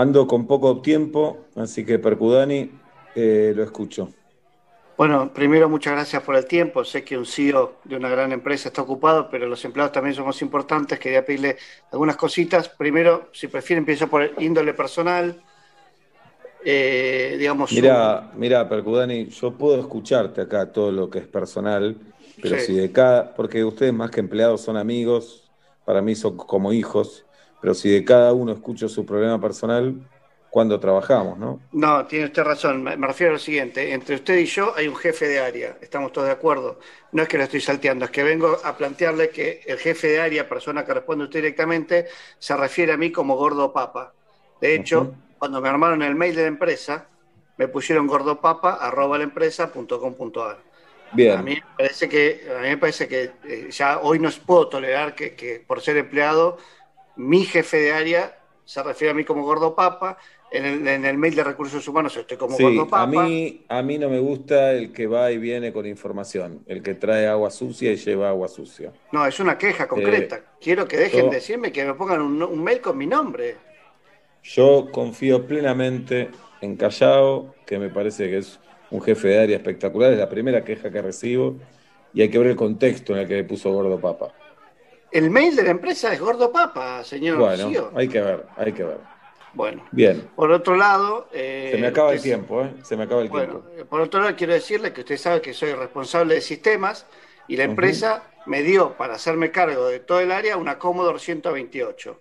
Ando con poco tiempo, así que Percudani, eh, lo escucho. Bueno, primero muchas gracias por el tiempo. Sé que un CEO de una gran empresa está ocupado, pero los empleados también somos importantes. Quería pedirle algunas cositas. Primero, si prefiere, empiezo por el índole personal. Eh, digamos. Mira, mira, Percudani, yo puedo escucharte acá todo lo que es personal, pero si de cada, porque ustedes más que empleados son amigos, para mí son como hijos, pero si de cada uno escucho su problema personal, cuando trabajamos, ¿no? No, tiene usted razón. Me, refiero a lo siguiente. Entre usted y yo hay un jefe de área. Estamos todos de acuerdo. No es que lo estoy salteando, es que vengo a plantearle que el jefe de área, persona que responde usted directamente, se refiere a mí como gordo papa. De hecho, cuando me armaron el mail de la empresa, me pusieron gordopapa arroba la empresa Bien. A mí me parece que, a mí me parece que eh, ya hoy no puedo tolerar que, que por ser empleado, mi jefe de área se refiere a mí como gordo papa en el, mail de recursos humanos estoy como sí, A mí, a mí no me gusta el que va y viene con información, el que trae agua sucia y lleva agua sucia. No, es una queja concreta. Eh, Quiero que dejen de decirme que me pongan un, mail con mi nombre. Yo confío plenamente en Callao, que me parece que es un jefe de área espectacular, es la primera queja que recibo y hay que ver el contexto en el que le puso Gordo Papa. El mail de la empresa es Gordo Papa, señor. Bueno, hay que ver, hay que ver. Bueno, bien. Por otro lado. Eh, se me acaba el tiempo, ¿eh? Se me acaba el tiempo. Eh, por otro lado, quiero decirle que usted sabe que soy responsable de sistemas y la empresa me dio para hacerme cargo de todo el área una Commodore 128.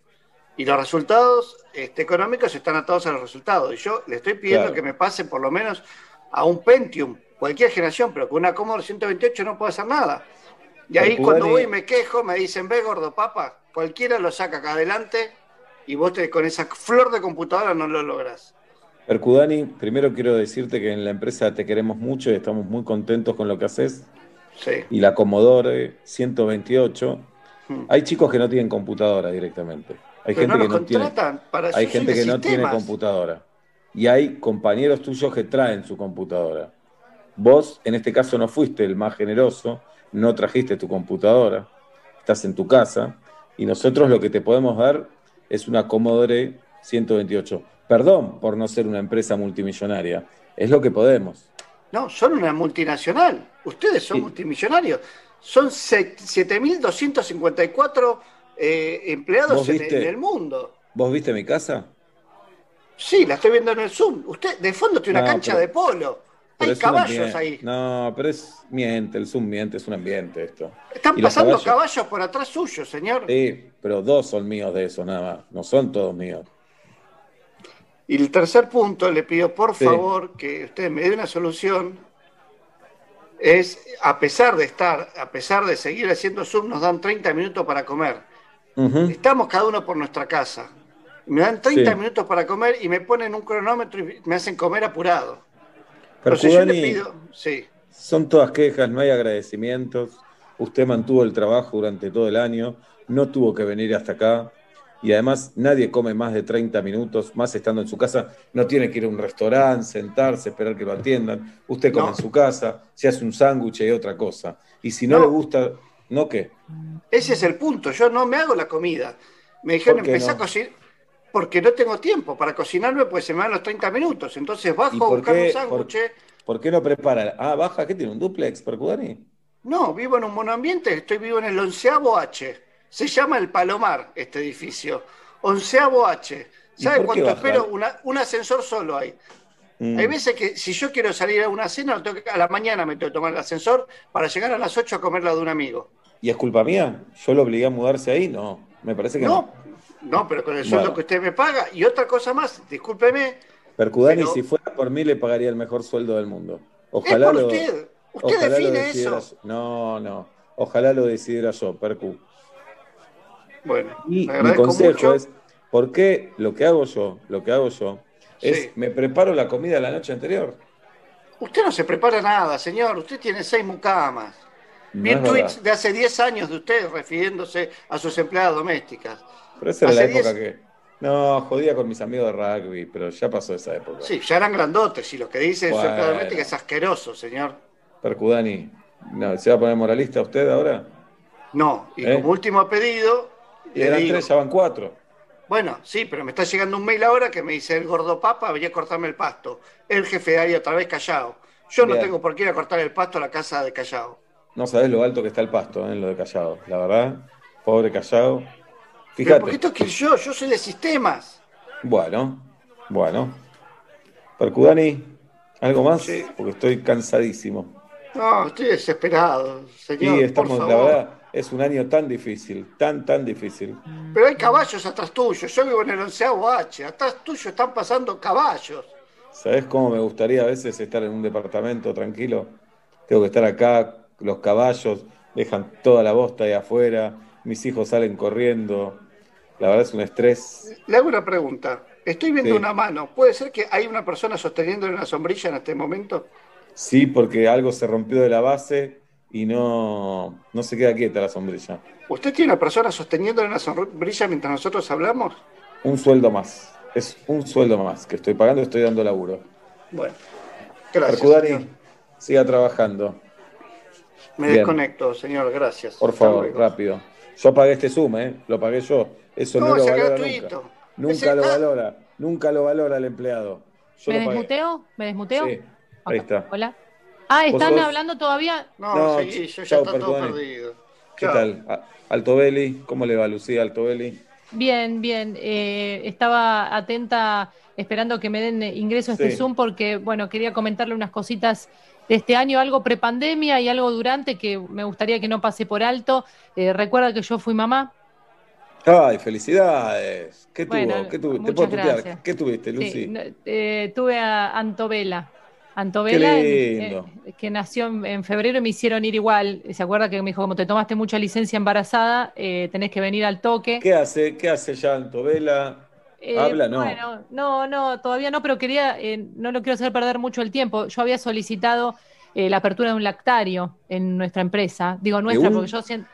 Y los resultados este, económicos están atados a los resultados. Y yo le estoy pidiendo que me pase por lo menos a un Pentium, cualquier generación, pero con una Commodore 128 no puedo hacer nada. Y ahí cuando voy y me quejo, me dicen, ve gordo papa, cualquiera lo saca acá adelante y vos con esa flor de computadora no lo lográs. Percudani, primero quiero decirte que en la empresa te queremos mucho y estamos muy contentos con lo que haces. Sí. Y la Commodore 128. Hmm. Hay chicos que no tienen computadora directamente. Hay gente que no tiene, hay gente que no tiene computadora. Y hay compañeros tuyos que traen su computadora. Vos, en este caso, no fuiste el más generoso, no trajiste tu computadora, estás en tu casa, y nosotros lo que te podemos dar es una Commodore 128. Perdón por no ser una empresa multimillonaria, es lo que podemos. No, son una multinacional. Ustedes son multimillonarios. Son 7.254 eh, empleados en, el mundo. ¿Vos viste mi casa? Sí, la estoy viendo en el Zoom. Usted de fondo tiene una cancha de polo. Hay caballos ahí. No, pero es miente, el Zoom miente, es un ambiente esto. Están pasando caballos... por atrás suyo, señor. Sí, pero dos son míos de eso nada más, no son todos míos. Y el tercer punto, le pido por favor que usted me dé una solución, es, a pesar de estar, a pesar de seguir haciendo Zoom, nos dan 30 minutos para comer. Estamos cada uno por nuestra casa. Me dan 30 minutos para comer y me ponen un cronómetro y me hacen comer apurado. Pero si yo le pido, sí. Son todas quejas, no hay agradecimientos. Usted mantuvo el trabajo durante todo el año, no tuvo que venir hasta acá. Y además nadie come más de 30 minutos, más estando en su casa. No tiene que ir a un restaurante, sentarse, esperar que lo atiendan. Usted come en su casa, se hace un sándwich y otra cosa. Y si no, le gusta, ¿no qué? Ese es el punto. Yo no me hago la comida. Me dijeron empezar a cocinar porque no tengo tiempo para cocinarme, pues se me dan los 30 minutos. Entonces bajo a buscar un sándwich. ¿por, qué no prepara? Ah, baja, ¿qué tiene? ¿Un duplex, Percudani? No, vivo en un monoambiente, estoy vivo en el onceavo H. Se llama el Palomar, este edificio. Onceavo H. ¿Sabe cuánto espero? un ascensor solo hay. Mm. Hay veces que si yo quiero salir a una cena, a la mañana me tengo que tomar el ascensor para llegar a las 8 a comer la de un amigo. ¿Y es culpa mía? ¿Yo lo obligué a mudarse ahí? No, me parece que no. No, pero con el sueldo que usted me paga. Y otra cosa más, discúlpeme. Percudani, si fuera por mí, le pagaría el mejor sueldo del mundo. Ojalá lo, usted. Usted define eso. No, no. Ojalá lo decidiera yo, Percu. Bueno, y mi consejo es, ¿por qué lo que hago yo, lo que hago yo, es me preparo la comida la noche anterior? Usted no se prepara nada, señor. Usted tiene seis mucamas. Vi tweets de hace 10 años de usted refiriéndose a sus empleadas domésticas. Pero esa era la época que. No, jodía con mis amigos de rugby, pero ya pasó esa época. Sí, ya eran grandotes y lo que dice bueno. doméstica es asqueroso, señor. Percudani, no, ¿se va a poner moralista usted ahora? No, y ¿Eh? como último pedido. Y eran tres, ya van cuatro. Bueno, sí, pero me está llegando un mail ahora que me dice el gordo papa, venía a cortarme el pasto. El jefe de ahí otra vez Callao. Yo no tengo por qué ir a cortar el pasto a la casa de Callao. No sabes lo alto que está el pasto en ¿eh? lo de Callao. La verdad, pobre Callao. Fíjate. porque esto es que yo, yo soy de sistemas. Bueno, bueno. Percudani, ¿algo más? Porque estoy cansadísimo. No, estoy desesperado, señor. Sí, estamos, la verdad, es un año tan difícil, tan, tan difícil. Pero hay caballos atrás tuyo. Yo vivo en el onceavo H. Atrás tuyo están pasando caballos. ¿Sabes cómo me gustaría a veces estar en un departamento tranquilo? Tengo que estar acá, los caballos dejan toda la bosta ahí afuera, mis hijos salen corriendo. La verdad es un estrés. Le hago una pregunta. Estoy viendo una mano. ¿Puede ser que hay una persona sosteniendo una sombrilla en este momento? Sí, porque algo se rompió de la base y no, no se queda quieta la sombrilla. ¿Usted tiene una persona sosteniendo una sombrilla mientras nosotros hablamos? Un sueldo más. Es un sueldo más que estoy pagando y estoy dando laburo. Bueno, gracias. siga trabajando. Me desconecto, señor, gracias. Por favor, rápido. Yo pagué este Zoom, ¿eh? Lo pagué yo. Eso no, lo valora nunca. Nunca lo valora. Nunca lo valora el empleado. ¿Me desmuteo? ¿Me desmuteo? Sí, ahí está. Hola. Ah, ¿están hablando todavía? No, sí, yo ya está todo perdido. ¿Qué tal? Altobelli, ¿cómo le va Lucía Altobelli? Bien, bien. Eh, estaba atenta esperando que me den ingreso a este Zoom porque, bueno, quería comentarle unas cositas de este año, algo prepandemia y algo durante que me gustaría que no pase por alto. Eh, recuerda que yo fui mamá. Ay, felicidades. ¿Qué tuvo? ¿Qué ¿Te puedo ¿Qué tuviste, Lucy? Eh, tuve a Antovela. Antovela, eh, que nació en, febrero y me hicieron ir igual. ¿Se acuerda que me dijo, como te tomaste mucha licencia embarazada, eh, tenés que venir al toque? ¿Qué hace? ¿Qué hace ya Antovela? Eh, ¿Habla? No. Bueno, no, no, todavía no, pero quería, no lo quiero hacer perder mucho el tiempo. Yo había solicitado la apertura de un lactario en nuestra empresa. Digo nuestra, porque yo siento.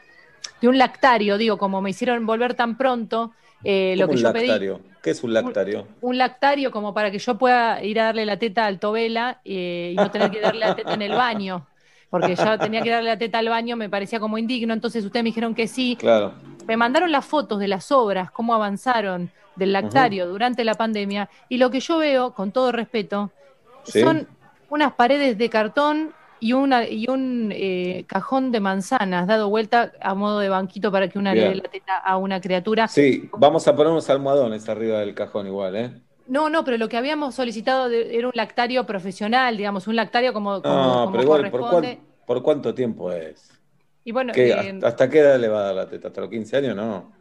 De un lactario, digo, como me hicieron volver tan pronto, lo que yo lactario? ¿Qué es un lactario? Un, lactario como para que yo pueda ir a darle la teta al Tobela eh, y no tener que darle la teta en el baño. Porque ya tenía que darle la teta al baño, me parecía como indigno. Entonces ustedes me dijeron que sí. Claro. Me mandaron las fotos de las obras, cómo avanzaron del lactario durante la pandemia. Y lo que yo veo, con todo respeto, son unas paredes de cartón y, una, y un eh, cajón de manzanas dado vuelta a modo de banquito para que una le dé la teta a una criatura. Sí, vamos a poner unos almohadones arriba del cajón igual, ¿eh? No, no, pero lo que habíamos solicitado era un lactario profesional, digamos, un lactario como, como, no, pero igual, ¿por, cuánto tiempo es? Y bueno, eh, ¿Hasta qué edad le va a dar la teta? ¿Hasta los 15 años? No.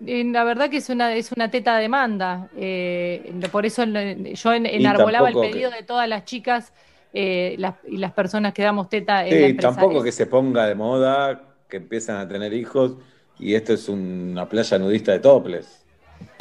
La verdad que es una, es una teta de demanda. Eh, por eso yo enarbolaba el pedido de todas las chicas eh, y las personas que damos teta en sí, tampoco que se ponga de moda, que empiezan a tener hijos y esto es una playa nudista de toples.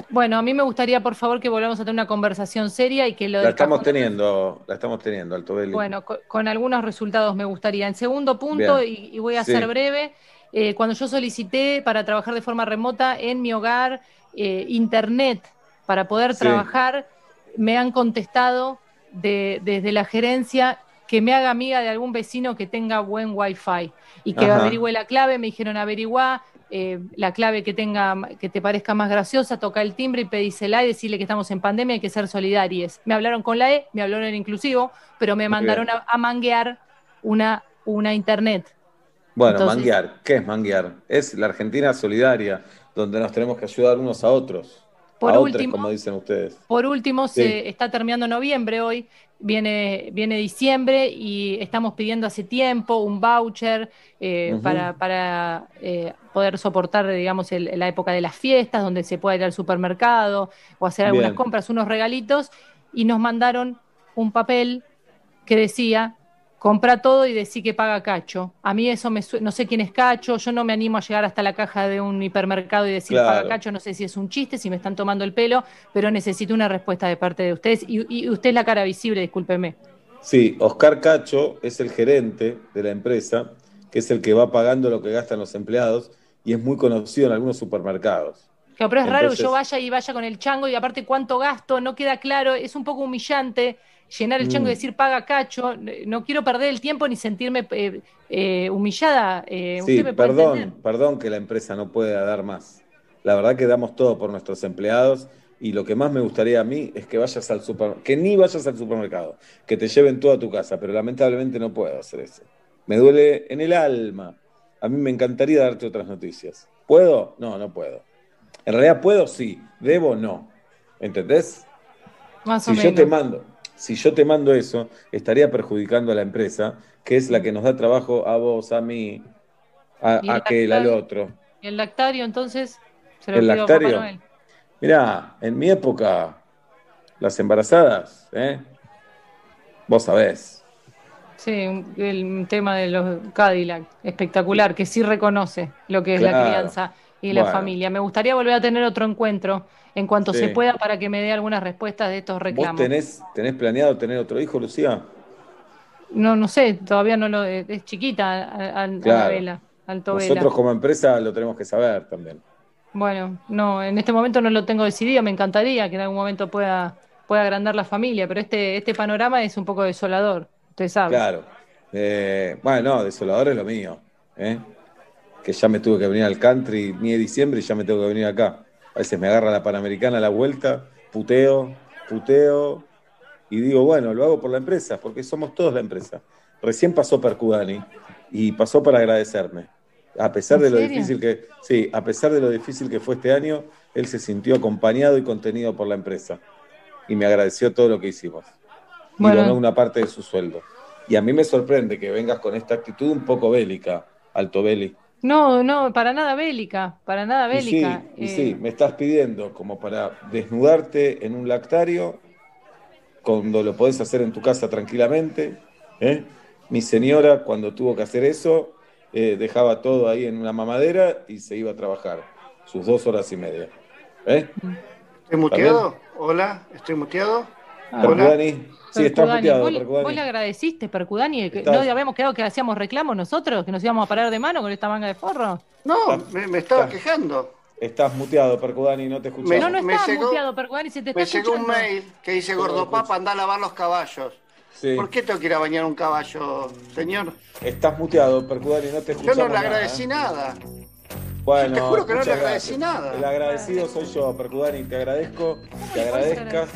Bueno, a mí me gustaría, por favor, que volvamos a tener una conversación seria y que lo La estamos teniendo, la estamos teniendo, Alto Bueno, con, algunos resultados me gustaría. En segundo punto, y, voy a ser breve, eh, cuando yo solicité para trabajar de forma remota en mi hogar eh, internet para poder trabajar, me han contestado desde la gerencia que me haga amiga de algún vecino que tenga buen wifi y que averigüe la clave, me dijeron averiguá eh, la clave que tenga, que te parezca más graciosa, toca el timbre y pedísela y decirle que estamos en pandemia, hay que ser solidarios. Me hablaron con la E, me hablaron en inclusivo, pero me mandaron a, manguear una, una internet. Bueno, manguear, ¿qué es manguear? Es la Argentina solidaria, donde nos tenemos que ayudar unos a otros. Por último, como dicen ustedes. Por último, se está terminando noviembre hoy, viene, viene diciembre y estamos pidiendo hace tiempo un voucher eh, para, eh, poder soportar, digamos, la época de las fiestas, donde se pueda ir al supermercado o hacer algunas compras, unos regalitos, y nos mandaron un papel que decía compra todo y decir que paga Cacho. A mí eso me no sé quién es Cacho, yo no me animo a llegar hasta la caja de un hipermercado y decir paga Cacho, no sé si es un chiste, si me están tomando el pelo, pero necesito una respuesta de parte de ustedes y, usted es la cara visible, discúlpeme. Sí, Oscar Cacho es el gerente de la empresa, que es el que va pagando lo que gastan los empleados y es muy conocido en algunos supermercados. pero es raro que yo vaya y vaya con el chango y aparte cuánto gasto, no queda claro, es un poco humillante llenar el chango y mm. decir paga cacho, no quiero perder el tiempo ni sentirme eh, eh, humillada. Eh, sí, perdón, perdón que la empresa no pueda dar más. la verdad que damos todo por nuestros empleados y lo que más me gustaría a mí es que vayas al supermercado, que ni vayas al supermercado, que te lleven todo a tu casa, pero lamentablemente no puedo hacer eso. Me duele en el alma. A mí me encantaría darte otras noticias. ¿Puedo? No, no puedo. En realidad puedo, sí. Debo, no. ¿Entendés? Más si o yo te mando, si yo te mando eso, estaría perjudicando a la empresa, que es la que nos da trabajo a vos, a mí, a, aquel, al otro. ¿Y el lactario entonces? Se lo ¿El lactario? Mirá, en mi época, las embarazadas, ¿eh? Vos sabés. Sí, el tema de los Cadillac, espectacular, que sí reconoce lo que es la crianza y la familia. Me gustaría volver a tener otro encuentro en cuanto se pueda para que me dé algunas respuestas de estos reclamos. ¿Vos tenés, tenés planeado tener otro hijo, Lucía? No, no sé, todavía no lo es chiquita al, vela, Nosotros como empresa lo tenemos que saber también. Bueno, no, en este momento no lo tengo decidido, me encantaría que en algún momento pueda, pueda agrandar la familia, pero este, este panorama es un poco desolador, usted sabe. Claro. Eh, bueno, no, desolador es lo mío. ¿eh? Que ya me tuve que venir al country ni de diciembre y ya me tengo que venir acá. A veces me agarra la Panamericana a la vuelta, puteo, puteo, y digo, bueno, lo hago por la empresa, porque somos todos la empresa. Recién pasó Percudani y pasó para agradecerme. A pesar de lo difícil que, sí, a pesar de lo difícil que fue este año, él se sintió acompañado y contenido por la empresa. Y me agradeció todo lo que hicimos. Y donó una parte de su sueldo. Y a mí me sorprende que vengas con esta actitud un poco bélica, Alto Beli. No, no, para nada bélica, para nada bélica. Y sí, sí, me estás pidiendo como para desnudarte en un lactario, cuando lo podés hacer en tu casa tranquilamente. ¿eh? Mi señora, cuando tuvo que hacer eso, eh, dejaba todo ahí en una mamadera y se iba a trabajar sus dos horas y media. ¿Eh? ¿Estoy muteado? Hola, ¿estoy muteado? Ah. Percudani. Sí, está muteado, ¿Vos, ¿Vos le agradeciste, Percudani? Que ¿No habíamos quedado que hacíamos reclamos nosotros? ¿Que nos íbamos a parar de mano con esta manga de forro? No, me, estaba quejando. Estás muteado, Percudani, no te escuchamos. no, no estás muteado, Percudani, se te está Me llegó un mail que dice Gordopapa, anda a lavar los caballos. ¿Por qué tengo que ir a bañar un caballo, señor? Estás muteado, Percudani, no te escuchamos. Yo no le agradecí ¿eh? nada. Bueno, te juro que no le agradecí nada. El agradecido soy yo, Percudani, te agradezco, te agradezcas.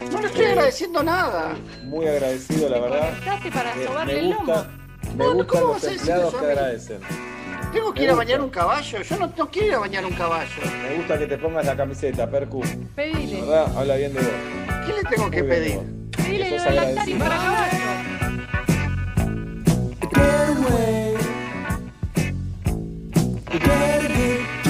No le estoy agradeciendo nada. Muy agradecido, la verdad. Para me, me gusta, me no, gustan los agradecen. Tengo que ir a bañar un caballo. Yo no, no, quiero ir a bañar un caballo. Me gusta que te pongas la camiseta, Percu. Pedile. La ¿Verdad? Habla bien de vos. ¿Qué le tengo que pedir? Pedile lo del Lactari para caballo. Get away.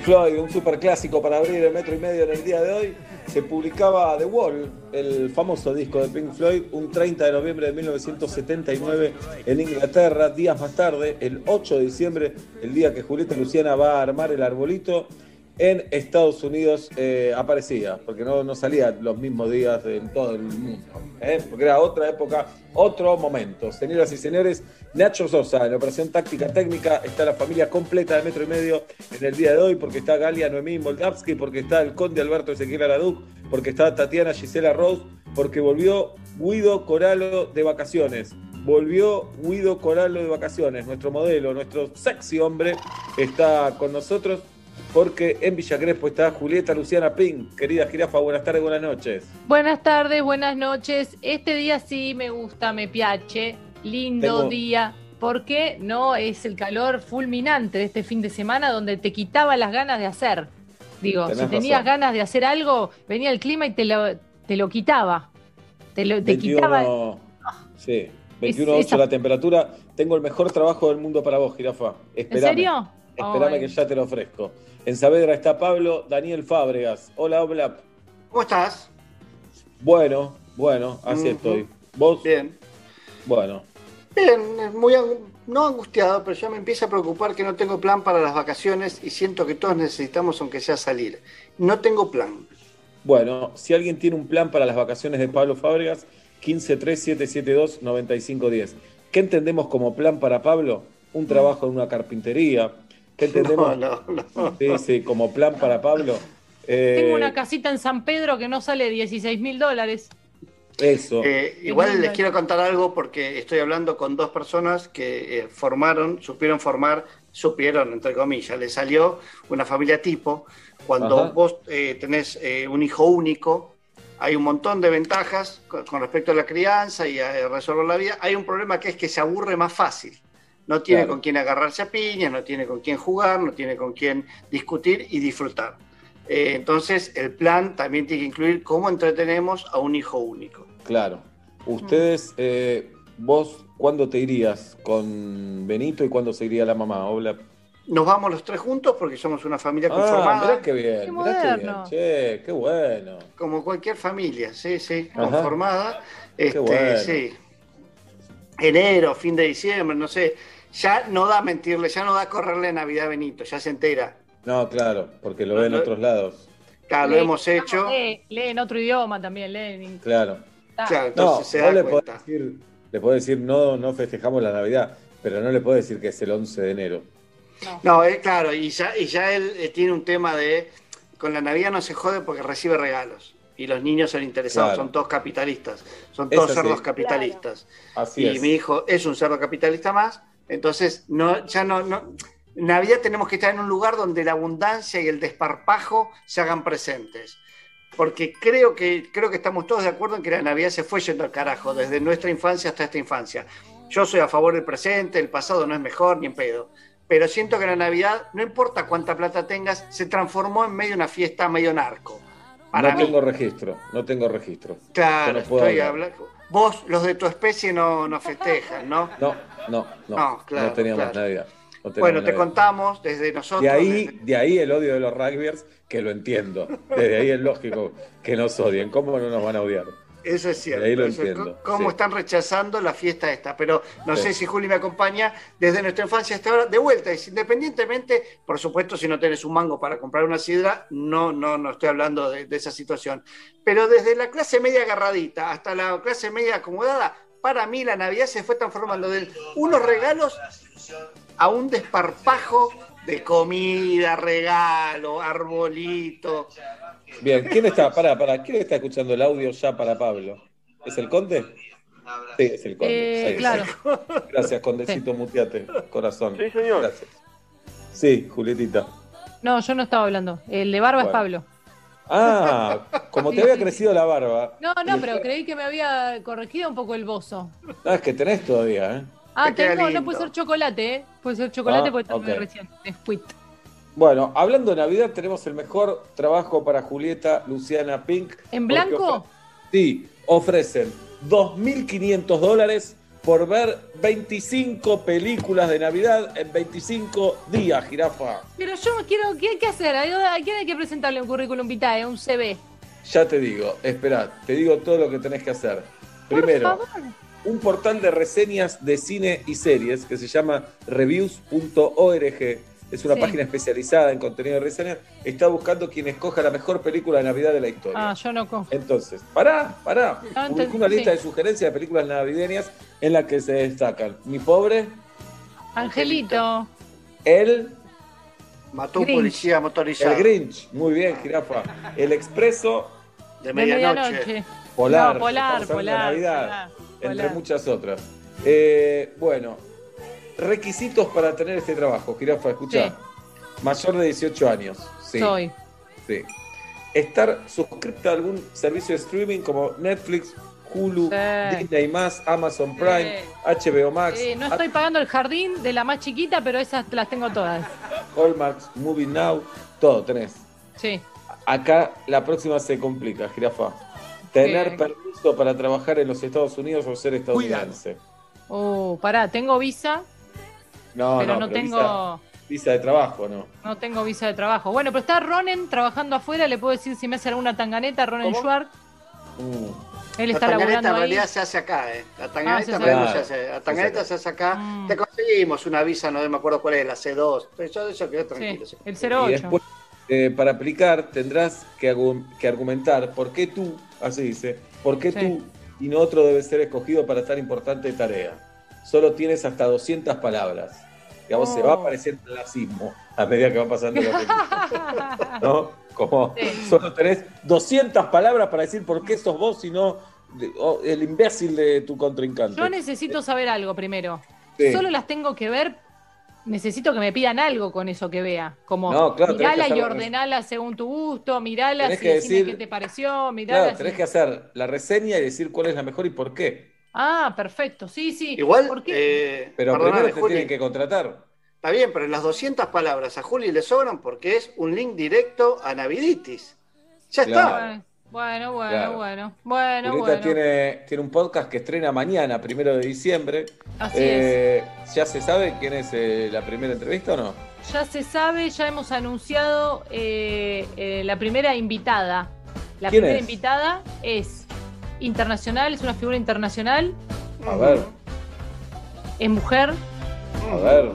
Floyd, un superclásico para abrir el metro y medio en el día de hoy, se publicaba The Wall, el famoso disco de Pink Floyd, un 30 de noviembre de 1979 en Inglaterra. Días más tarde, el 8 de diciembre, el día que Julieta Luciana va a armar el arbolito, en Estados Unidos eh, aparecía, porque no, no salía los mismos días en todo el mundo, ¿eh? porque era otra época, otro momento. Señoras y señores, Nacho Sosa, en Operación Táctica Técnica, está la familia completa de Metro y Medio en el día de hoy, porque está Galia Noemí Moldavsky, porque está el conde Alberto Ezequiel Araduc, porque está Tatiana Gisela Rose, porque volvió Guido Coralo de vacaciones. Volvió Guido Coralo de vacaciones, nuestro modelo, nuestro sexy hombre, está con nosotros porque en Villa Crespo está Julieta Luciana Pink. Querida jirafa, buenas tardes, buenas noches. Buenas tardes, buenas noches. Este día sí me gusta, me piache. Lindo día. Porque no es el calor fulminante de este fin de semana donde te quitaba las ganas de hacer. Digo, si tenías ganas de hacer algo, venía el clima y te lo, te lo quitaba. Te, lo, te quitaba. Sí, 21.8 la temperatura. Tengo el mejor trabajo del mundo para vos, jirafa. ¿En serio? Espérame que ya te lo ofrezco. En Saavedra está Pablo Daniel Fábregas. Hola, hola. ¿Cómo estás? Bueno, bueno, así estoy. ¿Vos? Bien. Bueno. Bien, muy no angustiado, pero ya me empieza a preocupar que no tengo plan para las vacaciones y siento que todos necesitamos, aunque sea salir. No tengo plan. Bueno, si alguien tiene un plan para las vacaciones de Pablo Fábregas, 1537729510. ¿Qué entendemos como plan para Pablo? Un trabajo en una carpintería, ¿Qué entendemos? No, no, no. Sí, sí, como plan para Pablo. Tengo una eh, casita en San Pedro que no sale 16 mil dólares. Eso. Eh, igual les quiero contar algo porque estoy hablando con dos personas que eh, formaron, supieron formar, supieron, entre comillas, le salió una familia tipo. Cuando vos tenés un hijo único, hay un montón de ventajas con, respecto a la crianza y a resolver la vida. Hay un problema que es que se aburre más fácil. No tiene con quién agarrarse a piñas, no tiene con quién jugar, no tiene con quién discutir y disfrutar. Eh, entonces, el plan también tiene que incluir cómo entretenemos a un hijo único. Claro. Ustedes, eh, vos, ¿cuándo te irías con Benito y cuándo se iría la mamá? Nos vamos los tres juntos porque somos una familia ah, conformada. Mirá qué bien, qué mirá qué bien. Che, qué bueno. Como cualquier familia, sí, sí, conformada. Este, sí. Enero, fin de diciembre, no sé ya no da mentirle, ya no da correrle Navidad a Benito, ya se entera. No, claro, porque lo ve en otros lados. Claro, lo hemos hecho. Lee, en otro idioma también, lee. Claro. claro entonces se da le cuenta. decir, le puedo decir, no, no festejamos la Navidad, pero no le puedo decir que es el 11 de enero. No, es claro, y ya, y ya él eh, tiene un tema de, con la Navidad no se jode porque recibe regalos. Y los niños son interesados, son todos capitalistas, son todos cerdos capitalistas. Así y mi hijo es un cerdo capitalista más, entonces, no, ya no, no, Navidad tenemos que estar en un lugar donde la abundancia y el desparpajo se hagan presentes. Porque creo que, creo que estamos todos de acuerdo en que la Navidad se fue yendo al carajo, desde nuestra infancia hasta esta infancia. Yo soy a favor del presente, el pasado no es mejor ni en pedo. Pero siento que la Navidad, no importa cuánta plata tengas, se transformó en medio de una fiesta medio narco. no tengo registro, no tengo registro. Claro, estoy hablando. Vos, los de tu especie, no, no festejan, ¿no? No, no, no. No, teníamos Navidad. bueno, te contamos desde nosotros. De ahí, de ahí el odio de los rugbyers, que lo entiendo. Desde ahí es lógico que nos odien. ¿Cómo no nos van a odiar? Eso es cierto. Ahí lo entiendo, cómo están rechazando la fiesta esta. Pero no sé si Juli me acompaña desde nuestra infancia hasta ahora. De vuelta, independientemente, por supuesto, si no tenés un mango para comprar una sidra, no, no, no estoy hablando de, de esa situación. Pero desde la clase media agarradita hasta la clase media acomodada, para mí la Navidad se fue transformando de unos regalos a un desparpajo de comida, regalo, arbolito. Bien, ¿quién está? Para, para, ¿quién está escuchando el audio ya para Pablo? ¿Es el conde? Sí, es el conde. Eh, claro. Gracias, condecito, muteate, corazón. Sí, señor. Gracias. Sí, Julietita. No, yo no estaba hablando. El de barba es Pablo. Ah, como te había crecido la barba. No, no, pero creí que me había corregido un poco el bozo. Ah, es que tenés todavía, ¿eh? Ah, tengo, no puede ser chocolate, ¿eh? Puede ser chocolate ah, porque okay. recién. Es Bueno, hablando de Navidad, tenemos el mejor trabajo para Julieta, Luciana Pink. ¿En blanco? Sí, ofrecen 2.500 dólares por ver 25 películas de Navidad en 25 días, jirafa. Pero yo quiero, ¿qué hay que hacer? ¿A quién hay que presentarle un currículum vitae, un CV? Ya te digo, espera, te digo todo lo que tenés que hacer. Primero, un portal de reseñas de cine y series que se llama reviews.org es una página especializada en contenido de reseñas, está buscando quien escoja la mejor película de Navidad de la historia. Ah, yo no cojo. Entonces, pará, pará. Publicó una lista de sugerencias de películas navideñas en la que se destacan Mi pobre. Angelito. El. Mató un policía motorizado. El Grinch, muy bien, jirafa. El Expreso. De medianoche. Polar. polar, polar, Navidad, Entre muchas otras. Eh, bueno, Requisitos para tener este trabajo, Jirafa, escucha. Mayor de 18 años. Sí. Soy. Sí. Estar suscrito a algún servicio de streaming como Netflix, Hulu, Disney Amazon Prime, HBO Max. no estoy pagando el jardín de la más chiquita, pero esas las tengo todas. Hallmark, Movie Now, todo tenés. Sí. Acá la próxima se complica, jirafa. Tener permiso para trabajar en los Estados Unidos o ser estadounidense. Oh, pará, tengo visa, no, pero no, tengo. Visa, de trabajo, ¿no? No tengo visa de trabajo. Bueno, pero está Ronen trabajando afuera, le puedo decir si me hace alguna tanganeta, Ronen Schwartz. Uh. Él está la tanganeta en realidad se hace acá, ¿eh? La tanganeta, ah, se, hace, la tanganeta se hace acá. Mm. Te conseguimos una visa, no me acuerdo cuál es, la C2. Eso, eso quedó tranquilo. Sí, el 08. Y después, eh, para aplicar, tendrás que, que, argumentar por qué tú, así dice, por qué tú y no otro debe ser escogido para tan importante tarea solo tienes hasta 200 palabras. Digamos, se va a oh. aparecer el racismo a medida que va pasando la película. ¿No? Como solo tenés 200 palabras para decir por qué sos vos y no el imbécil de tu contrincante. Yo necesito saber algo primero. Solo las tengo que ver. Necesito que me pidan algo con eso que vea. Como mirala y ordenala según tu gusto, mirala y decime qué te pareció, mirala. Claro, tenés que hacer la reseña y decir cuál es la mejor y por qué. Ah, perfecto, sí, sí. Igual, eh, pero primero te tienen que contratar. Está bien, pero en las 200 palabras a Juli le sobran porque es un link directo a Naviditis. Ya está. Bueno, bueno, bueno. Bueno, bueno. Tiene, tiene un podcast que estrena mañana, primero de diciembre. Así eh, ¿Ya se sabe quién es eh, la primera entrevista o no? Ya se sabe, ya hemos anunciado la primera invitada. La primera invitada es internacional, es una figura internacional. A ver. Es mujer. A ver.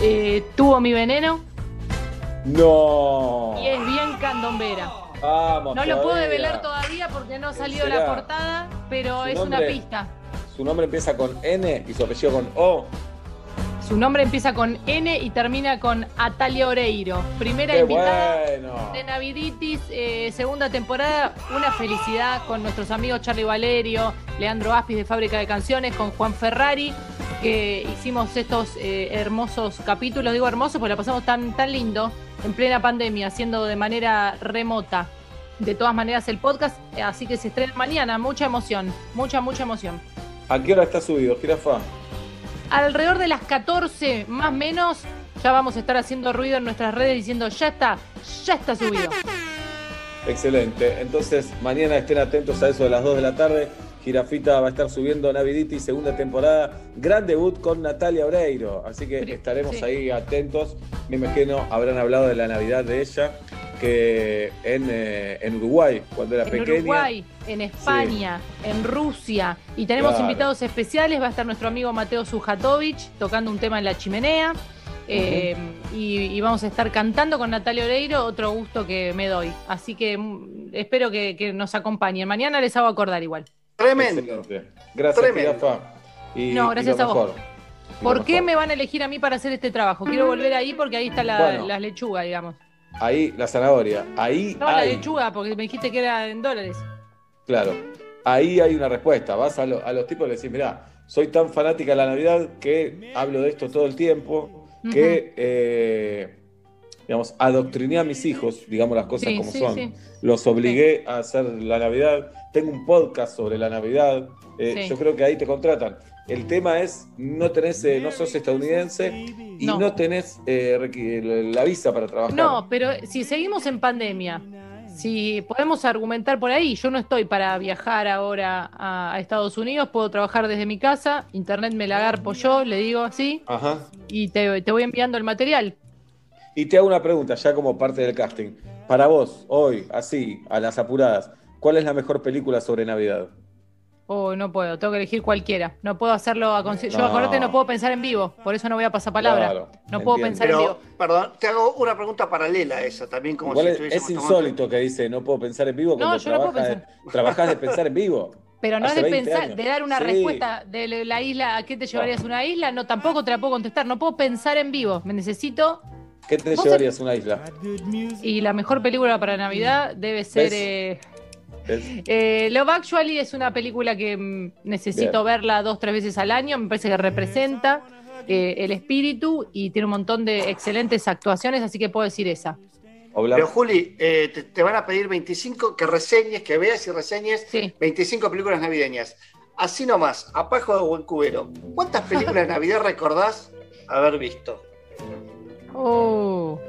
Eh, tuvo mi veneno. No. Y es bien candombera. Vamos, no lo puedo develar todavía porque no ha salido la portada, pero es una pista. Su nombre empieza con N y su apellido con O. Su nombre empieza con N y termina con Atalia Oreiro. Primera invitada de Naviditis, eh, segunda temporada. Una felicidad con nuestros amigos Charlie Valerio, Leandro Aspis de Fábrica de Canciones, con Juan Ferrari, que hicimos estos eh, hermosos capítulos. Digo hermosos porque la pasamos tan, tan lindo en plena pandemia, haciendo de manera remota. De todas maneras, el podcast, así que se estrena mañana. Mucha emoción, mucha, mucha emoción. ¿A qué hora está subido, Jirafa? alrededor de las 14 más o menos ya vamos a estar haciendo ruido en nuestras redes diciendo ya está, ya está subido. Excelente. Entonces, mañana estén atentos a eso de las 2 de la tarde. Girafita va a estar subiendo Naviditi, segunda temporada. Gran debut con Natalia Oreiro. Así que estaremos ahí atentos. Me imagino habrán hablado de la Navidad de ella que en, eh, en Uruguay, cuando era pequeña. En Uruguay, en España, en Rusia. Y tenemos invitados especiales. Va a estar nuestro amigo Mateo Sujatovic tocando un tema en la chimenea. Eh, y, vamos a estar cantando con Natalia Oreiro, otro gusto que me doy. Así que mm, espero que, nos acompañen. Mañana les hago acordar igual. Tremendo. Gracias, Tremendo. no, gracias a vos. ¿Por qué me van a elegir a mí para hacer este trabajo? Quiero volver ahí porque ahí está la, la lechuga, digamos. Ahí, la zanahoria. Ahí. No, la lechuga, porque me dijiste que era en dólares. Claro. ahí hay una respuesta. Vas a, los tipos y le decís, mirá, soy tan fanática de la Navidad que hablo de esto todo el tiempo, que, eh, digamos, adoctriné a mis hijos, digamos las cosas como son. Los obligué a hacer la Navidad. Tengo un podcast sobre la Navidad. Eh, yo creo que ahí te contratan. El tema es, no tenés, eh, no sos estadounidense y no, tenés la visa para trabajar. No, pero si seguimos en pandemia, si podemos argumentar por ahí, yo no estoy para viajar ahora a, Estados Unidos, puedo trabajar desde mi casa, internet me la agarpo yo, le digo así, y te, voy enviando el material. Y te hago una pregunta, ya como parte del casting. Para vos, hoy, así, a las apuradas, ¿cuál es la mejor película sobre Navidad? Oh, no puedo, tengo que elegir cualquiera. No puedo hacerlo a Yo, acordate, no puedo pensar en vivo, por eso no voy a pasar palabra. no puedo pensar en vivo. Perdón, te hago una pregunta paralela a esa también. Como si es, es insólito que dice no puedo pensar en vivo cuando no, trabajas, de, trabajás de pensar en vivo. Pero no es de pensar, de dar una respuesta de la isla, ¿a qué te llevarías una isla? No, tampoco te la puedo contestar. No puedo pensar en vivo. Me necesito. ¿Qué te llevarías una isla? Y la mejor película para Navidad debe ser. Eh, Love Actually es una película que mm, necesito verla dos, tres veces al año. Me parece que representa eh, el espíritu y tiene un montón de excelentes actuaciones, así que puedo decir esa. Pero Juli, eh, te, van a pedir 25 que reseñes, que veas y reseñes 25 películas navideñas. Así nomás, a pajo de buen cubero. ¿Cuántas películas de Navidad recordás haber visto? Oh,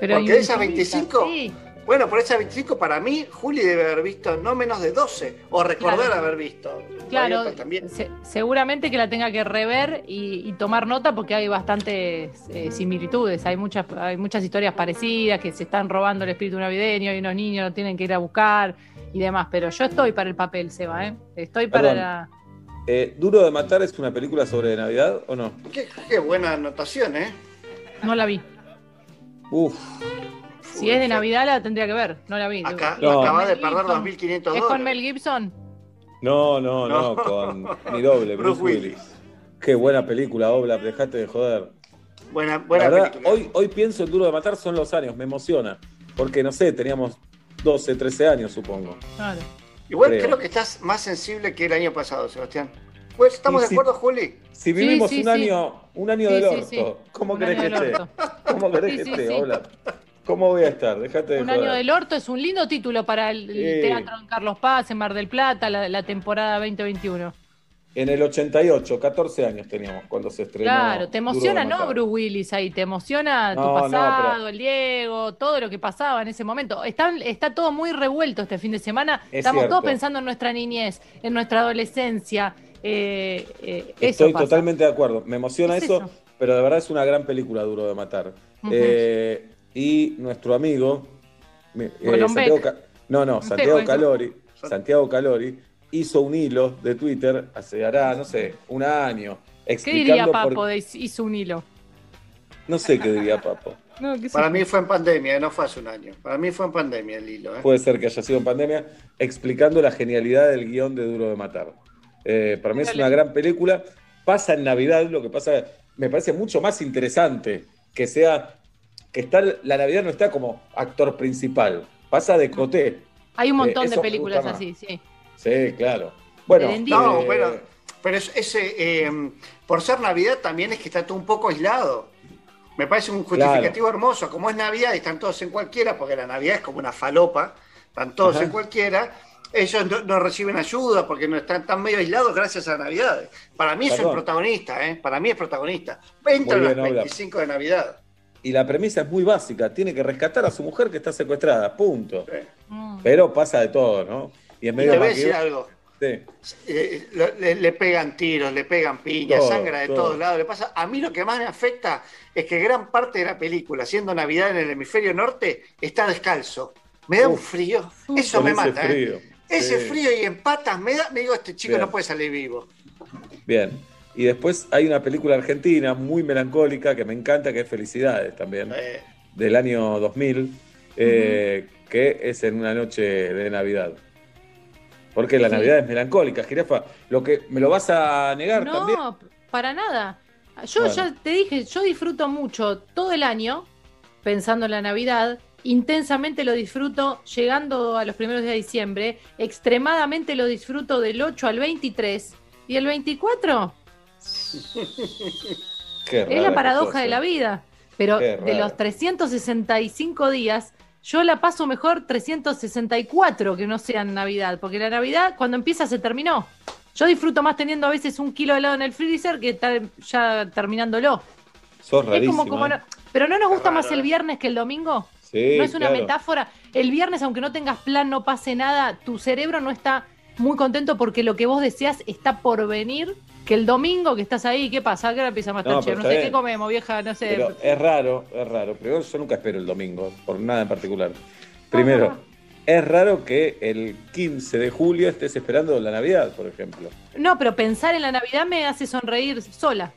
pero Porque de esas 25, bueno, por esa 25 para mí, Juli debe haber visto no menos de 12, o recordar haber visto. Claro, seguramente que la tenga que rever y, tomar nota porque hay bastantes eh, similitudes, hay muchas, hay muchas historias parecidas que se están robando el espíritu navideño y unos niños lo tienen que ir a buscar y demás, pero yo estoy para el papel, Seba, ¿eh? Estoy para la... Eh, ¿Duro de Matar es una película sobre Navidad o no? Qué, qué buena anotación, ¿eh? No la vi. Uf. Si es de Navidad la tendría que ver, no la vi. Acá, acaba de perder 2.500 dólares. ¿Es con Mel Gibson? No, no, no, con mi doble, Bruce, Willis. Qué buena película, Obla, dejate de joder. Buena, buena película. Hoy, hoy pienso en Duro de Matar son los años, me emociona. Porque, no sé, teníamos 12, 13 años, supongo. Claro. Igual creo. que estás más sensible que el año pasado, Sebastián. Pues, ¿estamos de acuerdo, Juli? Si vivimos un, Año, un año del orto, ¿cómo crees que esté? ¿Cómo crees que esté? ¿Cómo voy a estar? Déjate de Un año del orto es un lindo título para el, teatro en Carlos Paz, en Mar del Plata, la, temporada 2021. En el 88, 14 años teníamos cuando se estrenó. Claro, te emociona, ¿no, Bruce Willis ahí? Te emociona tu pasado, el Diego, todo lo que pasaba en ese momento. Está, está todo muy revuelto este fin de semana. Estamos todos pensando en nuestra niñez, en nuestra adolescencia. Eh, eh, Estoy totalmente de acuerdo. Me emociona eso, pero de verdad es una gran película, Duro de Matar y nuestro amigo eh, Santiago, no, no, Santiago Calori, Santiago Calori hizo un hilo de Twitter hace hará, no sé, un año. ¿Qué diría Papo de hizo un hilo? No sé qué diría Papo. Para mí fue en pandemia, no fue hace un año. Para mí fue en pandemia el hilo. ¿eh? Puede ser que haya sido en pandemia, explicando la genialidad del guion de Duro de Matar. Eh, para mí es una gran película. Pasa en Navidad, lo que pasa, me parece mucho más interesante que sea que está, la Navidad no está como actor principal, pasa de coté. Hay un montón eh, de películas así, sí. Sí, claro. Bueno, no, eh, pero ese, eh, por ser Navidad también es que está todo un poco aislado. Me parece un justificativo hermoso. Como es Navidad y están todos en cualquiera, porque la Navidad es como una falopa, están todos en cualquiera. Ellos no, reciben ayuda porque no están tan medio aislados gracias a Navidad. Para mí es el protagonista, ¿eh? Para mí es protagonista. Entra en las 25 de Navidad y la premisa es muy básica, tiene que rescatar a su mujer que está secuestrada, punto. Mm. Pero pasa de todo, ¿no? Y en medio de algo. Sí. Eh, le, pegan tiros, le pegan piñas, sangra de todos lados. Le pasa. A mí lo que más me afecta es que gran parte de la película, siendo Navidad en el hemisferio norte, está descalzo. Me da un frío. Eso me mata. ¿eh? Ese frío y en patas me da. Me digo, este chico no puede salir vivo. Bien. Y después hay una película argentina muy melancólica que me encanta, que es Felicidades también, del año 2000, eh, que es en una noche de Navidad. Porque la Navidad es melancólica, Jirafa. Lo que, ¿Me lo vas a negar también? No, para nada. Yo ya te dije, yo disfruto mucho todo el año pensando en la Navidad, intensamente lo disfruto llegando a los primeros días de diciembre, extremadamente lo disfruto del 8 al 23 y el 24 es la paradoja de la vida. Pero de los 365 días, yo la paso mejor 364 que no sean Navidad, porque la Navidad cuando empieza se terminó. Yo disfruto más teniendo a veces un kilo de helado en el freezer que estar ya terminándolo. Sos rarísimo, como, ¿eh? Pero ¿no nos gusta más el viernes que el domingo? Sí, ¿No es una metáfora? El viernes, aunque no tengas plan, no pase nada, tu cerebro no está muy contento porque lo que vos deseas está por venir que el domingo que estás ahí, ¿qué pasa? ¿Qué hora empieza más No, no sé qué comemos, vieja, no sé. es raro, es raro. Pero yo nunca espero el domingo, por nada en particular. Primero, es raro que el 15 de julio estés esperando la Navidad, por ejemplo. No, pero pensar en la Navidad me hace sonreír sola.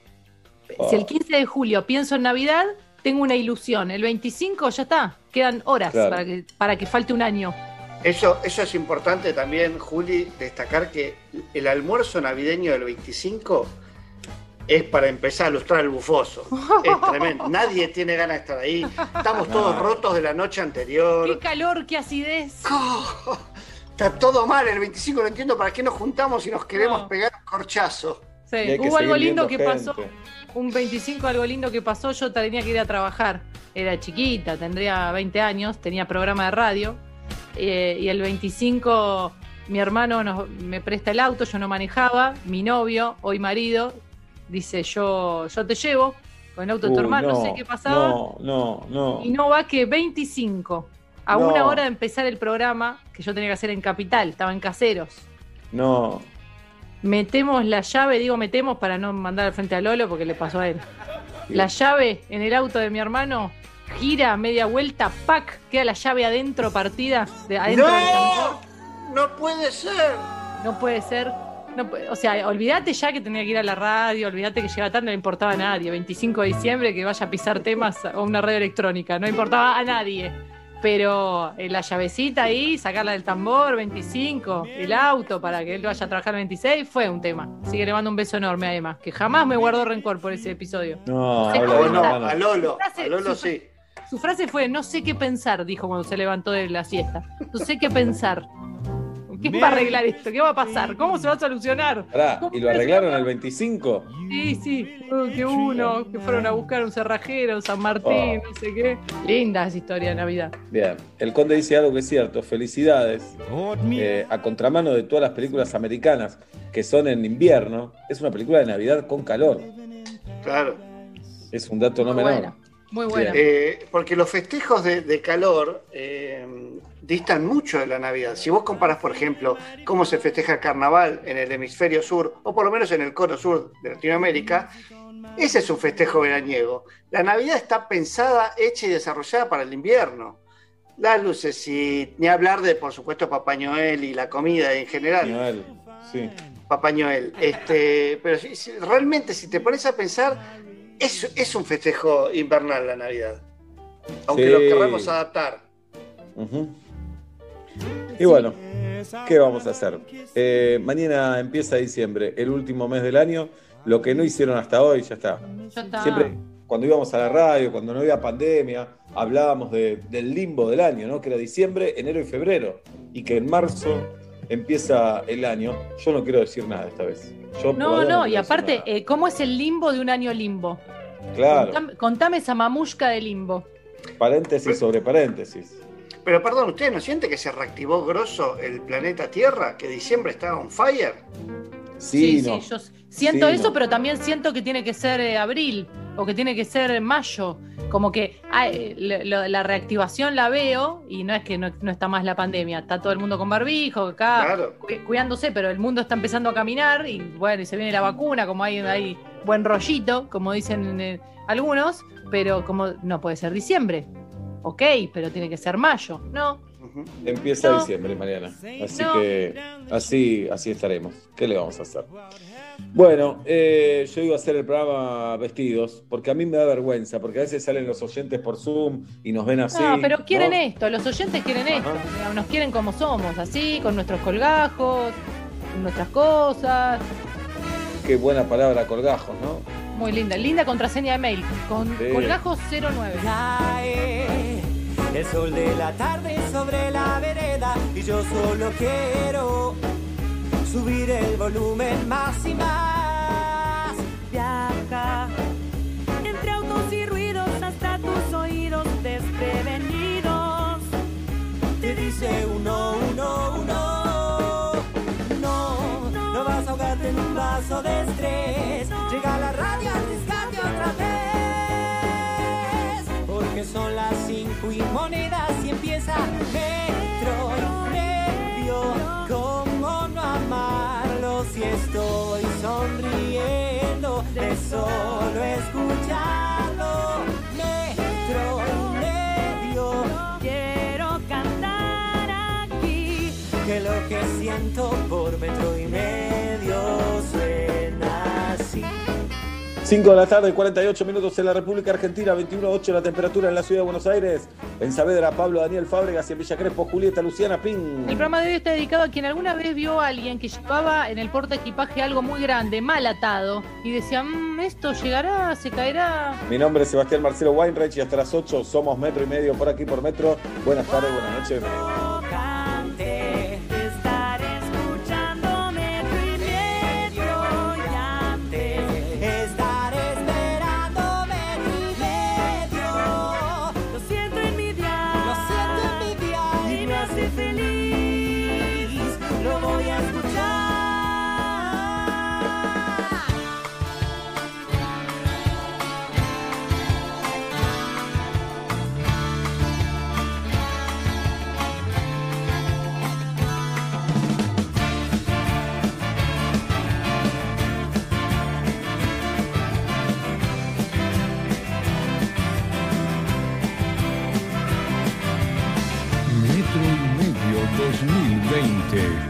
Si el 15 de julio pienso en Navidad, tengo una ilusión. El 25 ya está, quedan horas para, que, para que falte un año. Eso, eso es importante también, Juli, destacar que el almuerzo navideño del 25 es para empezar a lustrar el bufoso. Es tremendo. Nadie tiene ganas de estar ahí. Estamos todos rotos de la noche anterior. Qué calor, qué acidez. está todo mal. El 25 no entiendo para qué nos juntamos y nos queremos pegar un corchazo. Sí, hubo algo lindo que pasó. Un 25, algo lindo que pasó. Yo tenía que ir a trabajar. Era chiquita, tendría 20 años, tenía programa de radio eh, y el 25 mi hermano me presta el auto, yo no manejaba, mi novio, hoy marido, dice yo, yo te llevo con el auto de tu hermano, no, sé qué pasaba. No, no, no. Y no va que 25, a una hora de empezar el programa que yo tenía que hacer en Capital, estaba en Caseros. No. Metemos la llave, digo metemos para no mandar al frente a Lolo porque le pasó a él. La llave en el auto de mi hermano gira media vuelta, ¡pac! Queda la llave adentro partida, de adentro ¡No! No puede ser. No puede ser. o sea, olvídate ya que tenía que ir a la radio, olvídate que llegaba tarde, no le importaba a nadie. 25 de diciembre que vaya a pisar temas o una radio electrónica, no importaba a nadie. Pero eh, la llavecita ahí, sacarla del tambor, 25, el auto para que él vaya a trabajar el 26, fue un tema. Así que le mando un beso enorme a Emma, que jamás me guardó rencor por ese episodio. No, no, a Lolo, a Lolo sí. Su frase fue, no sé qué pensar, dijo cuando se levantó de la siesta. No sé qué pensar. ¿Qué va a arreglar esto? ¿Qué va a pasar? ¿Cómo se va a solucionar? ¿Y lo arreglaron el 25? Sí, sí. que uno, que fueron a buscar un cerrajero, San Martín, oh. no sé qué. Linda esa historia de Navidad. Bien. El conde dice algo que es cierto. Felicidades. Eh, a contramano de todas las películas americanas que son en invierno, es una película de Navidad con calor. Claro. Es un dato no menor. Muy bueno. Eh, porque los festejos de, calor eh, distan mucho de la Navidad. Si vos comparas, por ejemplo, cómo se festeja el carnaval en el hemisferio sur, o por lo menos en el cono sur de Latinoamérica, ese es un festejo veraniego. La Navidad está pensada, hecha y desarrollada para el invierno. Las luces, y ni hablar de, por supuesto, Papá Noel y la comida en general. Noel, sí. Papá Noel. Este, pero realmente, si te pones a pensar, es, un festejo invernal la Navidad. Aunque lo queramos adaptar. Y bueno, ¿qué vamos a hacer? Eh, mañana empieza diciembre, el último mes del año. Lo que no hicieron hasta hoy, ya está. Siempre, cuando íbamos a la radio, cuando no había pandemia, hablábamos del limbo del año, ¿no? Que era diciembre, enero y febrero. Y que en marzo empieza el año. Yo no quiero decir nada esta vez. no, no, y aparte, eh, ¿cómo es el limbo de un año limbo? Claro. Contame, esa mamushka de limbo. Paréntesis sobre paréntesis. Pero perdón, ¿usted no siente que se reactivó grosso el planeta Tierra? ¿Que diciembre estaba on fire? Sí, sí, yo siento eso, pero también siento que tiene que ser eh, abril o que tiene que ser mayo. Como que la reactivación la veo y no es que no, está más la pandemia, está todo el mundo con barbijo, acá cuidándose, pero el mundo está empezando a caminar y bueno, y se viene la vacuna, como hay, hay buen rollito, como dicen eh, algunos, pero como no puede ser diciembre. Ok, pero tiene que ser mayo, ¿no? Empieza diciembre, Mariana. Así que así, así estaremos. ¿Qué le vamos a hacer? Bueno, eh, yo iba a hacer el programa vestidos, porque a mí me da vergüenza, porque a veces salen los oyentes por Zoom y nos ven así. No, pero quieren esto, los oyentes quieren esto, nos quieren como somos, así, con nuestros colgajos, con nuestras cosas. Qué buena palabra, colgajos, ¿no? Muy linda, linda contraseña de mail, con colgajos 09. El sol de la tarde sobre la vereda y yo solo quiero subir el volumen más y más. Viaja entre autos y ruidos hasta tus oídos desprevenidos. Te dice uno, uno, uno. No, no vas a ahogarte en un vaso de estrés. Llega la radio a rescate otra vez. Porque son las y monedas y empieza metro y medio. ¿Cómo no amarlo si estoy sonriendo de solo escucharlo? Metro medio. Quiero cantar aquí. Que lo que siento por metro y medio 5 de la tarde, 48 minutos en la República Argentina, 21.8 la temperatura en la ciudad de Buenos Aires. En Saavedra, Pablo Daniel Fábregas y en Villa Crespo, Julieta Luciana Pin. El programa de hoy está dedicado a quien alguna vez vio a alguien que llevaba en el porta equipaje algo muy grande, mal atado, y decía, "Mm, esto llegará, se caerá. Mi nombre es Sebastián Marcelo Weinreich y hasta las 8 somos metro y medio por aquí por metro. Buenas tardes, buenas noches. 2020.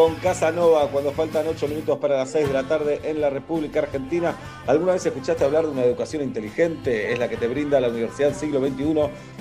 Con Casanova cuando faltan 8 minutos para las 6 de la tarde en la República Argentina. ¿Alguna vez escuchaste hablar de una educación inteligente? Es la que te brinda la Universidad Siglo XXI,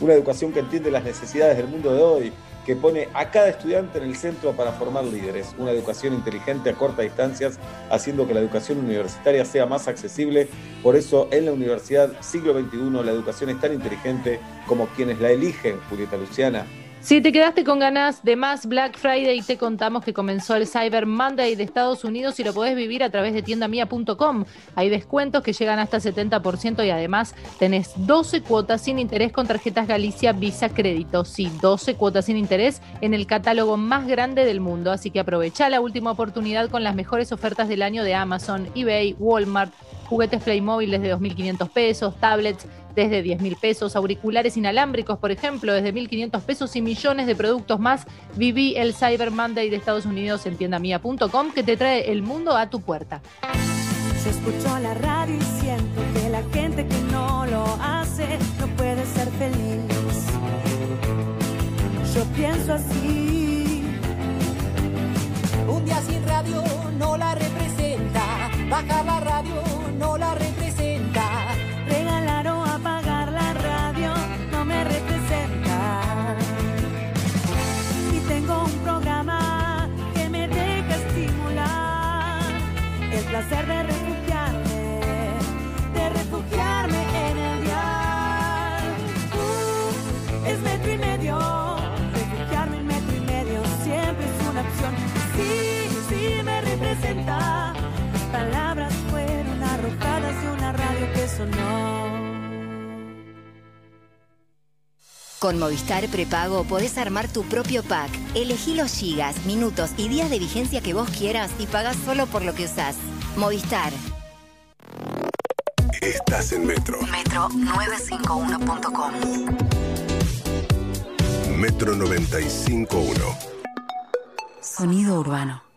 una educación que entiende las necesidades del mundo de hoy, que pone a cada estudiante en el centro para formar líderes, una educación inteligente a cortas distancias, haciendo que la educación universitaria sea más accesible. Por eso en la Universidad Siglo XXI la educación es tan inteligente como quienes la eligen, Julieta Luciana. Si te quedaste con ganas de más Black Friday, te contamos que comenzó el Cyber Monday de Estados Unidos y lo podés vivir a través de tiendamia.com. Hay descuentos que llegan hasta 70% y además tenés 12 cuotas sin interés con tarjetas Galicia Visa Crédito. Sí, 12 cuotas sin interés en el catálogo más grande del mundo. Así que aprovecha la última oportunidad con las mejores ofertas del año de Amazon, eBay, Walmart, juguetes Playmobil desde 2.500 pesos, tablets desde 10 mil pesos, auriculares inalámbricos, por ejemplo, desde 1.500 pesos y millones de productos más. Viví el Cyber Monday de Estados Unidos en tiendamia.com que te trae el mundo a tu puerta. Yo escucho la radio y siento que la gente que no lo hace no puede ser feliz. Yo pienso así. Un día sin radio no la representa. Baja la radio no la representa. Sonó. Con Movistar Prepago podés armar tu propio pack. Elegí los gigas, minutos y días de vigencia que vos quieras y pagás solo por lo que usás. Movistar. Estás en Metro. Metro951.com. Metro 95.1. Sonido urbano.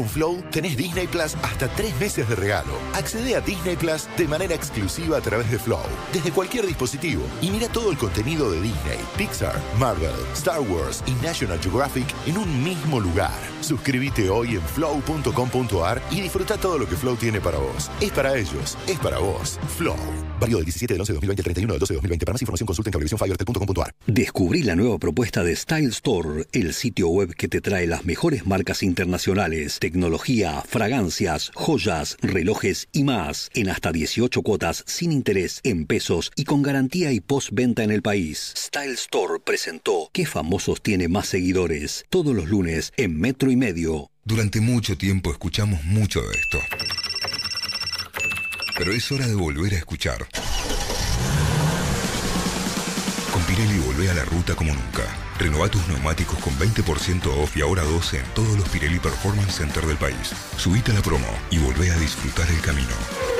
Con Flow tenés Disney Plus hasta tres meses de regalo. Accede a Disney Plus de manera exclusiva a través de Flow, desde cualquier dispositivo. Y mira todo el contenido de Disney, Pixar, Marvel, Star Wars y National Geographic en un mismo lugar. Suscríbete hoy en flow.com.ar y disfruta todo lo que Flow tiene para vos. Es para ellos, es para vos. Flow. Válido del 17 del 11 de 2020 al 31 del 12 de 2020. Para más información consulta en cablevisiónfibertel.com.ar. Descubrí la nueva propuesta de Style Store, el sitio web que te trae las mejores marcas internacionales, tecnología, fragancias, joyas, relojes y más, en hasta 18 cuotas sin interés, en pesos y con garantía y postventa en el país. Style Store presentó ¿Qué famosos tiene más seguidores? Todos los lunes en Metro y Medio. Durante mucho tiempo escuchamos mucho de esto. Pero es hora de volver a escuchar. Con Pirelli volvé a la ruta como nunca. Renová tus neumáticos con 20% off y ahora 12 en todos los Pirelli Performance Center del país. Subite a la promo y volvé a disfrutar el camino.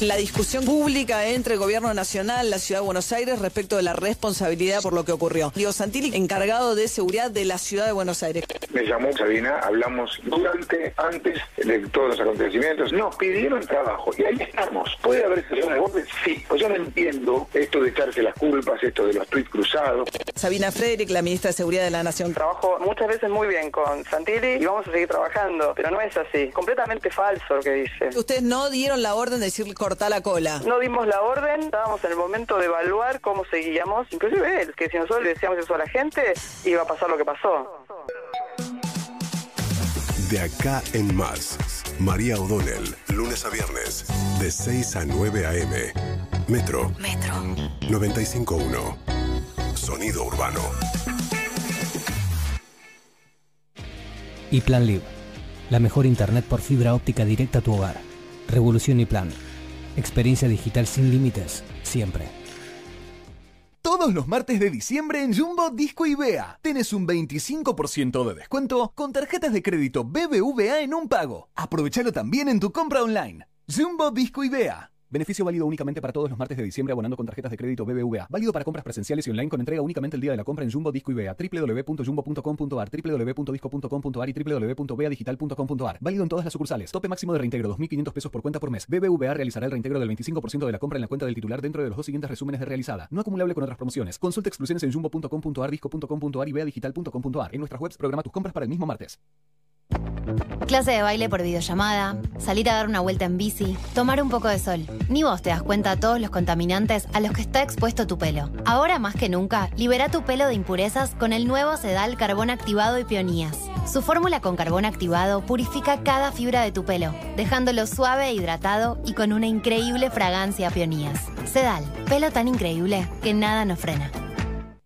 La discusión pública entre el gobierno nacional, la ciudad de Buenos Aires, respecto de la responsabilidad por lo que ocurrió. Diego Santilli, encargado de seguridad de la ciudad de Buenos Aires. Me llamó Sabina, hablamos durante, antes de todos los acontecimientos, nos pidieron trabajo y ahí estamos. ¿Puede haber situaciones de golpe? Sí. Pues yo no entiendo esto de echarse las culpas, esto de los tweets cruzados. Sabina Frederick, la ministra de Seguridad de la Nación. Trabajo muchas veces muy bien con Santilli y vamos a seguir trabajando, pero no es así. Completamente falso lo que dice. Ustedes no dieron la orden de decir cortar la cola. No dimos la orden, estábamos en el momento de evaluar cómo seguíamos. Inclusive que si nosotros le decíamos eso a la gente, iba a pasar lo que pasó. De acá en más, María O'Donnell, lunes a viernes, de 6 a 9 a.m. Metro. Metro. 95.1. Sonido urbano. Y Plan Live. La mejor internet por fibra óptica directa a tu hogar. Revolución y Plan. Experiencia digital sin límites, siempre. Todos los martes de diciembre en Jumbo Disco y Bea. Tienes un 25% de descuento con tarjetas de crédito BBVA en un pago. Aprovechalo también en tu compra online. Jumbo Disco y Bea. Beneficio válido únicamente para todos los martes de diciembre abonando con tarjetas de crédito BBVA. Válido para compras presenciales y online con entrega únicamente el día de la compra en Jumbo Disco y Bea. www.jumbo.com.ar, www.disco.com.ar y www.beadigital.com.ar. Válido en todas las sucursales. Tope máximo de reintegro 2.500 pesos por cuenta por mes. BBVA realizará el reintegro del 25% de la compra en la cuenta del titular dentro de los dos siguientes resúmenes de realizada. No acumulable con otras promociones. Consulta exclusiones en jumbo.com.ar, disco.com.ar y beadigital.com.ar. En nuestras webs programa tus compras para el mismo martes. Clase de baile por videollamada, salir a dar una vuelta en bici, tomar un poco de sol. Ni vos te das cuenta de todos los contaminantes a los que está expuesto tu pelo. Ahora más que nunca, libera tu pelo de impurezas con el nuevo Sedal Carbón Activado y Peonías. Su fórmula con carbón activado purifica cada fibra de tu pelo, dejándolo suave e hidratado y con una increíble fragancia a Peonías. Sedal, pelo tan increíble que nada nos frena.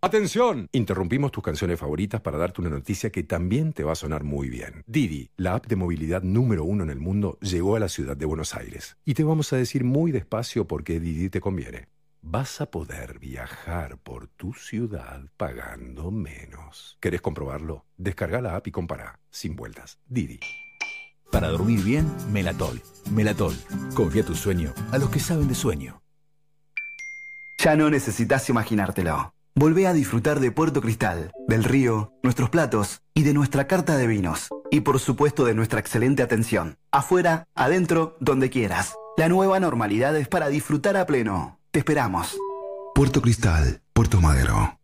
Atención, interrumpimos tus canciones favoritas para darte una noticia que también te va a sonar muy bien. Didi, la app de movilidad número uno en el mundo, llegó a la ciudad de Buenos Aires. Y te vamos a decir muy despacio por qué Didi te conviene. Vas a poder viajar por tu ciudad pagando menos. ¿Querés comprobarlo? Descarga la app y compara, sin vueltas. Didi. Para dormir bien, Melatol. Melatol. Confía tu sueño a los que saben de sueño. Ya no necesitas imaginártelo. Volvé a disfrutar de Puerto Cristal, del río, nuestros platos y de nuestra carta de vinos. Y por supuesto de nuestra excelente atención. Afuera, adentro, donde quieras. La nueva normalidad es para disfrutar a pleno. Te esperamos. Puerto Cristal, Puerto Madero.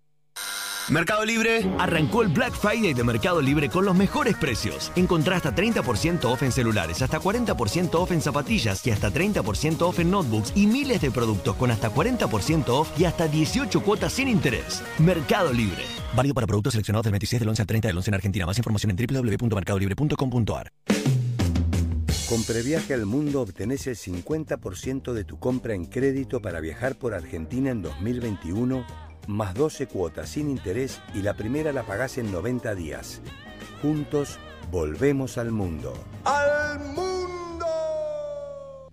Mercado Libre arrancó el Black Friday de Mercado Libre con los mejores precios. Encontrá hasta 30% off en celulares, hasta 40% off en zapatillas y hasta 30% off en notebooks y miles de productos con hasta 40% off y hasta 18 cuotas sin interés. Mercado Libre. Válido para productos seleccionados del 26 del 11 al 30 del 11 en Argentina. Más información en www.mercadolibre.com.ar. Con Previaje al Mundo obtenés el 50% de tu compra en crédito para viajar por Argentina en 2021 más 12 cuotas sin interés y la primera la pagás en 90 días. Juntos, volvemos al mundo. ¡Al mundo!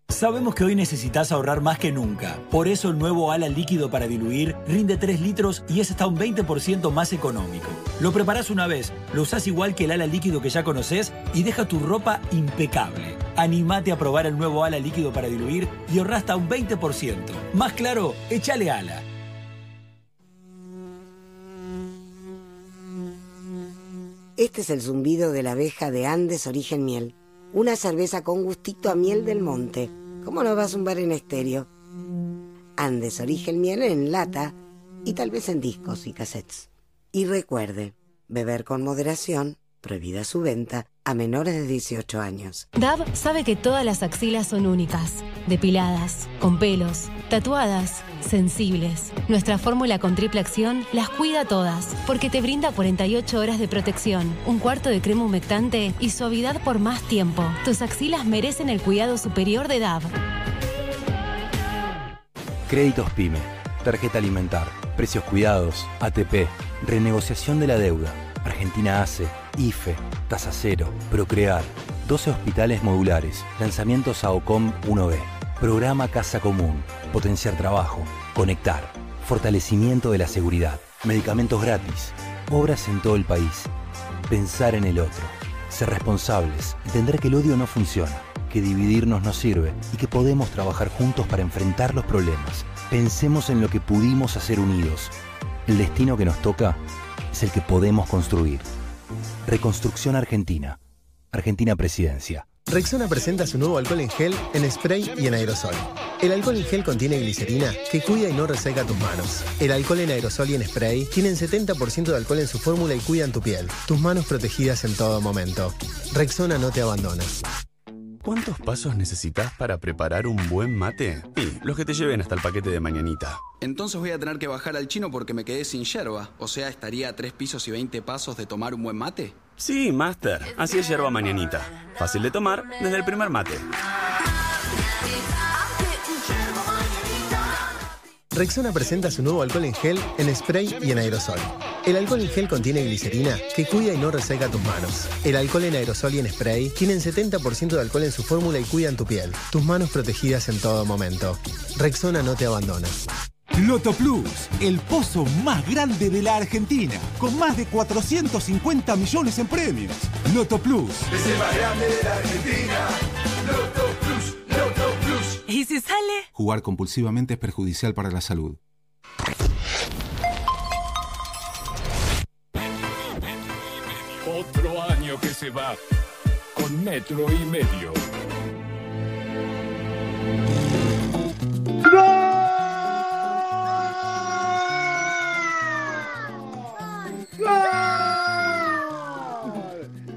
Sabemos que hoy necesitas ahorrar más que nunca. Por eso el nuevo ala líquido para diluir rinde 3 litros y es hasta un 20% más económico. Lo preparás una vez, lo usás igual que el ala líquido que ya conoces y deja tu ropa impecable. Animate a probar el nuevo ala líquido para diluir y ahorra hasta un 20%. Más claro, échale ala. Este es el zumbido de la abeja de Andes Origen Miel. Una cerveza con gustito a miel del monte. ¿Cómo no va a zumbar en estéreo? Andes Origen Miel en lata y tal vez en discos y cassettes. Y recuerde, beber con moderación, prohibida su venta a menores de 18 años. DAB sabe que todas las axilas son únicas, depiladas, con pelos, tatuadas, sensibles. Nuestra fórmula con triple acción las cuida todas, porque te brinda 48 horas de protección, un cuarto de crema humectante y suavidad por más tiempo. Tus axilas merecen el cuidado superior de DAB. Créditos PYME, tarjeta alimentar, precios cuidados, ATP, renegociación de la deuda, Argentina ACE, IFE, Tasa Cero, Procrear, 12 hospitales modulares, lanzamiento SAOCOM 1B, programa Casa Común, potenciar trabajo, conectar, fortalecimiento de la seguridad, medicamentos gratis, obras en todo el país, pensar en el otro, ser responsables, entender que el odio no funciona, que dividirnos no sirve y que podemos trabajar juntos para enfrentar los problemas. Pensemos en lo que pudimos hacer unidos. El destino que nos toca es el que podemos construir. Reconstrucción Argentina. Argentina Presidencia. Rexona presenta su nuevo alcohol en gel, en spray y en aerosol. El alcohol en gel contiene glicerina que cuida y no reseca tus manos. El alcohol en aerosol y en spray tienen 70% de alcohol en su fórmula y cuidan tu piel. Tus manos protegidas en todo momento. Rexona no te abandona. ¿Cuántos pasos necesitas para preparar un buen mate? Y los que te lleven hasta el paquete de mañanita. Entonces voy a tener que bajar al chino porque me quedé sin yerba. O sea, estaría a 3 pisos y 20 pasos de tomar un buen mate. Sí, Master. Así es yerba mañanita. Fácil de tomar desde el primer mate. Rexona presenta su nuevo alcohol en gel, en spray y en aerosol. El alcohol en gel contiene glicerina que cuida y no reseca tus manos. El alcohol en aerosol y en spray tienen 70% de alcohol en su fórmula y cuidan tu piel. Tus manos protegidas en todo momento. Rexona no te abandona. Loto Plus, el pozo más grande de la Argentina, con más de 450 millones en premios. Loto Plus. Es el más grande de la Argentina. Loto Plus, Loto Plus. ¿Y si sale? Jugar compulsivamente es perjudicial para la salud. Otro año que se va con metro y medio.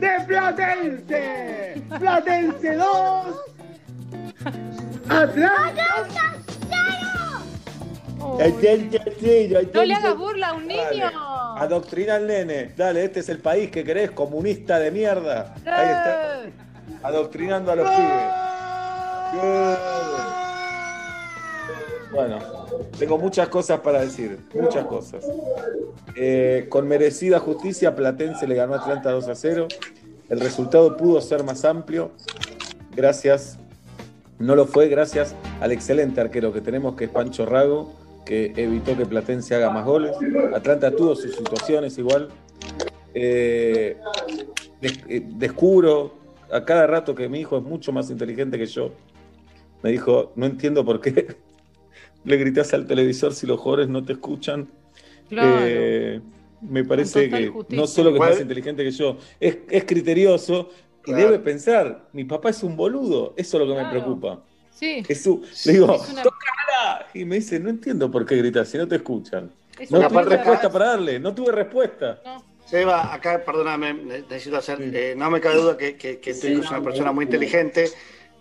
¡De Platense! ¡Platense 2! No le hagas burla a un niño. Adoctrina al nene. Dale, este es el país que querés, comunista de mierda. Ahí está. Adoctrinando a los pibes. Bueno, tengo muchas cosas para decir. Muchas cosas. Eh, con merecida justicia, Platense le ganó a Atlanta 2 a 0. El resultado pudo ser más amplio. Gracias. No lo fue gracias al excelente arquero que tenemos, que es Pancho Rago, que evitó que Platense haga más goles. Atlanta tuvo sus situaciones igual. Eh, eh, descubro a cada rato que mi hijo es mucho más inteligente que yo. Me dijo, no entiendo por qué le gritas al televisor si los jugadores no te escuchan. Claro. Eh, me parece que justicia. no solo que es más inteligente que yo, es, es criterioso y Claro. debe pensar, mi papá es un boludo, eso es lo que me preocupa. Sí. Jesús, le digo, Es una- ¡tocala! Y me dice, no entiendo por qué gritas si no te escuchan. Es No tuve respuesta para darle, no tuve respuesta. Seba, acá, perdóname, ne- necesito hacer, eh, no me cabe duda que, que, que tu hijo es una persona muy inteligente,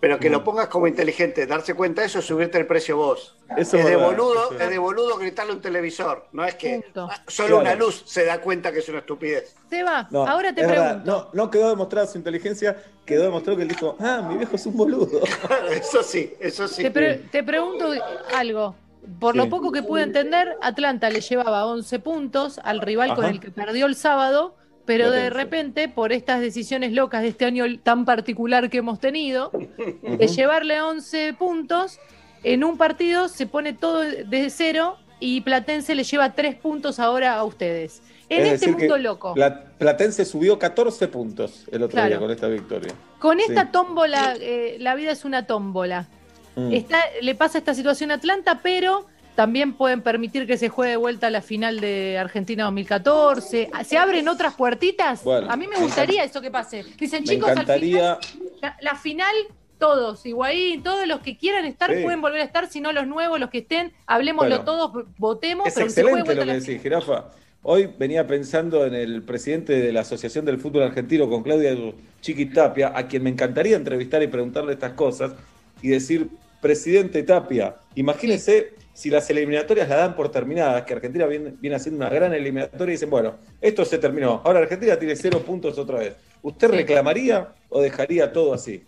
pero que lo pongas como inteligente, darse cuenta de eso es subirte el precio vos. Eso es, de boludo, eso es de boludo gritarle a un televisor, no es que Punto. ah, solo Claro. una luz se da cuenta que es una estupidez. Seba, No, ahora te verdad, pregunto. no, no quedó demostrada su inteligencia, quedó demostrado que él dijo, ah, mi viejo es un boludo. eso sí, eso sí. Te, pre- te pregunto algo. Por lo poco que pude entender, Atlanta le llevaba 11 puntos al rival con el que perdió el sábado, pero de repente, por estas decisiones locas de este año tan particular que hemos tenido, de llevarle 11 puntos, en un partido se pone todo de cero y Platense le lleva 3 puntos ahora a ustedes. En Es este mundo loco, Pla- Platense subió 14 puntos el otro Claro. día con esta victoria. con Sí. esta tómbola, eh, la vida es una tómbola. Mm. Está, le pasa esta situación a Atlanta, pero también pueden permitir que se juegue de vuelta la final de Argentina 2014. ¿Se abren otras puertitas? Bueno, a mí me gustaría eso que pase. Dicen, chicos, al final, la, la final, todos, Higuaín, todos los que quieran estar Sí. pueden volver a estar, si no los nuevos, los que estén, hablemoslo Bueno. todos, votemos, es pero que excelente lo que decís, Jirafa. Hoy venía pensando en el presidente de la Asociación del Fútbol Argentino con Claudia Chiqui Tapia, a quien me encantaría entrevistar y preguntarle estas cosas, y decir, presidente Tapia, imagínese si las eliminatorias la dan por terminadas, que Argentina viene, viene haciendo una gran eliminatoria y dicen, bueno, esto se terminó, ahora Argentina tiene cero puntos otra vez. ¿Usted reclamaría o dejaría todo así?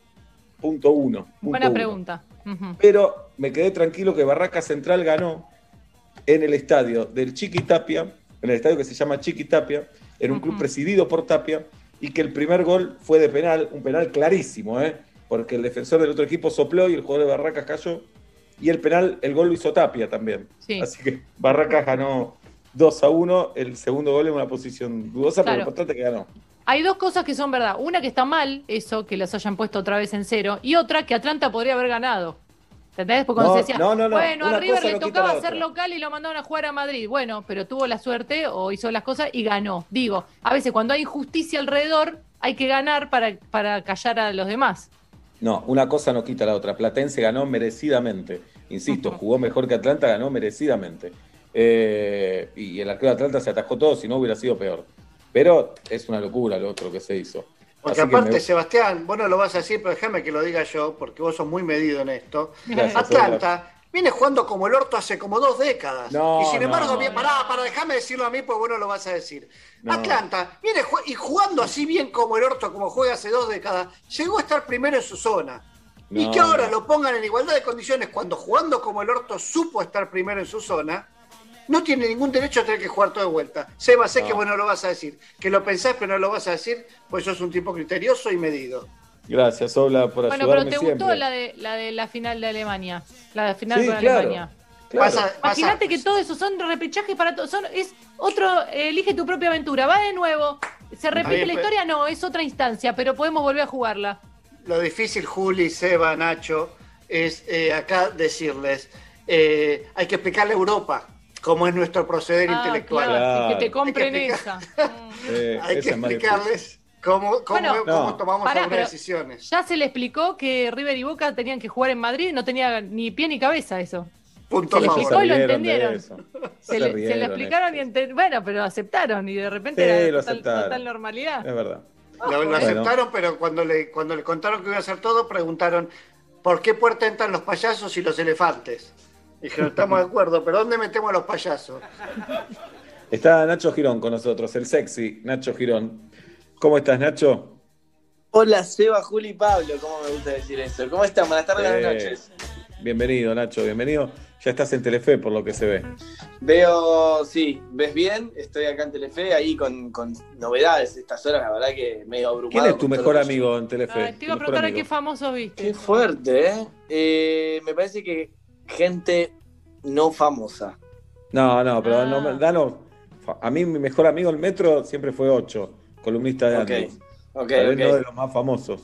Punto uno. punto Buena uno. pregunta. Pero me quedé tranquilo que Barraca Central ganó en el estadio del Chiqui Tapia, en el estadio que se llama Chiqui Tapia, en un club presidido por Tapia, y que el primer gol fue de penal, un penal clarísimo, ¿eh? porque el defensor del otro equipo sopló y el jugador de Barracas cayó, y el penal, el gol lo hizo Tapia también. Sí. Así que Barracas ganó 2 a 1, el segundo gol en una posición dudosa, pero Claro. lo importante es que ganó. hay dos cosas que son verdad. Una que está mal, eso, que los hayan puesto otra vez en cero, y otra que Atlanta podría haber ganado. ¿Entendés? Porque cuando No, se decía, no, no, no. bueno, a River le tocaba ser local y lo mandaron a jugar a Madrid. Bueno, pero tuvo la suerte o hizo las cosas y ganó. Digo, a veces cuando hay injusticia alrededor, hay que ganar para, para callar a los demás. No, una cosa no quita la otra. Platense ganó merecidamente. Insisto, jugó mejor que Atlanta, ganó merecidamente. Eh, y el arquero de Atlanta se atajó todo, si no hubiera sido peor. Pero es una locura lo otro que se hizo. Porque Así aparte, me- Sebastián, vos no lo vas a decir, pero déjame que lo diga yo, porque vos sos muy medido en esto. Gracias, Atlanta viene jugando como el orto hace como dos décadas. No, y sin embargo, no, bien, no. pará, pará, déjame decirlo a mí, pues vos no lo vas a decir. No. Atlanta viene ju- y jugando así bien como el orto, como juega hace dos décadas, llegó a estar primero en su zona. y que ahora lo pongan en igualdad de condiciones cuando jugando como el orto supo estar primero en su zona, no tiene ningún derecho a tener que jugar todo de vuelta. Seba, sé que vos no lo vas a decir, que lo pensás pero no lo vas a decir, pues sos un tipo criterioso y medido. Gracias, Obla, por Bueno, ayudarme pero ¿te siempre. gustó la de, la de la final de Alemania? La final Sí, con claro, Alemania. claro. Imagínate que todo eso son repechajes para todos. Es otro, eh, elige tu propia aventura. Va de nuevo. ¿Se repite la pero- historia? No, es otra instancia, pero podemos volver a jugarla. Lo difícil, Juli, Seba, Nacho, es eh, acá decirles, eh, hay que explicarle a Europa cómo es nuestro proceder Ah, intelectual. claro, que te compren Hay que esa. Eh, Hay que difícil. explicarles cómo, cómo, Bueno, cómo No. tomamos Pará, algunas decisiones. Ya se le explicó que River y Boca tenían que jugar en Madrid y no tenía ni pie ni cabeza eso. Punto se le explicó y lo entendieron. Se, Se le, se rieron le explicaron y enten- bueno, pero aceptaron y de repente Sí, era lo total, aceptaron. total normalidad. Es verdad. Lo, lo Bueno. aceptaron, pero cuando le, cuando le contaron que iba a hacer todo, preguntaron, ¿por qué puerta entran los payasos y los elefantes? Dijeron, estamos de acuerdo, pero ¿dónde metemos a los payasos? Está Nacho Girón con nosotros, el sexy Nacho Girón. ¿Cómo estás, Nacho? Hola, Seba, Juli y Pablo, ¿cómo me gusta decir eso? ¿Cómo están? Buenas tardes, buenas Eh, noches. Bienvenido, Nacho, bienvenido. Ya estás en Telefe, por lo que se ve. Veo, sí, ¿ves bien? Estoy acá en Telefe, ahí con, con novedades estas horas, la verdad que medio abrumado. ¿Quién es tu mejor amigo en Telefe? Ay, te iba a preguntar a qué famosos viste. Qué fuerte, ¿eh? Eh, Me parece que gente no famosa. No, no, pero Ah. no, danos. A mí mi mejor amigo el metro siempre fue Ocho, columnista de Ok, Andes. ok, Tal vez ok. no de los más famosos.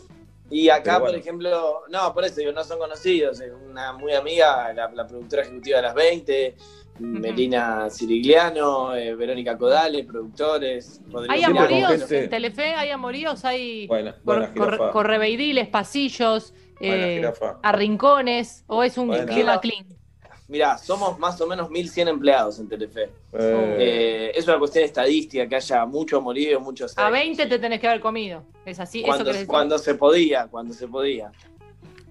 Y acá, bueno. por ejemplo, no, por eso digo, no son conocidos. es Una muy amiga, la, la productora ejecutiva de las 20, Melina Cirigliano, eh, Verónica Codales, productores. Rodrigo ¿Hay amoríos gente- en Telefe? ¿Hay amoríos? ¿Hay cor- cor- jirafa. correveidiles, pasillos, eh, jirafa. a rincones? ¿O es un clima clean? Mirá, somos más o menos 1.100 empleados en Telefe. Eh, Eh, es una cuestión estadística, que haya mucho amorío, muchos... A 20 te tenés que haber comido. Es así, eso cuando, decir. cuando se podía, cuando se podía.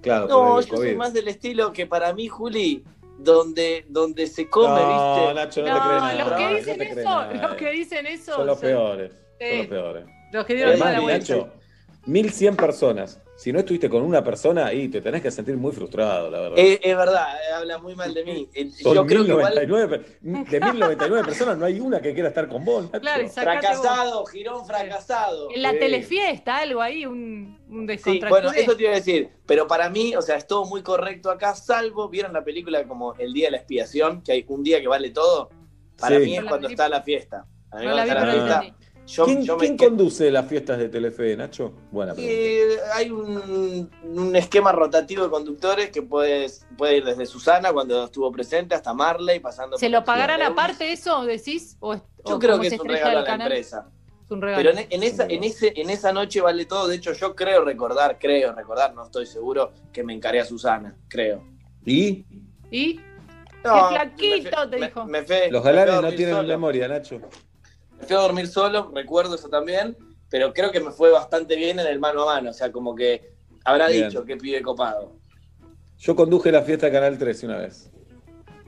claro, No, yo soy más del estilo que para mí, Juli, donde, donde se come, no, ¿viste? Nacho, no, No, te crees nada. los que no dicen te crees eso, nada. los que dicen eso. Son los son- peores. Son los peores. Los que dieron Además, la. Nacho, 1100 personas. Si no estuviste con una persona ahí, te tenés que sentir muy frustrado, la verdad. Eh, es verdad, eh, habla muy mal de mí. Eh, Yo creo que igual 1099, de 1099 personas no hay una que quiera estar con vos. Nacho. Claro, y fracasado, Girón fracasado. En la Sí. telefiesta, algo ahí, un, un Sí, bueno, eso te iba a decir. Pero para mí, o sea, es todo muy correcto acá, salvo, ¿vieron la película como El Día de la Expiación? Que hay un día que vale todo. Para Sí. mí es cuando está la fiesta. A mí No la vi, la pero fiesta, entendí. Yo, ¿Quién, yo me quién quedo- conduce las fiestas de Telefe, Nacho? Buena pregunta. Eh, hay un, un esquema rotativo de conductores que puedes, puede ir desde Susana cuando estuvo presente hasta Marley pasando ¿Se por lo pagarán aparte eso, decís? ¿O Yo o creo que es un regalo a la canal? empresa. Es un regalo. Pero en, en esa, en, ese, en esa noche vale todo. De hecho, yo creo recordar, creo recordar, no estoy seguro, que me encaré a Susana, creo. ¿Y? ¿Y? No, ¡Qué flaquito! me te me- dijo. me Los me galanes no tienen solo. memoria, Nacho. Me fui a dormir solo, recuerdo eso también, pero creo que me fue bastante bien en el mano a mano. O sea, como que habrá Bien. dicho que pibe copado. Yo conduje la fiesta de Canal 13 una vez.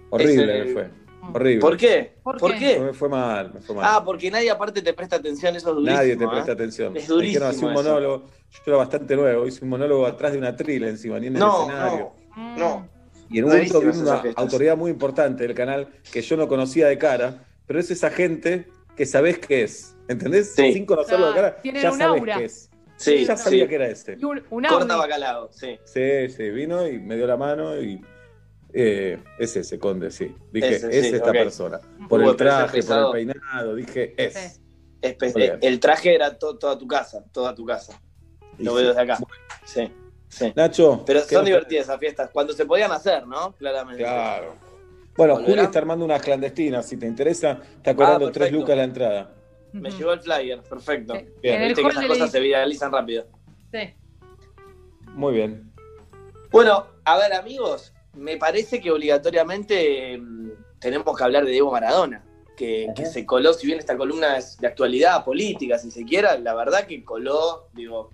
Horrible me fue. Horrible. ¿Por qué? ¿Por ¿Por, qué? qué? Me fue mal, me fue mal. Ah, porque nadie aparte te presta atención, eso es durísimo. Nadie te ¿eh? presta atención. Es Me durísimo. dijeron así un eso. monólogo. Yo era bastante nuevo, hice un monólogo atrás de una trila encima, ni en el No, escenario. no, no. Y en un momento esas una autoridad muy importante del canal que yo no conocía de cara, pero es esa gente que sabés qué es. ¿Entendés? Sí. Sin conocerlo de Ah, cara, tienen ya un sabés aura. qué es. Sí, ya sabía sí. que era ese. Y un, un Corta bacalao, sí. Sí, sí, vino y me dio la mano y eh, es ese, Conde, sí. Dije, Ese, es sí, esta persona. Por Hubo el traje, por el peinado, dije, es. Sí. Espe- Muy bien. el traje era to- toda tu casa, toda tu casa. Lo veo desde acá. Sí, sí. Nacho. Pero ¿qué son divertidas esas fiestas, cuando se podían hacer, ¿no? Claramente. Claro. Bueno, ¿Volverá? Juli está armando unas clandestinas, si te interesa, está cobrando Ah, tres perfecto. lucas la entrada. Me llegó el flyer, perfecto. Bien. En el Viste que esas cosas se viralizan rápido. Sí. Muy bien. Bueno, a ver, amigos, me parece que obligatoriamente mm, tenemos que hablar de Diego Maradona, que, que se coló, si bien esta columna es de actualidad política, si se quiera, la verdad que coló, digo,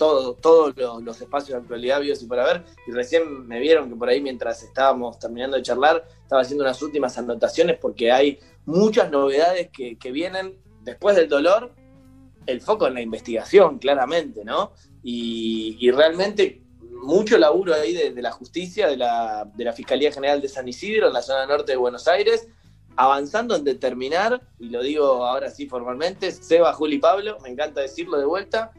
todo, todos los, los espacios de actualidad vivos y por haber. Y recién me vieron que por ahí, mientras estábamos terminando de charlar, estaba haciendo unas últimas anotaciones porque hay muchas novedades que, que vienen después del dolor, el foco en la investigación, claramente, ¿no? Y, y realmente mucho laburo ahí de, de la justicia, de la, de la Fiscalía General de San Isidro, en la zona norte de Buenos Aires, avanzando en determinar, y lo digo ahora sí formalmente, Seba, Juli Pablo, me encanta decirlo de vuelta,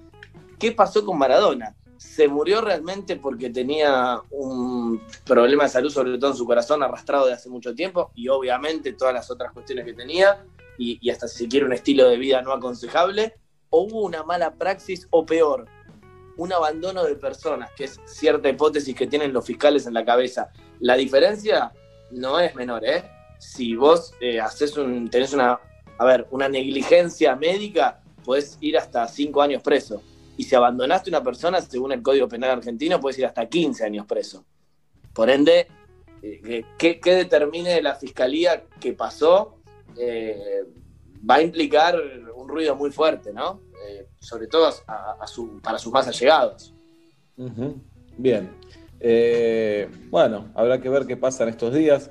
¿qué pasó con Maradona? ¿Se murió realmente porque tenía un problema de salud, sobre todo en su corazón, arrastrado de hace mucho tiempo? Y obviamente todas las otras cuestiones que tenía, y, hasta si quiere un estilo de vida no aconsejable, o hubo una mala praxis, o peor, un abandono de personas, que es cierta hipótesis que tienen los fiscales en la cabeza. La diferencia no es menor, ¿eh? Si vos eh, haces un, tenés una, a ver, una negligencia médica, podés ir hasta cinco años preso. Y si abandonaste una persona, según el Código Penal argentino, puedes ir hasta 15 años preso. Por ende, eh, ¿qué, qué determine la fiscalía que pasó? Eh, va a implicar un ruido muy fuerte, ¿no? Eh, sobre todo a- a para sus más allegados. Bien. Eh, bueno, habrá que ver qué pasa en estos días.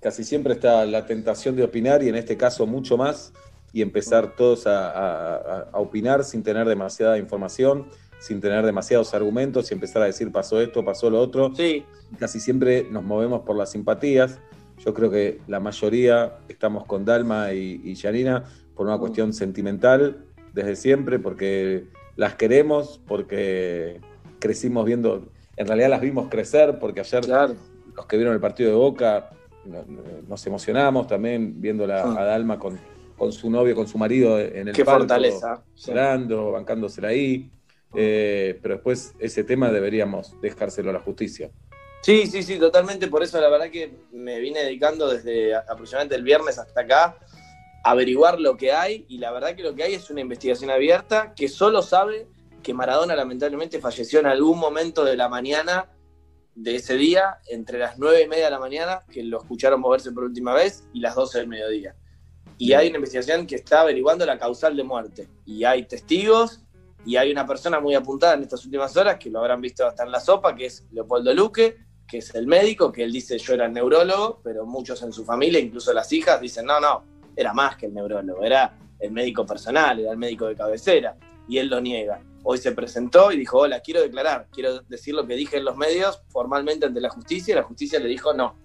Casi siempre está la tentación de opinar y en este caso mucho más y empezar todos a, a- a- a opinar sin tener demasiada información, sin tener demasiados argumentos y empezar a decir pasó esto, pasó lo otro. Sí. Casi siempre nos movemos por las simpatías. Yo creo que la mayoría estamos con Dalma y, y Yanina por una cuestión sentimental desde siempre, porque las queremos, porque crecimos viendo, en realidad las vimos crecer, porque ayer los que vieron el partido de Boca no- no- nos emocionamos también viéndola a Dalma con, con su novio, con su marido en el Qué palco, fortaleza, sí. llorando, bancándosela ahí. Eh, pero después ese tema deberíamos dejárselo a la justicia. Sí, sí, sí, totalmente. Por eso la verdad que me vine dedicando desde aproximadamente el viernes hasta acá a averiguar lo que hay y la verdad que lo que hay es una investigación abierta que solo sabe que Maradona lamentablemente falleció en algún momento de la mañana de ese día, entre las nueve y media de la mañana, que lo escucharon moverse por última vez, y las 12 del mediodía. Y hay una investigación que está averiguando la causal de muerte. Y hay testigos, y hay una persona muy apuntada en estas últimas horas, que lo habrán visto hasta en la sopa, que es Leopoldo Luque, que es el médico, que él dice yo era neurólogo, pero muchos en su familia, incluso las hijas, dicen no, no, era más que el neurólogo, era el médico personal, era el médico de cabecera, y él lo niega. Hoy se presentó y dijo, hola, quiero declarar, quiero decir lo que dije en los medios formalmente ante la justicia, y la justicia le dijo, no,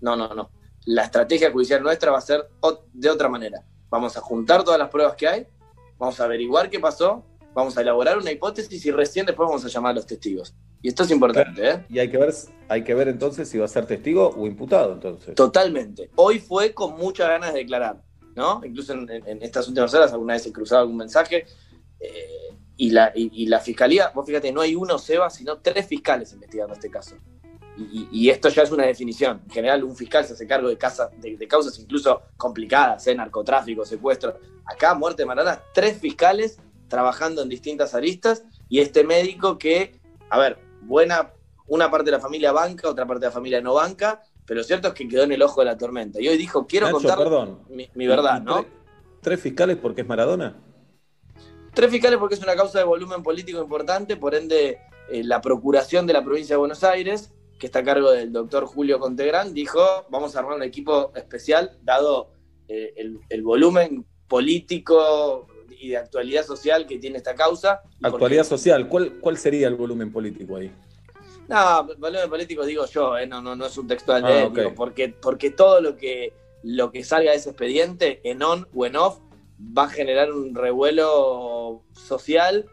no, no, no. La estrategia judicial nuestra va a ser de otra manera. Vamos a juntar todas las pruebas que hay, vamos a averiguar qué pasó, vamos a elaborar una hipótesis y recién después vamos a llamar a los testigos. Y esto es importante, ¿eh? Y hay que ver, hay que ver entonces si va a ser testigo o imputado entonces. Totalmente. Hoy fue con muchas ganas de declarar, ¿no? Incluso en estas últimas horas alguna vez he cruzado algún mensaje. eh, y, la, y, y la fiscalía, vos fíjate, no hay uno Seba, sino tres fiscales investigando este caso. Y, esto ya es una definición. En general, un fiscal se hace cargo de, casa- de, de causas incluso complicadas, ¿eh? narcotráfico, secuestro. Acá, muerte de Maradona, tres fiscales trabajando en distintas aristas y este médico que, a ver, buena, una parte de la familia banca, otra parte de la familia no banca, pero lo cierto es que quedó en el ojo de la tormenta. Y hoy dijo, quiero contar mi, mi verdad, ¿Y ¿no? tre- ¿Tres fiscales porque es Maradona? Tres fiscales porque es una causa de volumen político importante, por ende eh, la Procuración de la Provincia de Buenos Aires, que está a cargo del doctor Julio Contegrán, dijo, vamos a armar un equipo especial, dado eh, el, el volumen político y de actualidad social que tiene esta causa. porque- Actualidad social, ¿cuál, ¿cuál sería el volumen político ahí? No, volumen político digo yo, eh, no, no, no es un textual de Ah, él, ok. digo, porque, porque todo lo que, lo que salga de ese expediente, en on o en off, va a generar un revuelo social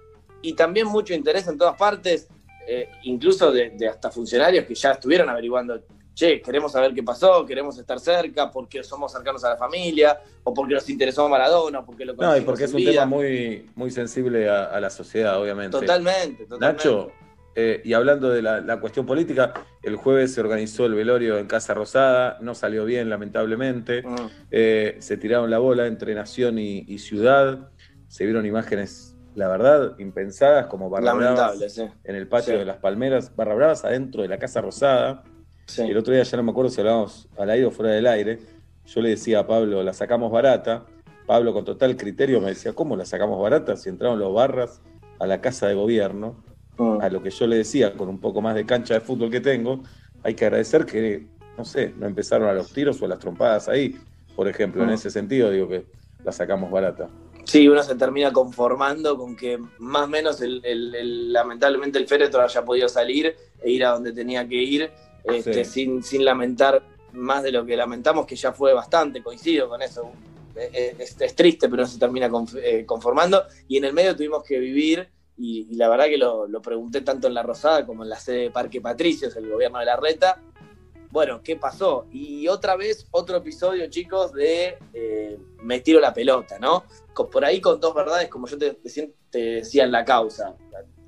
y también mucho interés en todas partes, eh, incluso de, de hasta funcionarios que ya estuvieron averiguando che, queremos saber qué pasó, queremos estar cerca, porque somos cercanos a la familia, o porque nos interesó Maradona, o porque lo No, y porque es un vida. tema muy, muy sensible a, a la sociedad, obviamente. Totalmente, totalmente. Nacho, eh, y hablando de la, la cuestión política, el jueves se organizó el velorio en Casa Rosada, no salió bien, lamentablemente. Mm. Eh, se tiraron la bola entre Nación y, y Ciudad. Se vieron imágenes, la verdad, impensadas, como barra bravas Lamentable, sí. en el patio Sí. de las Palmeras, barra bravas adentro de la Casa Rosada. El otro día ya no me acuerdo si hablábamos al aire o fuera del aire. Yo le decía a Pablo, la sacamos barata. Pablo, con total criterio, me decía, ¿cómo la sacamos barata si entraron los barras a la casa de gobierno? Mm. A lo que yo le decía, con un poco más de cancha de fútbol que tengo, hay que agradecer que, no sé, no empezaron a los tiros o a las trompadas ahí. Por ejemplo, en Mm. ese sentido, digo que la sacamos barata. Sí, uno se termina conformando con que más o menos el, el- el- lamentablemente el féretro haya podido salir e ir a donde tenía que ir, este, Sí. sin, sin lamentar más de lo que lamentamos, que ya fue bastante, coincido con eso. Eh, eh, Es, es triste, pero no se termina eh, conformando. Y en el medio tuvimos que vivir, y, y la verdad que lo, lo pregunté tanto en La Rosada como en la sede de Parque Patricios, el gobierno de la Reta, bueno, ¿qué pasó? Y otra vez, otro episodio, chicos, de eh, me tiro la pelota, ¿no? Por ahí con dos verdades, como yo te decía en la causa.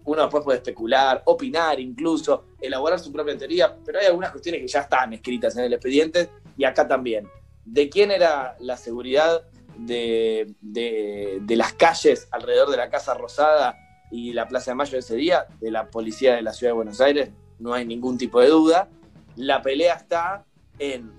Uno después puede especular, opinar incluso, elaborar su propia teoría, pero hay algunas cuestiones que ya están escritas en el expediente y acá también. ¿De quién era la seguridad de, de- de las calles alrededor de la Casa Rosada y la Plaza de Mayo ese día? De la policía de la Ciudad de Buenos Aires, no hay ningún tipo de duda. La pelea está en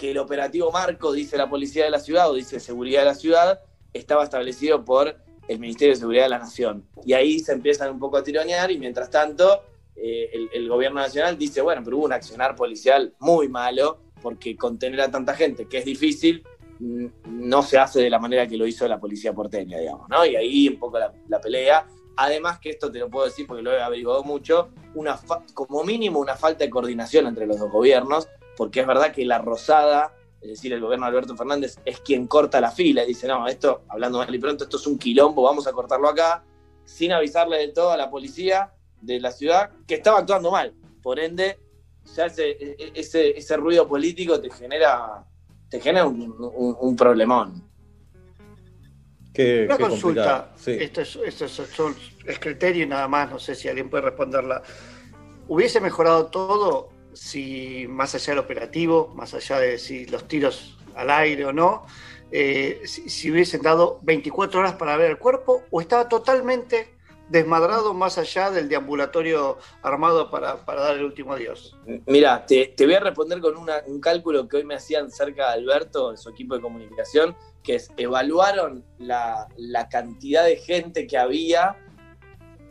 que el operativo marco, dice la policía de la ciudad o dice seguridad de la ciudad, estaba establecido por el Ministerio de Seguridad de la Nación. Y ahí se empiezan un poco a tironear y mientras tanto eh, el, gobierno nacional dice, bueno, pero hubo un accionar policial muy malo porque contener a tanta gente, que es difícil, no se hace de la manera que lo hizo la policía porteña, digamos, ¿no? Y ahí un poco la, la pelea. Además que esto te lo puedo decir porque lo he averiguado mucho, una como mínimo una falta de coordinación entre los dos gobiernos, porque es verdad que la Rosada, es decir, el gobierno de Alberto Fernández, es quien corta la fila y dice, no, esto, hablando mal y pronto, esto es un quilombo, vamos a cortarlo acá, sin avisarle de todo a la policía de la ciudad que estaba actuando mal. Por ende, ya ese, ese, ese ruido político te genera, te genera un, un- un problemón. Qué, Una qué consulta. Sí. esto, es, esto es, son- es criterio y nada más, no sé si alguien puede responderla. ¿Hubiese mejorado todo si, más allá del operativo, más allá de si los tiros al aire o no, eh, si, hubiesen dado 24 horas para ver el cuerpo o estaba totalmente desmadrado más allá del deambulatorio armado para, para dar el último adiós? Mira, te, te voy a responder con un cálculo que hoy me hacían cerca de Alberto, su equipo de comunicación, que es, evaluaron la, la cantidad de gente que había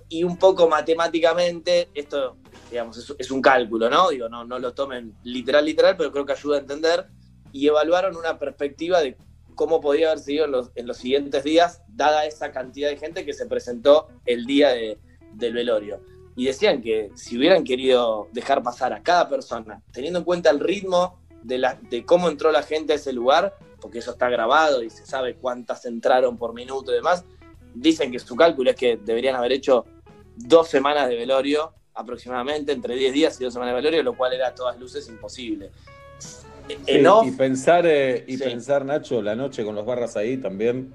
y un poco matemáticamente, esto, digamos, es, un cálculo, ¿no? Digo, no, no lo tomen literal, literal, pero creo que ayuda a entender, y evaluaron una perspectiva de cómo podía haber sido en los, en los siguientes días, dada esa cantidad de gente que se presentó el día de- del velorio. Y decían que si hubieran querido dejar pasar a cada persona, teniendo en cuenta el ritmo de, la, de cómo entró la gente a ese lugar, porque eso está grabado y se sabe cuántas entraron por minuto y demás, dicen que su cálculo es que deberían haber hecho dos semanas de velorio aproximadamente, entre 10 días y dos semanas de velorio, lo cual era a todas luces imposible. Sí, En off, y pensar, eh, y Sí. pensar, Nacho, la noche con los barras ahí también.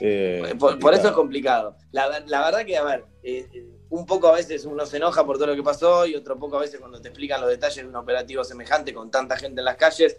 eh, Por, por eso es complicado. La, ver- la verdad que, a ver, eh, un poco a veces uno se enoja por todo lo que pasó y otro poco a veces cuando te explican los detalles de un operativo semejante con tanta gente en las calles,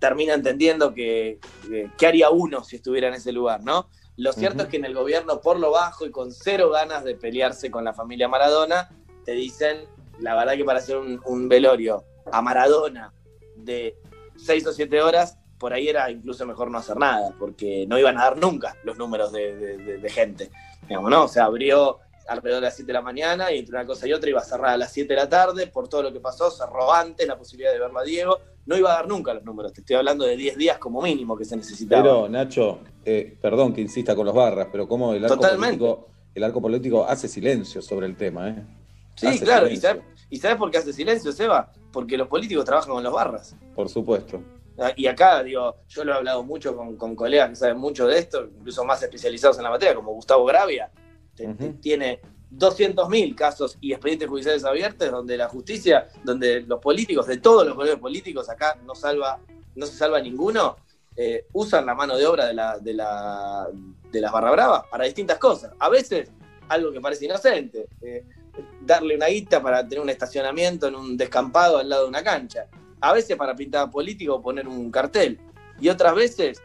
termina entendiendo que, que- qué haría uno si estuviera en ese lugar, ¿no? Lo cierto es que en el gobierno, por lo bajo y con cero ganas de pelearse con la familia Maradona, te dicen, la verdad que para hacer un, un velorio a Maradona de seis o siete horas, por ahí era incluso mejor no hacer nada, porque no iban a dar nunca los números de, de- de- de gente. Digamos, ¿no? O sea, abrió alrededor de las 7 de la mañana y entre una cosa y otra iba a cerrar a las 7 de la tarde por todo lo que pasó, cerró antes la posibilidad de verlo a Diego, no iba a dar nunca los números, te estoy hablando de 10 días como mínimo que se necesitaba. Pero, Nacho, eh, perdón que insista con los barras, pero como el arco Totalmente. político, el arco político hace silencio sobre el tema, ¿eh? Sí, hace claro, y sabes, ¿y sabes por qué hace silencio, Seba? Porque los políticos trabajan con los barras. Por supuesto. Ah, Y acá, digo, yo lo he hablado mucho con, con colegas que saben mucho de esto, incluso más especializados en la materia, como Gustavo Gravia. Te- te- tiene 200.000 casos y expedientes judiciales abiertos donde la justicia, donde los políticos, de todos los colores políticos, acá no, salva, no se salva ninguno, eh, usan la mano de obra de, la, de, la, de las barra bravas para distintas cosas. A veces algo que parece inocente, eh, darle una guita para tener un estacionamiento en un descampado al lado de una cancha. A veces para pintar político o poner un cartel. Y otras veces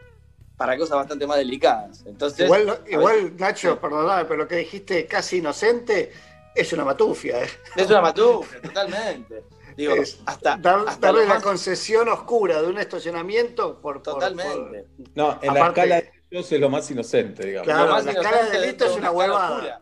para cosas bastante más delicadas. Entonces, igual, igual veces- Nacho, perdoname, pero lo que dijiste casi inocente es una matufia. ¿eh? Es una matufia, totalmente. Digo, Es hasta, dar- hasta darle la más- concesión oscura de un estacionamiento por. por- Totalmente. No, en la escala de es lo más inocente, digamos. Claro, Lo más la escala de delito es una huevada.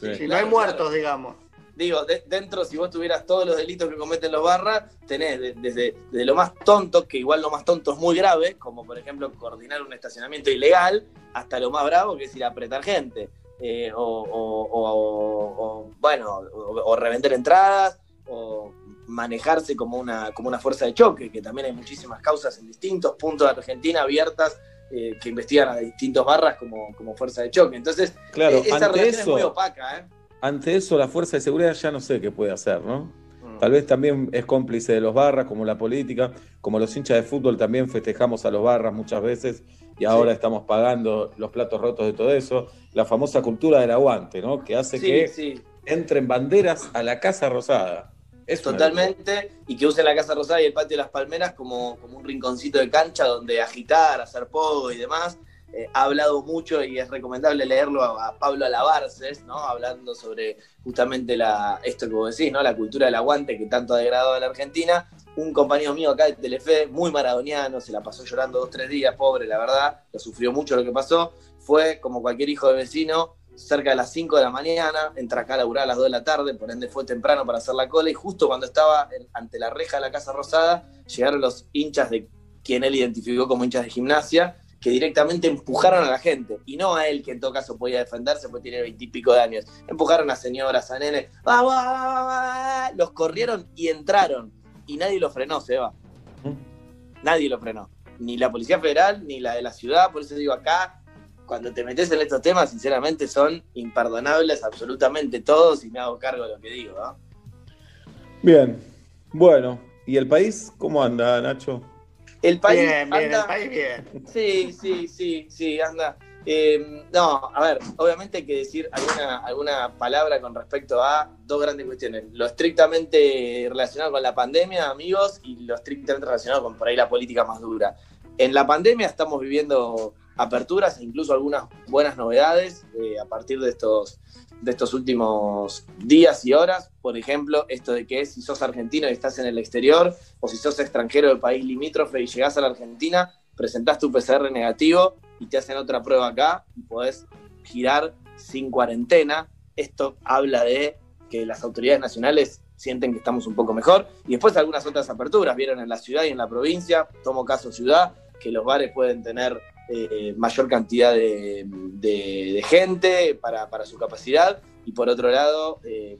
Sí. Si no claro, hay muertos, claro. digamos. Digo, de- dentro, si vos tuvieras todos los delitos que cometen los barras, tenés de- desde, desde lo más tonto, que igual lo más tonto es muy grave, como por ejemplo coordinar un estacionamiento ilegal, hasta lo más bravo, que es ir a apretar gente. eh, o, o- o- o- bueno, o, o revender entradas, o manejarse como una, como una fuerza de choque, que también hay muchísimas causas en distintos puntos de Argentina abiertas eh, que investigan a distintos barras como, como fuerza de choque. Entonces, Claro, eh, esa relación es muy eso, opaca, ¿eh? ante eso la fuerza de seguridad ya no sé qué puede hacer, ¿no? Mm. Tal vez también es cómplice de los barras, como la política, como los hinchas de fútbol también festejamos a los barras muchas veces y ahora estamos pagando los platos rotos de todo eso. La famosa cultura del aguante, ¿no? Que hace Sí, que sí. entren banderas a la Casa Rosada. Es Totalmente, y que usen la Casa Rosada y el Patio de las Palmeras como, como un rinconcito de cancha donde agitar, hacer pogo y demás. Eh, ha hablado mucho y es recomendable leerlo a, a Pablo Alabarces, ¿no? Hablando sobre justamente la, esto que vos decís, ¿no? La cultura del aguante que tanto ha degradado a la Argentina. Un compañero mío acá de Telefe, muy maradoniano, se la pasó llorando dos, tres días, pobre, la verdad, lo sufrió mucho lo que pasó. Fue, como cualquier hijo de vecino, cerca de las 5 de la mañana, entra acá a laburar a las 2 de la tarde, por ende fue temprano para hacer la cola y justo cuando estaba ante la reja de la Casa Rosada, llegaron los hinchas de quien él identificó como hinchas de gimnasia, que directamente empujaron a la gente, y no a él que en todo caso podía defenderse porque tiene veintipico de años, empujaron a señoras, a nenes, los corrieron y entraron, y nadie lo frenó, Seba. Nadie lo frenó, ni la Policía Federal, ni la de la ciudad, por eso digo acá, cuando te metes en estos temas, sinceramente son imperdonables absolutamente todos y me hago cargo de lo que digo. ¿no? Bien, bueno, ¿y el país cómo anda, Nacho? El país Bien, bien, anda- el país bien. Sí, sí, sí, sí, anda. Eh, no, a ver, obviamente hay que decir alguna, alguna palabra con respecto a dos grandes cuestiones. Lo estrictamente relacionado con la pandemia, amigos, y lo estrictamente relacionado con por ahí la política más dura. En la pandemia estamos viviendo aperturas e incluso algunas buenas novedades eh, a partir de estos, de estos últimos días y horas. Por ejemplo, esto de que si sos argentino y estás en el exterior, o si sos extranjero del país limítrofe y llegás a la Argentina, presentás tu PCR negativo y te hacen otra prueba acá y podés girar sin cuarentena. Esto habla de que las autoridades nacionales sienten que estamos un poco mejor. Y después algunas otras aperturas, vieron en la ciudad y en la provincia, tomo caso ciudad, que los bares pueden tener eh, mayor cantidad de, de- de gente para, para su capacidad. Y por otro lado, eh,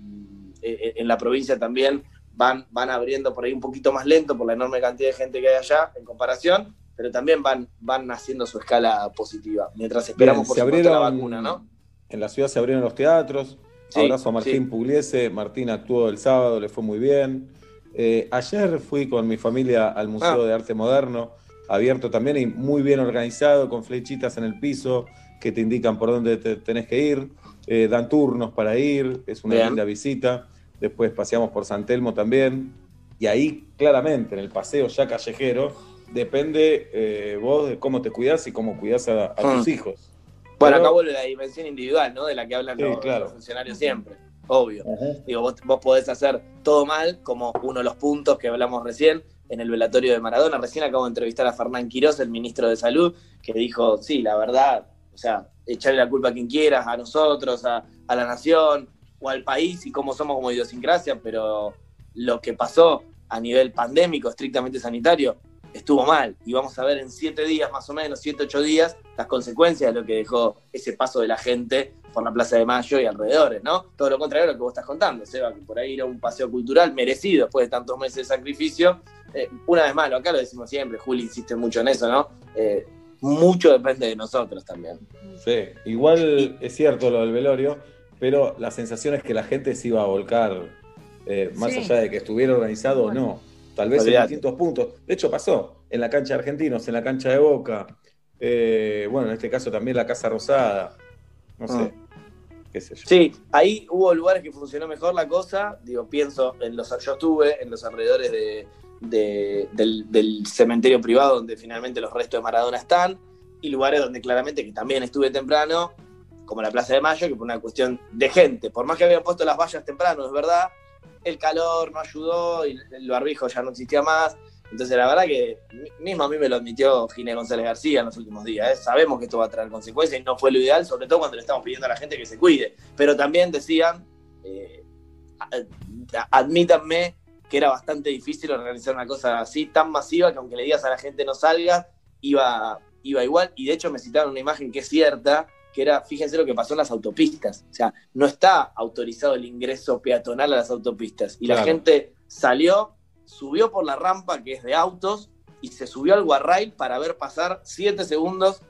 eh, en la provincia también van, van abriendo por ahí un poquito más lento por la enorme cantidad de gente que hay allá en comparación, pero también van, van haciendo su escala positiva, mientras esperamos Bien, por se supuesto la abrieron- vacuna, ¿no? En la ciudad se abrieron los teatros. Sí, Abrazo a Martín sí. Pugliese. Martín actuó el sábado, le fue muy bien. Eh, ayer fui con mi familia al Museo Ah. de Arte Moderno, abierto también y muy bien organizado, con flechitas en el piso que te indican por dónde te tenés que ir. Eh, dan turnos para ir, es una Bien. linda visita. Después paseamos por San Telmo también. Y ahí, claramente, en el paseo ya callejero, depende eh, vos de cómo te cuidás y cómo cuidás a, a tus Hmm. hijos. Bueno, Pero- acá vuelve la dimensión individual, ¿no? De la que hablan Sí, los, claro. los funcionarios siempre, obvio. Digo, vos, vos podés hacer todo mal, como uno de los puntos que hablamos recién en el velatorio de Maradona. Recién acabo de entrevistar a Fernán Quirós, el ministro de Salud, que dijo, sí, la verdad, o sea, echarle la culpa a quien quieras, a nosotros, a, a la nación o al país y cómo somos como idiosincrasia, pero lo que pasó a nivel pandémico, estrictamente sanitario, estuvo mal. Y vamos a ver en siete días, más o menos, siete, ocho días, las consecuencias de lo que dejó ese paso de la gente por la Plaza de Mayo y alrededores, ¿no? Todo lo contrario a lo que vos estás contando, Seba, que por ahí era un paseo cultural merecido después de tantos meses de sacrificio. Eh, una vez más, lo acá lo decimos siempre, Juli insiste mucho en eso, ¿no? Eh, mucho depende de nosotros también. Sí, igual es cierto lo del velorio. pero la sensación es que la gente se iba a volcar, eh, más Sí. allá de que estuviera organizado o no. Tal vez en distintos puntos. De hecho, pasó en la cancha de Argentinos, en la cancha de Boca. eh, bueno, en este caso también la Casa Rosada. No sé. Qué sé yo. Sí, ahí hubo lugares que funcionó mejor la cosa. Digo, pienso en los. Yo estuve en los alrededores de, de- del, del cementerio privado donde finalmente los restos de Maradona están. Y lugares donde claramente que también estuve temprano, como la Plaza de Mayo, que por una cuestión de gente. Por más que habían puesto las vallas temprano, es verdad, el calor no ayudó y el barbijo ya no existía más. Entonces, la verdad que mi- mismo a mí me lo admitió Ginés González García en los últimos días. ¿eh? Sabemos que esto va a traer consecuencias y no fue lo ideal, sobre todo cuando le estamos pidiendo a la gente que se cuide. Pero también decían, eh, admítanme que era bastante difícil organizar una cosa así, tan masiva, que aunque le digas a la gente no salga, iba, iba igual. Y de hecho me citaron una imagen que es cierta, que era, fíjense lo que pasó en las autopistas. O sea, no está autorizado el ingreso peatonal a las autopistas. Y la gente salió, subió por la rampa que es de autos y se subió al guarrail para ver pasar siete segundos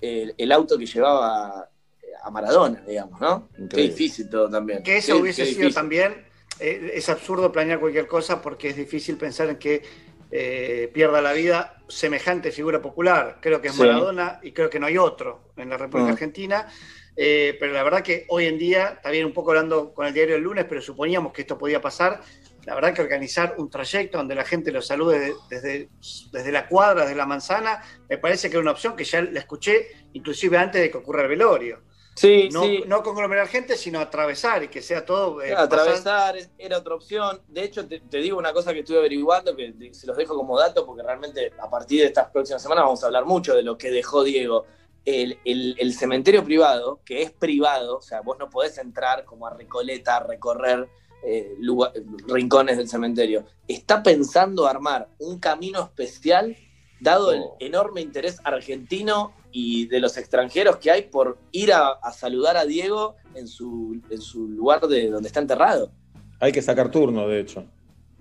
el, el auto que llevaba a Maradona, digamos, ¿no? Qué difícil todo también. Que eso Qué- hubiese qué sido también, eh, es absurdo planear cualquier cosa porque es difícil pensar en que eh, pierda la vida semejante figura popular. Creo que es Sí. Maradona y creo que no hay otro en la República Mm. Argentina. Eh, pero la verdad que hoy en día, también un poco hablando con el diario el lunes, pero suponíamos que esto podía pasar. La verdad que organizar un trayecto donde la gente lo salude de- desde, desde la cuadra, desde la manzana, me parece que era una opción que ya la escuché inclusive antes de que ocurra el velorio. Sí, no, sí. no conglomerar gente, sino atravesar y que sea todo. eh, pasar- atravesar es- era otra opción. De hecho, te, te digo una cosa que estuve averiguando, que se los dejo como dato, porque realmente a partir de estas próximas semanas vamos a hablar mucho de lo que dejó Diego. El, el- el cementerio privado, que es privado, o sea, vos no podés entrar como a Recoleta a recorrer eh, lugar- rincones del cementerio, está pensando armar un camino especial, dado el enorme interés argentino y de los extranjeros que hay por ir a, a saludar a Diego en su, en su lugar de donde está enterrado. Hay que sacar turno, de hecho.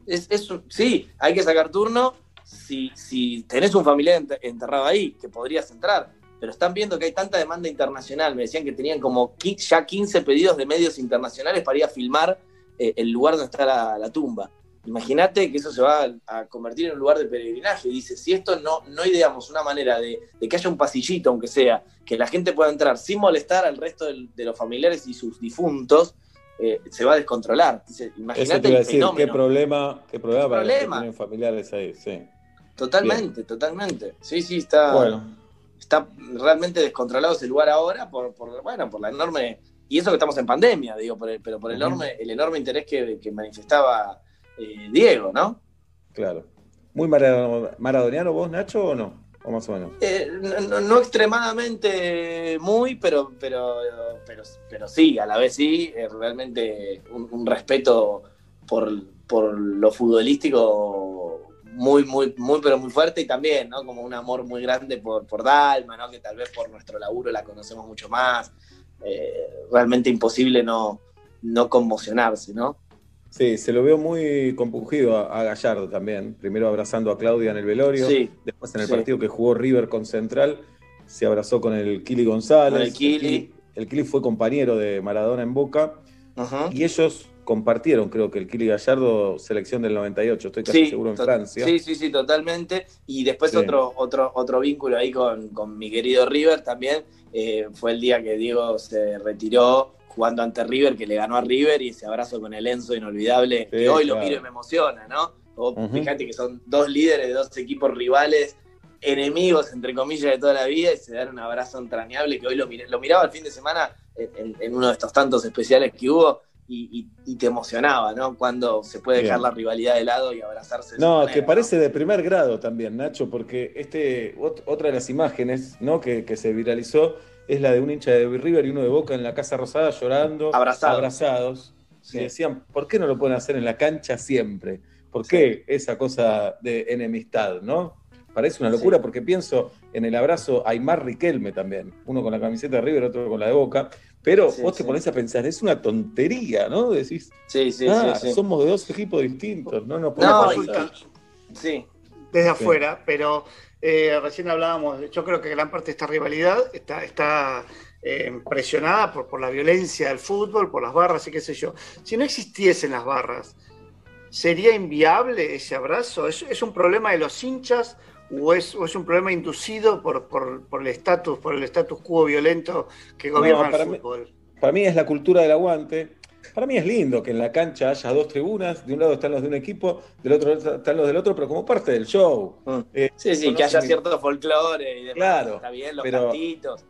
Es, es sí, hay que sacar turno si, si tenés un familiar ent- enterrado ahí, que podrías entrar. Pero están viendo que hay tanta demanda internacional. Me decían que tenían como ya 15 pedidos de medios internacionales para ir a filmar eh, el lugar donde está la, la tumba. Imagínate que eso se va a, convertir en un lugar de peregrinaje. Dice, si esto no, no ideamos una manera de, de que haya un pasillito, aunque sea, que la gente pueda entrar sin molestar al resto de los familiares y sus difuntos, eh, se va a descontrolar. Dice, Imagínate el decir, qué fenómeno. problema, qué problema para los que problema. tienen familiares ahí, sí. Totalmente, totalmente. Sí, sí, está, Bueno, está realmente descontrolado ese lugar ahora por, por, bueno, por la enorme. Y eso que estamos en pandemia, digo, por el- pero por el enorme, el enorme interés que, que manifestaba eh, Diego, ¿no? claro. ¿Muy marado- maradoniano vos, Nacho, o no? ¿O más o menos? Eh, no, no- no extremadamente muy, pero, pero, pero, pero sí, a la vez sí, eh, realmente un, un respeto por, por lo futbolístico muy, muy, muy, pero muy fuerte y también, ¿no? Como un amor muy grande por, por Dalma, ¿no? Que tal vez por nuestro laburo la conocemos mucho más. Eh, realmente imposible no, no conmocionarse, ¿no? Sí, se lo veo muy compungido a, a Gallardo también. Primero abrazando a Claudia en el velorio, Sí, después en el sí. partido que jugó River con Central, se abrazó con el Kili González. Con el Kili. El Kili fue compañero de Maradona en Boca Ajá. y ellos compartieron, creo que el Kili Gallardo, selección del 98, estoy casi seguro en Francia. Sí, sí, sí, totalmente. Y después Sí. otro, otro, otro vínculo ahí con, con mi querido River también. eh, fue el día que Diego se retiró jugando ante River, que le ganó a River y ese abrazo con el Enzo inolvidable, que hoy lo miro y me emociona, ¿no? Vos Ujú. Fíjate que son dos líderes de dos equipos rivales, enemigos, entre comillas, de toda la vida, y se dan un abrazo entrañable que hoy lo, miré- lo miraba el fin de semana en, uno de estos tantos especiales que hubo. Y, y- y te emocionaba, ¿no? Cuando se puede dejar Bien. la rivalidad de lado y abrazarse. de No, manera, que ¿no? parece de primer grado también, Nacho, porque este, ot- otra de las imágenes ¿no? que, que se viralizó es la de un hincha de River y uno de Boca en la Casa Rosada llorando, Abrazados. abrazados. Sí. Y decían, ¿por qué no lo pueden hacer en la cancha siempre? ¿Por qué esa cosa de enemistad, no? Parece una locura porque pienso en el abrazo Aymar Riquelme también, uno con la camiseta de River, otro con la de Boca, pero vos te pones a pensar, es una tontería, ¿no? Decís, Sí, sí, ah, somos de dos equipos distintos, no nos No, podemos juntar. sí. Desde afuera, pero eh, recién hablábamos, yo creo que gran parte de esta rivalidad está, está eh, presionada por, por la violencia del fútbol, por las barras y qué sé yo. Si no existiesen las barras, ¿sería inviable ese abrazo? ¿Es, es un problema de los hinchas o es, o es un problema inducido por, por, por el estatus, por el status quo violento que gobierna el mí- fútbol? Para mí es la cultura del aguante. Para mí es lindo que en la cancha haya dos tribunas, de un lado están los de un equipo, del otro lado están los del otro, pero como parte del show. Eh, Sí, sí, que haya se- cierto folclore y demás. Claro, Está bien, los pero- cantitos.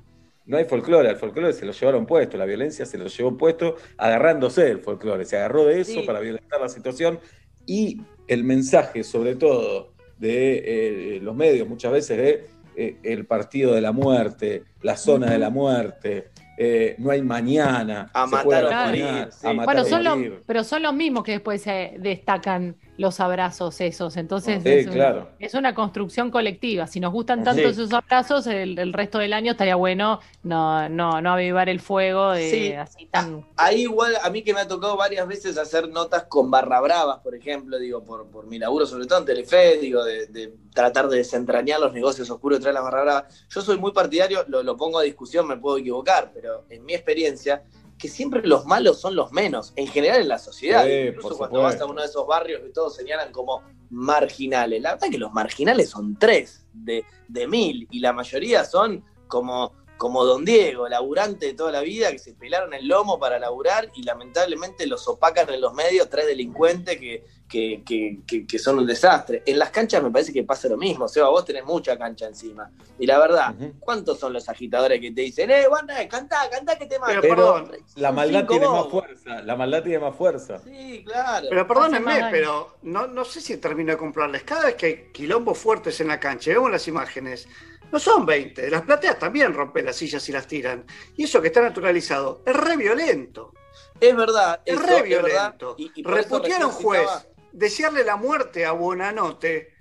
No hay folclore, al folclore se lo llevaron puesto, la violencia se lo llevó puesto agarrándose el folclore, se agarró de eso Sí. para violentar la situación y el mensaje sobre todo de eh, los medios muchas veces de eh, el partido de la muerte, la zona de la muerte, eh, no hay mañana, A se matar a morir, mañana, sí. a matar Bueno, son los, pero son los mismos que después se destacan los abrazos esos. Entonces Sí, es, un- claro. es una construcción colectiva. Si nos gustan tanto Sí. esos abrazos, el, el resto del año estaría bueno no, no, no avivar el fuego de Sí. así tan. Ahí igual, a mí que me ha tocado varias veces hacer notas con barra bravas, por ejemplo, digo, por, por mi laburo, sobre todo en Telefe, digo, de, de tratar de desentrañar los negocios oscuros detrás de las barra bravas. Yo soy muy partidario, lo, lo pongo a discusión, me puedo equivocar, pero en mi experiencia, que siempre los malos son los menos, en general en la sociedad. Sí, Incluso cuando vas a uno de esos barrios que todos señalan como marginales. La verdad que los marginales son tres de, de mil y la mayoría son como, como Don Diego, laburante de toda la vida, que se pelaron el lomo para laburar y lamentablemente los opacan en los medios tres delincuentes que, que, que- que- que son un desastre. En las canchas me parece que pasa lo mismo. Seba, vos tenés mucha cancha encima. Y la verdad, ¿cuántos son los agitadores que te dicen, eh, Wanda, cantá, cantá que te mato? Pero la maldad tiene más fuerza, la maldad tiene más fuerza. Sí, claro. Pero perdónenme, pero no, no sé si termino de comprarles. Cada vez que hay quilombos fuertes en la cancha, vemos las imágenes, no son 20. Las plateas también rompen las sillas y las tiran. Y eso que está naturalizado es re violento. Es verdad, Es eso, re es verdad. violento. Y- y Reputear a un juez, desearle la muerte a Buenanote,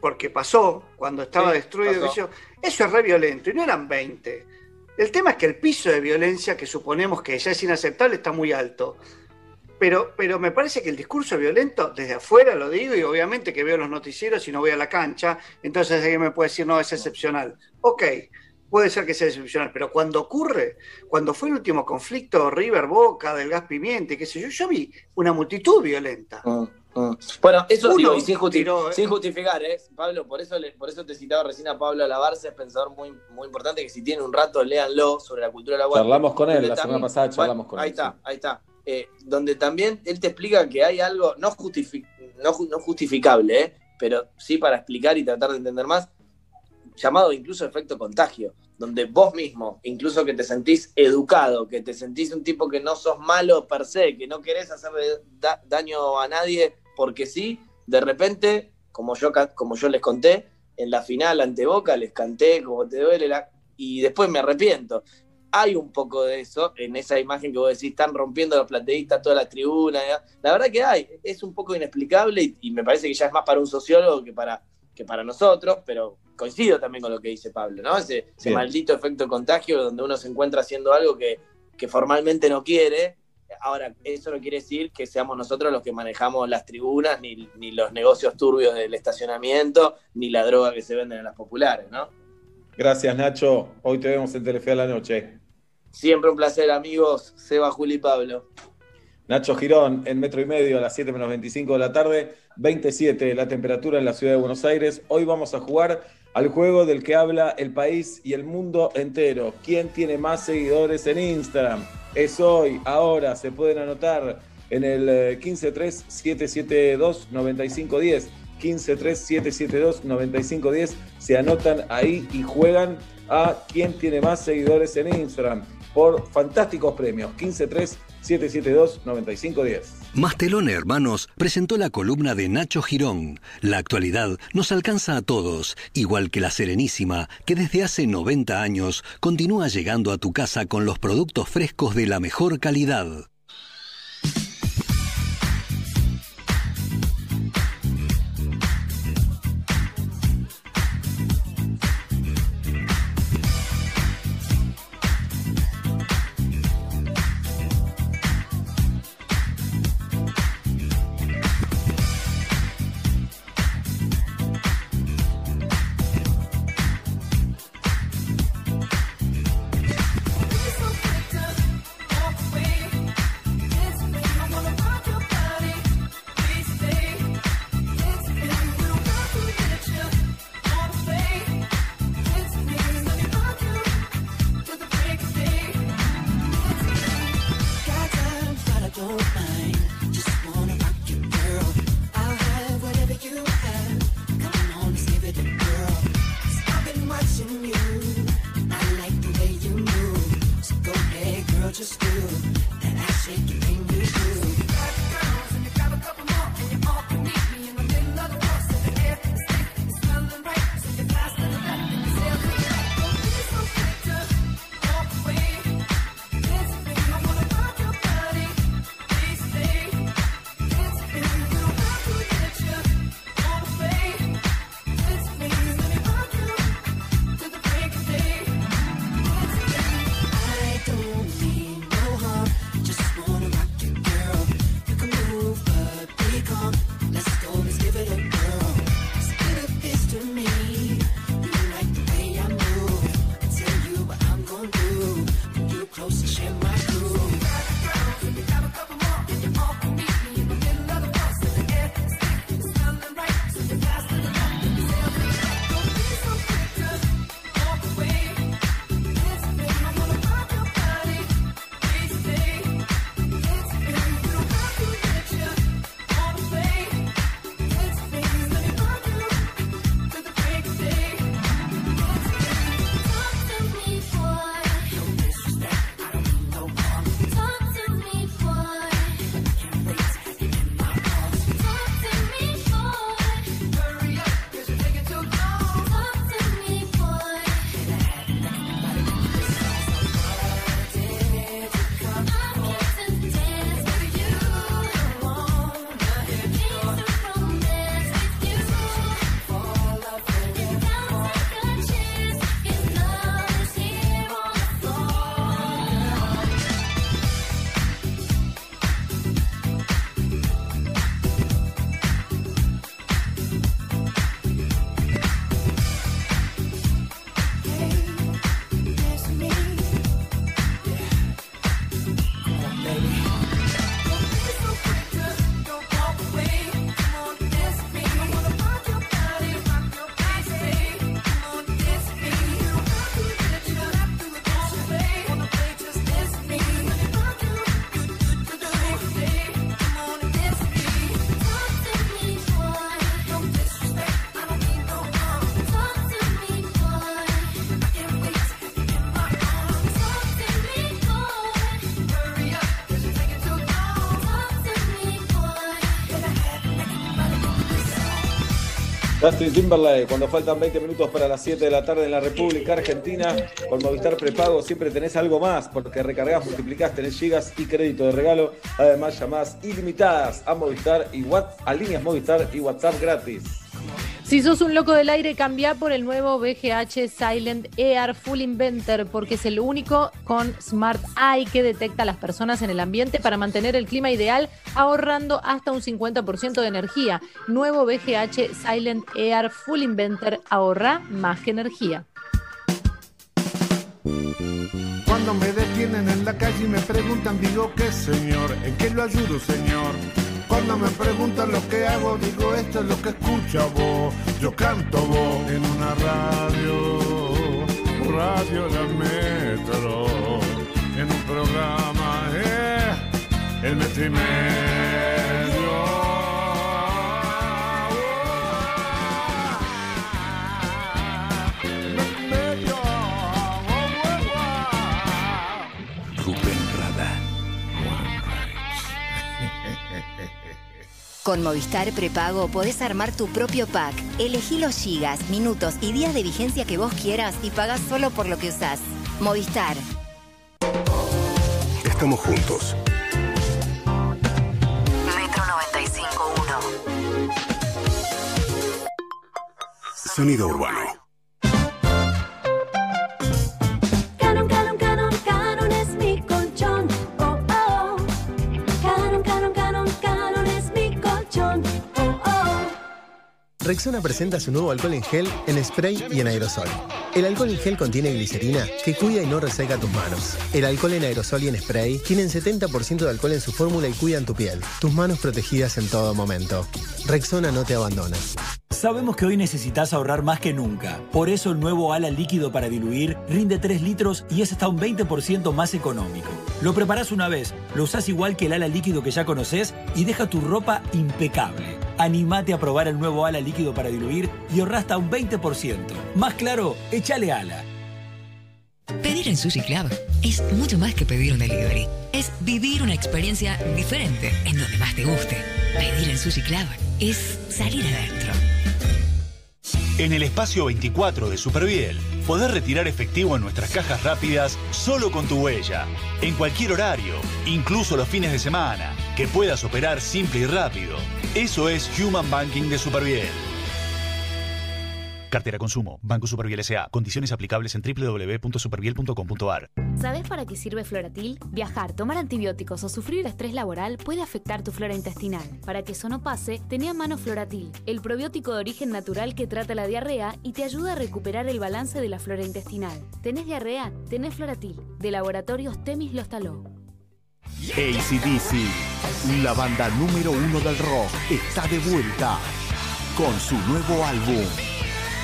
porque pasó cuando estaba Sí, destruido, pasó. eso es re violento. Y no eran 20. El tema es que el piso de violencia, que suponemos que ya es inaceptable, está muy alto. Pero, pero me parece que el discurso violento, desde afuera lo digo, y obviamente que veo los noticieros y no voy a la cancha, entonces alguien me puede decir, no, es excepcional. Ok, puede ser que sea excepcional, pero cuando ocurre, cuando fue el último conflicto River Boca, del gas pimiente, qué sé yo, yo vi una multitud violenta. Bueno, eso Uno digo, y sin, justi- tiró, ¿eh? sin justificar, ¿eh? Pablo, por eso, le- por eso te citaba recién a Pablo Alabarce, es pensador muy, muy importante, que si tienen un rato, léanlo sobre la cultura del agua. Charlamos con él, la semana pasada charlamos con ahí él, está, ahí está. Eh, donde también él te explica que hay algo no, justifi- no, ju- no justificable, ¿eh? pero sí para explicar y tratar de entender más, llamado incluso efecto contagio, donde vos mismo, incluso que te sentís educado, que te sentís un tipo que no sos malo per se, que no querés hacerle da- daño a nadie porque sí, de repente, como yo, como yo les conté, en la final ante Boca les canté como te duele la... y después me arrepiento. Hay un poco de eso en esa imagen que vos decís, están rompiendo los plateístas toda la tribuna. ¿ya? La verdad que hay, es un poco inexplicable y, y me parece que ya es más para un sociólogo que para, que para nosotros, pero coincido también con lo que dice Pablo, ¿no? Ese, ese maldito efecto contagio donde uno se encuentra haciendo algo que, que formalmente no quiere. Ahora, eso no quiere decir que seamos nosotros los que manejamos las tribunas, ni, ni los negocios turbios del estacionamiento, ni la droga que se venden en las populares, ¿no? Gracias, Nacho. Hoy te vemos en Telefe a la noche. Siempre un placer, amigos. Seba, Juli y Pablo. Nacho Girón, en metro y medio a las 7 menos 25 de la tarde, 27 la temperatura en la ciudad de Buenos Aires. Hoy vamos a jugar al juego del que habla el país y el mundo entero. ¿Quién tiene más seguidores en Instagram? Es hoy, ahora, se pueden anotar en el eh, 153-772-9510. 153-772-9510. Se anotan ahí y juegan a quién tiene más seguidores en Instagram por fantásticos premios. 153-772-9510. Mastelone Hermanos presentó la columna de Nacho Girón. La actualidad nos alcanza a todos, igual que la Serenísima, que desde hace 90 años continúa llegando a tu casa con los productos frescos de la mejor calidad. Justin Timberlake, cuando faltan 20 minutos para las 7 de la tarde en la República Argentina, con Movistar Prepago siempre tenés algo más, porque recargas, multiplicás, tenés gigas y crédito de regalo, además llamadas ilimitadas a Movistar y WhatsApp, a líneas Movistar y WhatsApp gratis. Si sos un loco del aire, cambia por el nuevo BGH Silent Air Full Inventor, porque es el único con Smart Eye que detecta a las personas en el ambiente para mantener el clima ideal, ahorrando hasta un 50% de energía. Nuevo BGH Silent Air Full Inventor ahorra más que energía. Cuando me detienen en la calle y me preguntan, digo que señor, ¿en qué lo ayudo, señor? Cuando me preguntan lo que hago, digo esto es lo que escucha vos. Yo canto vos en una radio, radio la metro, en un programa, eh, el metro Con Movistar Prepago podés armar tu propio pack. Elegí los gigas, minutos y días de vigencia que vos quieras y pagás solo por lo que usás. Movistar. Estamos juntos. Metro 95.1. Sonido urbano. Rexona presenta su nuevo alcohol en gel en spray y en aerosol. El alcohol en gel contiene glicerina que cuida y no reseca tus manos. El alcohol en aerosol y en spray tienen 70% de alcohol en su fórmula y cuidan tu piel. Tus manos protegidas en todo momento. Rexona no te abandona. Sabemos que hoy necesitas ahorrar más que nunca. Por eso el nuevo ala líquido para diluir rinde 3 litros y es hasta un 20% más económico. Lo preparás una vez, lo usás igual que el ala líquido que ya conoces y deja tu ropa impecable. Animate a probar el nuevo ala líquido para diluir y ahorra hasta un 20%. Más claro, échale ala. Pedir en Sushi Club es mucho más que pedir un delivery. Es vivir una experiencia diferente en donde más te guste. Pedir en Sushi Club es salir adentro. En el espacio 24 de Superviel, podés retirar efectivo en nuestras cajas rápidas solo con tu huella, en cualquier horario, incluso los fines de semana, que puedas operar simple y rápido. Eso es Human Banking de Superviel. Cartera Consumo, Banco Superviel S.A. Condiciones aplicables en www.superviel.com.ar. ¿Sabes para qué sirve Floratil? Viajar, tomar antibióticos o sufrir estrés laboral puede afectar tu flora intestinal. Para que eso no pase, tenía a mano Floratil, el probiótico de origen natural que trata la diarrea y te ayuda a recuperar el balance de la flora intestinal. ¿Tenés diarrea? Tenés Floratil, de Laboratorios Temis Lostaló. ACDC, la banda número uno del rock, está de vuelta con su nuevo álbum,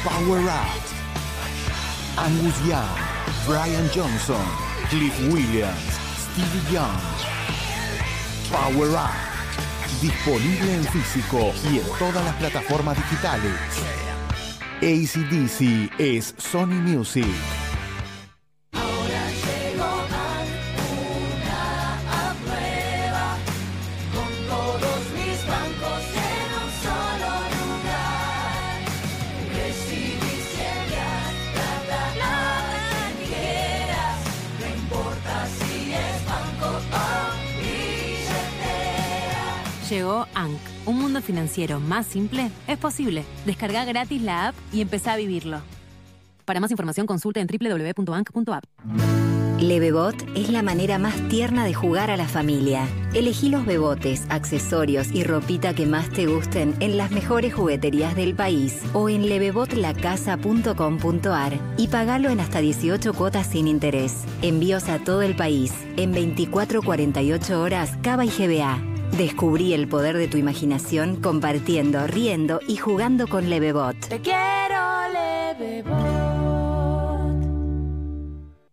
Power Up. Angus Young, Brian Johnson, Cliff Williams, Stevie Young. Power Up. Disponible en físico y en todas las plataformas digitales. ACDC es Sony Music. Llegó ANC, un mundo financiero más simple, es posible. Descarga gratis la app y empezá a vivirlo. Para más información consulta en www.anc.app. Levebot es la manera más tierna de jugar a la familia. Elegí los bebotes, accesorios y ropita que más te gusten en las mejores jugueterías del país o en levebotlacasa.com.ar y pagalo en hasta 18 cuotas sin interés. Envíos a todo el país en 24-48 horas Cava y GBA. Descubrí el poder de tu imaginación compartiendo, riendo y jugando con Levebot. Te quiero, Levebot.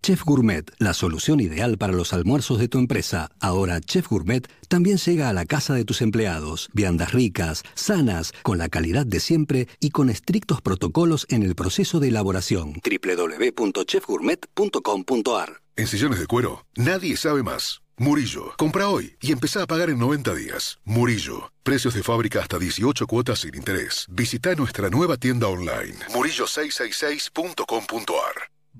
Chef Gourmet, la solución ideal para los almuerzos de tu empresa. Ahora Chef Gourmet también llega a la casa de tus empleados. Viandas ricas, sanas, con la calidad de siempre y con estrictos protocolos en el proceso de elaboración. www.chefgourmet.com.ar En sillones de cuero, nadie sabe más. Murillo, compra hoy y empezá a pagar en 90 días. Murillo, precios de fábrica hasta 18 cuotas sin interés. Visita nuestra nueva tienda online, murillo666.com.ar.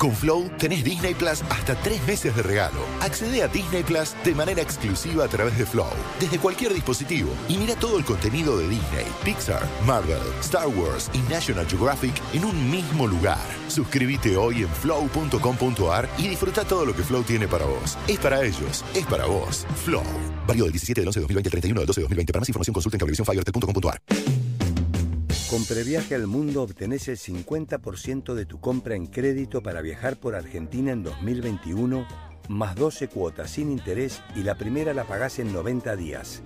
Con Flow tenés Disney Plus hasta tres meses de regalo. Accede a Disney Plus de manera exclusiva a través de Flow, desde cualquier dispositivo. Y mira todo el contenido de Disney, Pixar, Marvel, Star Wars y National Geographic en un mismo lugar. Suscríbete hoy en flow.com.ar y disfruta todo lo que Flow tiene para vos. Es para ellos, es para vos. Flow. Válido del 17 del 11 de 2020 al 31 del 12 de 2020. Para más información consulta en cablevisiónfibertel.com.ar. Con Previaje al Mundo obtenés el 50% de tu compra en crédito para viajar por Argentina en 2021, más 12 cuotas sin interés y la primera la pagás en 90 días.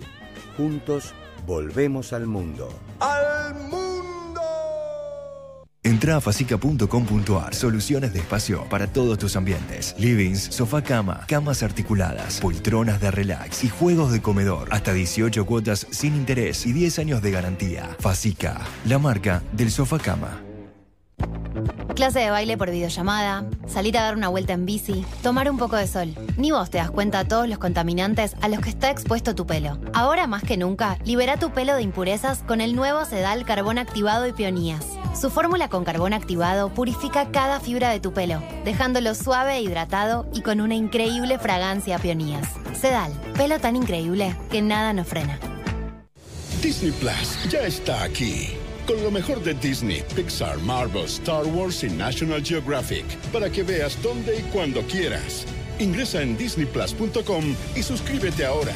Juntos, volvemos al mundo. ¡Al mundo! Entra a facica.com.ar. Soluciones de espacio para todos tus ambientes. Livings, sofá cama, camas articuladas, poltronas de relax y juegos de comedor. Hasta 18 cuotas sin interés y 10 años de garantía. Facica, la marca del sofá cama. Clase de baile por videollamada, salir a dar una vuelta en bici, tomar un poco de sol. Ni vos te das cuenta de todos los contaminantes a los que está expuesto tu pelo. Ahora más que nunca, libera tu pelo de impurezas con el nuevo Sedal Carbón Activado y Peonías. Su fórmula con carbón activado purifica cada fibra de tu pelo, dejándolo suave e hidratado y con una increíble fragancia a peonías. Sedal, pelo tan increíble que nada nos frena. Disney Plus ya está aquí. Con lo mejor de Disney, Pixar, Marvel, Star Wars y National Geographic. Para que veas dónde y cuando quieras. Ingresa en disneyplus.com y suscríbete ahora.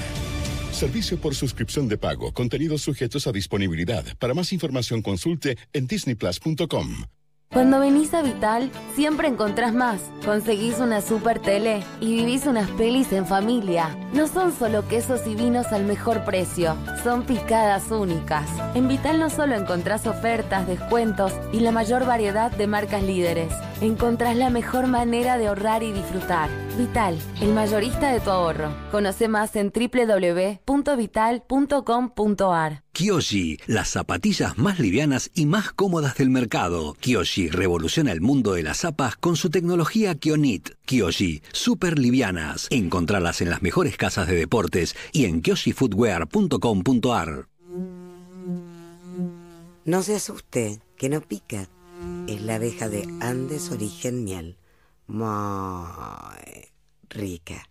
Servicio por suscripción de pago. Contenidos sujetos a disponibilidad. Para más información consulte en disneyplus.com. Cuando venís a Vital, siempre encontrás más. Conseguís una super tele y vivís unas pelis en familia. No son solo quesos y vinos al mejor precio, son picadas únicas. En Vital no solo encontrás ofertas, descuentos y la mayor variedad de marcas líderes. Encontrás la mejor manera de ahorrar y disfrutar. Vital, el mayorista de tu ahorro. Conoce más en www.vital.com.ar. Kyoshi, las zapatillas más livianas y más cómodas del mercado. Kyoshi revoluciona el mundo de las zapas con su tecnología Kionit. Kyoshi, super livianas. Encontralas en las mejores casas de deportes y en kyoshifootwear.com.ar. No se asuste, que no pica. Es la abeja de Andes Origen Miel. Muy rica.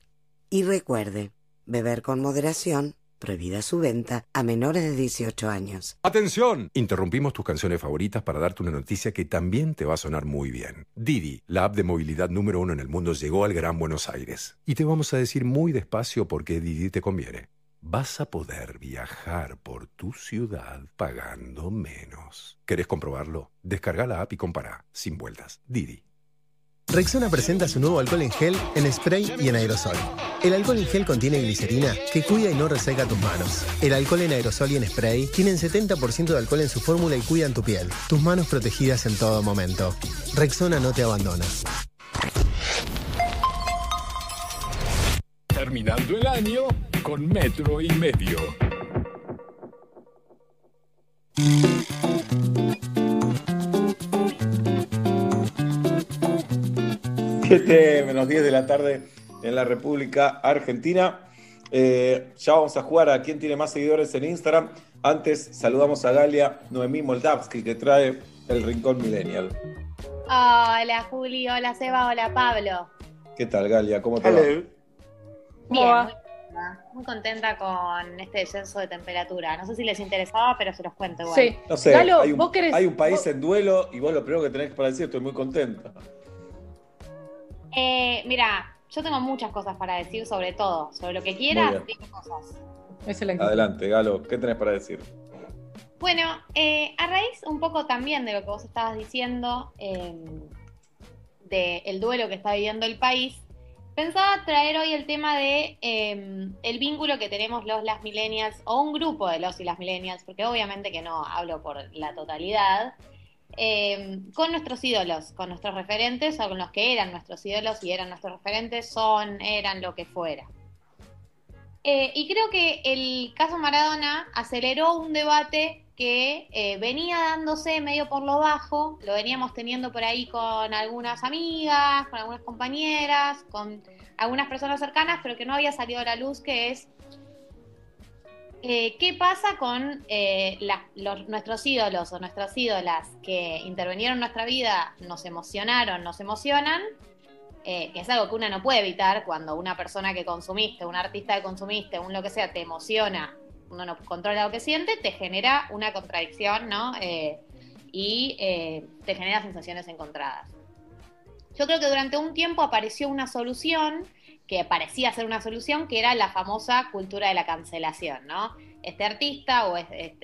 Y recuerde, beber con moderación, prohibida su venta a menores de 18 años. ¡Atención! Interrumpimos tus canciones favoritas para darte una noticia que también te va a sonar muy bien. Didi, la app de movilidad número uno en el mundo, llegó al Gran Buenos Aires. Y te vamos a decir muy despacio por qué Didi te conviene. Vas a poder viajar por tu ciudad pagando menos. ¿Querés comprobarlo? Descarga la app y compara, sin vueltas. Didi. Rexona presenta su nuevo alcohol en gel en spray y en aerosol. El alcohol en gel contiene glicerina que cuida y no reseca tus manos. El alcohol en aerosol y en spray tienen 70% de alcohol en su fórmula y cuidan tu piel. Tus manos protegidas en todo momento. Rexona no te abandona. Terminando el año con metro y medio. 7 menos 10 de la tarde en la República Argentina. Eh, ya vamos a jugar a quién tiene más seguidores en Instagram. Antes saludamos a Galia Noemí Moldavsky que trae el Rincón Millennial. Hola Juli, hola Seba, hola Pablo. ¿Qué tal Galia? ¿Cómo te va? Bien, muy, contenta, muy contenta con este descenso de temperatura. No sé si les interesaba, pero se los cuento igual. Sí. No sé, Galo, hay, un, vos querés- hay un país vos- en duelo y vos lo primero que tenés para decir, estoy muy contenta. Eh, mira, yo tengo muchas cosas para decir sobre todo, sobre lo que quieras, dime cosas. Adelante, Galo, ¿qué tenés para decir? Bueno, eh, a raíz un poco también de lo que vos estabas diciendo, eh, del duelo que está viviendo el país, pensaba traer hoy el tema de eh, el vínculo que tenemos los las millennials, o un grupo de los y las millennials, porque obviamente que no hablo por la totalidad, eh, con nuestros ídolos, con nuestros referentes, o con los que eran nuestros ídolos y eran nuestros referentes, son, eran lo que fuera. Eh, y creo que el caso Maradona aceleró un debate que eh, venía dándose medio por lo bajo, lo veníamos teniendo por ahí con algunas amigas, con algunas compañeras, con algunas personas cercanas, pero que no había salido a la luz, que es eh, qué pasa con eh, la- los- nuestros ídolos o nuestras ídolas que intervinieron en nuestra vida, nos emocionaron, nos emocionan, eh, que es algo que uno no puede evitar cuando una persona que consumiste, un artista que consumiste, un lo que sea, te emociona, uno no controla lo que siente, te genera una contradicción, ¿no? Eh, y eh, te genera sensaciones encontradas. Yo creo que durante un tiempo apareció una solución que parecía ser una solución, que era la famosa cultura de la cancelación, ¿no? Este artista o este,